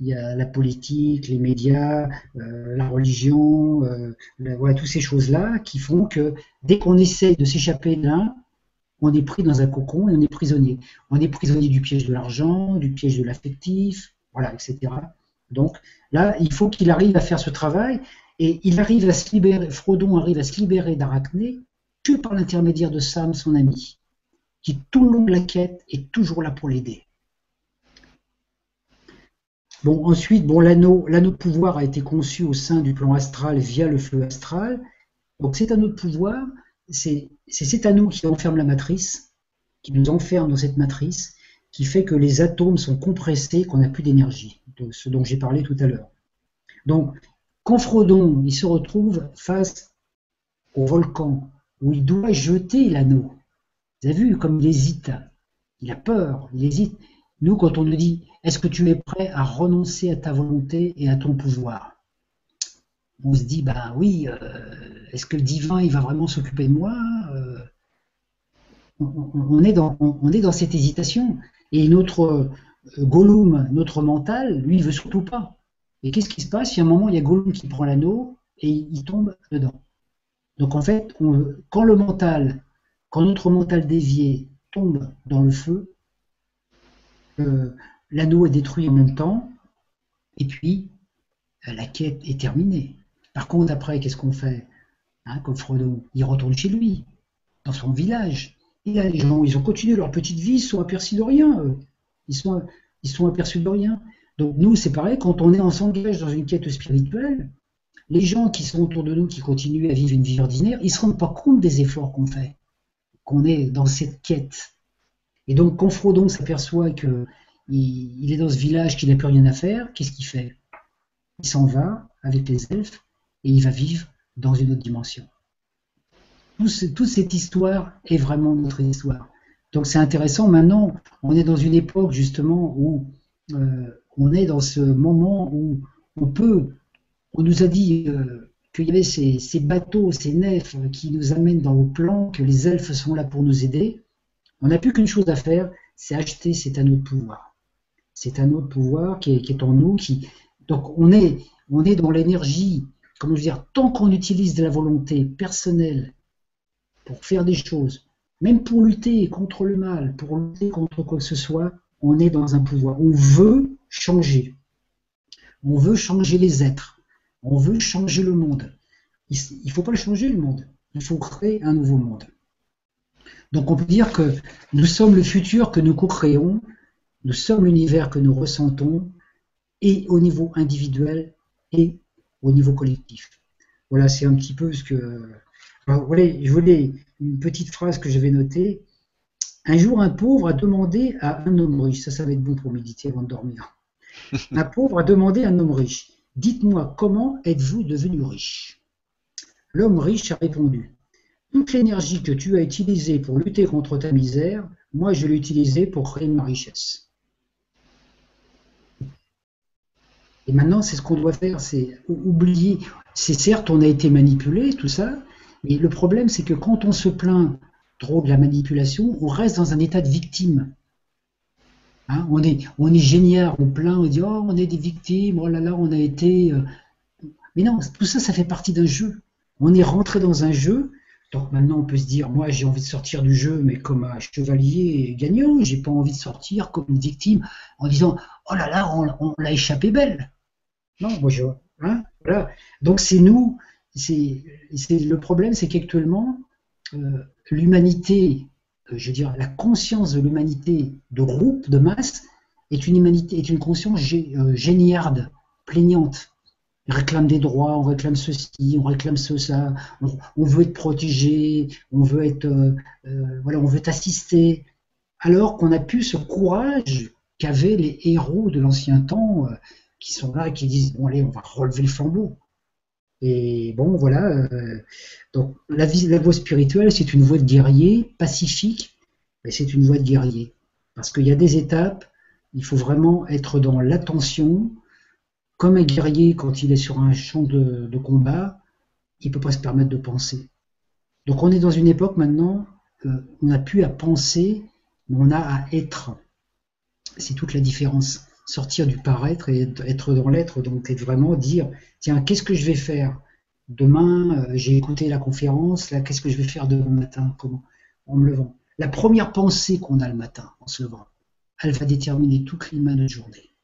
y, a, la politique, les médias, euh, la religion, euh, voilà, toutes ces choses-là qui font que dès qu'on essaye de s'échapper d'un, on est pris dans un cocon et on est prisonnier. On est prisonnier du piège de l'argent, du piège de l'affectif, voilà, etc. Donc là, il faut qu'il arrive à faire ce travail et il arrive à se libérer, Frodon arrive à se libérer d'Arachné que par l'intermédiaire de Sam, son ami, qui tout le long de la quête est toujours là pour l'aider. Bon, ensuite, bon, l'anneau, l'anneau de pouvoir a été conçu au sein du plan astral via le feu astral. Donc cet anneau de pouvoir, c'est, cet anneau qui enferme la matrice, qui nous enferme dans cette matrice, qui fait que les atomes sont compressés, qu'on n'a plus d'énergie, de ce dont j'ai parlé tout à l'heure. Donc, quand Frodon il se retrouve face au volcan où il doit jeter l'anneau. Vous avez vu comme il hésite. Il a peur, il hésite. Nous, quand on nous dit Est-ce que tu es prêt à renoncer à ta volonté et à ton pouvoir? On se dit Ben oui, euh, est-ce que le divin il va vraiment s'occuper de moi? Euh, on, est dans, cette hésitation. Et notre euh, Gollum, notre mental, lui, il veut surtout pas. Et qu'est-ce qui se passe? Il y un moment, il y a Gollum qui prend l'anneau et il tombe dedans. Donc en fait, quand le mental, quand notre mental dévié tombe dans le feu, l'anneau est détruit en même temps, et puis euh, la quête est terminée. Par contre, après, qu'est-ce qu'on fait hein, Comme Frodo, il retourne chez lui, dans son village. Et là, les gens, ils ont continué leur petite vie, ils sont aperçus de rien. Ils sont, ils sont aperçus de rien. Donc nous, c'est pareil, quand on est en s'engage dans une quête spirituelle, les gens qui sont autour de nous, qui continuent à vivre une vie ordinaire, ils ne se rendent pas compte des efforts qu'on fait, qu'on est dans cette quête. Et donc, quand Frodon s'aperçoit qu'il il est dans ce village, qu'il n'a plus rien à faire, qu'est-ce qu'il fait? Il s'en va avec les elfes et il va vivre dans une autre dimension. toute cette histoire est vraiment notre histoire. Donc c'est intéressant. Maintenant, on est dans une époque justement où euh, on est dans ce moment où on peut on nous a dit euh, qu'il y avait ces, bateaux, ces nefs qui nous amènent dans le plan, que les elfes sont là pour nous aider. On n'a plus qu'une chose à faire, c'est acheter cet anneau de pouvoir. C'est un autre pouvoir qui est, en nous. Qui... Donc on est, dans l'énergie, comment dire, tant qu'on utilise de la volonté personnelle pour faire des choses, même pour lutter contre le mal, pour lutter contre quoi que ce soit, on est dans un pouvoir. On veut changer. On veut changer les êtres. On veut changer le monde. Il ne faut pas le changer, le monde. Il faut créer un nouveau monde. Donc on peut dire que nous sommes le futur que nous co-créons, nous sommes l'univers que nous ressentons, et au niveau individuel et au niveau collectif. Voilà, c'est un petit peu ce que... voilà, je voulais une petite phrase que j'avais notée. Un jour, un pauvre a demandé à un homme riche, ça, ça va être bon pour méditer avant de dormir. Un pauvre a demandé à un homme riche, dites-moi comment êtes-vous devenu riche? L'homme riche a répondu, toute l'énergie que tu as utilisée pour lutter contre ta misère, moi je l'ai utilisée pour créer ma richesse. Et maintenant, c'est ce qu'on doit faire, c'est oublier. C'est certes, on a été manipulé, tout ça, mais le problème, c'est que quand on se plaint trop de la manipulation, on reste dans un état de victime. Hein, on, est, on est génial, on plaint, on dit oh, on est des victimes, oh là là, on a été. Euh. Mais non, tout ça, ça fait partie d'un jeu. On est rentré dans un jeu, donc maintenant on peut se dire moi j'ai envie de sortir du jeu, mais comme un chevalier gagnant, j'ai pas envie de sortir comme une victime en disant oh là là, on, l'a échappé belle. Non, moi je. Hein, voilà. Donc c'est nous, c'est le problème, c'est qu'actuellement, euh, l'humanité euh, je veux dire, la conscience de l'humanité de groupe, de masse, est une humanité, est une conscience euh, géniarde, plaignante. On réclame des droits, on réclame ceci, on réclame ça, on, veut être protégé, on veut être, voilà, on veut assisté, alors qu'on a pu ce courage qu'avaient les héros de l'ancien temps, qui sont là et qui disent bon allez, on va relever le flambeau. Et bon, voilà. Euh, donc, la, voie spirituelle, c'est une voie de guerrier, pacifique, mais c'est une voie de guerrier. Parce qu'il y a des étapes, il faut vraiment être dans l'attention. Comme un guerrier, quand il est sur un champ de, combat, il ne peut pas se permettre de penser. Donc, on est dans une époque maintenant, euh, on n'a plus à penser, mais on a à être. C'est toute la différence sortir du paraître et être dans l'être, donc vraiment dire, tiens, qu'est-ce que je vais faire Demain, euh, j'ai écouté la conférence, là, qu'est-ce que je vais faire demain matin comment En me levant. La première pensée qu'on a le matin en se levant, elle va déterminer tout climat de journée.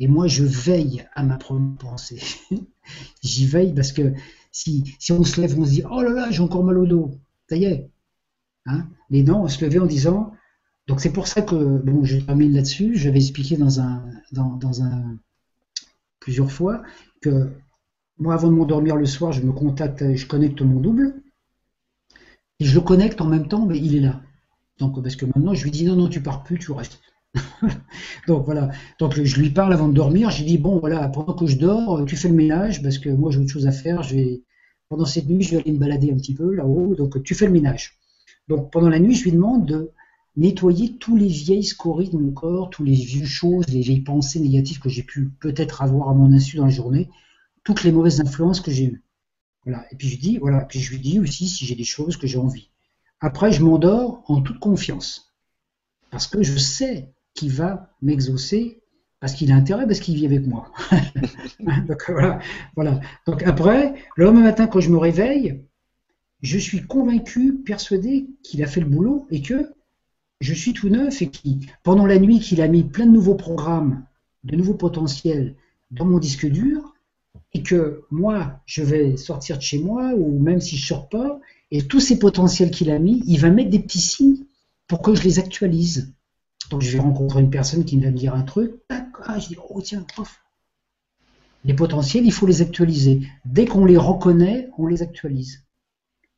Et moi, je veille à ma première pensée. J'y veille parce que si, si on se lève, on se dit, oh là là, j'ai encore mal au dos. Ça y est. Hein Mais non, on se levait en disant, donc c'est pour ça que, bon, je termine là-dessus, j'avais expliqué dans plusieurs fois que moi, avant de m'endormir le soir, je me contacte, je connecte mon double, et je le connecte en même temps, mais il est là. Donc, parce que maintenant, je lui dis non, non, tu pars plus, tu restes. Donc voilà. Donc je lui parle avant de dormir. Je lui dis bon voilà, pendant que je dors, tu fais le ménage parce que moi j'ai autre chose à faire. Je vais pendant cette nuit, je vais aller me balader un petit peu là-haut. Donc tu fais le ménage. Donc pendant la nuit, je lui demande de nettoyer tous les vieilles scories de mon corps, toutes les vieux choses, les vieilles pensées négatives que j'ai pu peut-être avoir à mon insu dans la journée, toutes les mauvaises influences que j'ai eues. Voilà. Et puis je dis, voilà. Puis je lui dis aussi si j'ai des choses que j'ai envie. Après, je m'endors en toute confiance. Parce que je sais qu'il va m'exaucer, parce qu'il a intérêt, parce qu'il vit avec moi. Donc voilà, voilà. Donc après, le lendemain matin, quand je me réveille, je suis convaincu, persuadé qu'il a fait le boulot et que je suis tout neuf et qui, pendant la nuit, qu'il a mis plein de nouveaux programmes, de nouveaux potentiels dans mon disque dur, et que moi, je vais sortir de chez moi, ou même si je sors pas, et tous ces potentiels qu'il a mis, il va mettre des petits signes pour que je les actualise. Donc je vais rencontrer une personne qui va me dire un truc, ah, je dis, oh tiens, Les potentiels, il faut les actualiser. Dès qu'on les reconnaît, on les actualise.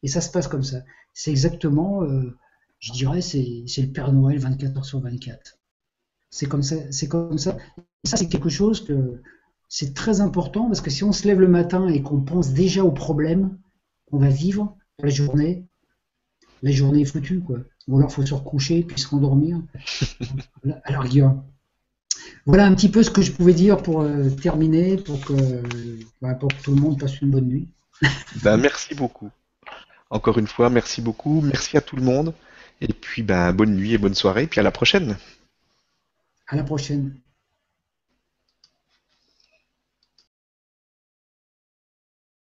Et ça se passe comme ça. C'est exactement euh, je dirais, c'est le Père Noël 24 heures sur 24. C'est comme ça. C'est comme ça. c'est quelque chose que c'est très important parce que si on se lève le matin et qu'on pense déjà aux problèmes qu'on va vivre la journée, la journée est foutue, quoi. Ou alors faut se recoucher puis se rendormir. Alors, Guillaume. Voilà un petit peu ce que je pouvais dire pour euh, terminer, pour que, bah, pour que tout le monde passe une bonne nuit. ben, merci beaucoup. Encore une fois, merci beaucoup. Merci à tout le monde. Et puis, ben, bonne nuit et bonne soirée, puis à la prochaine. À la prochaine.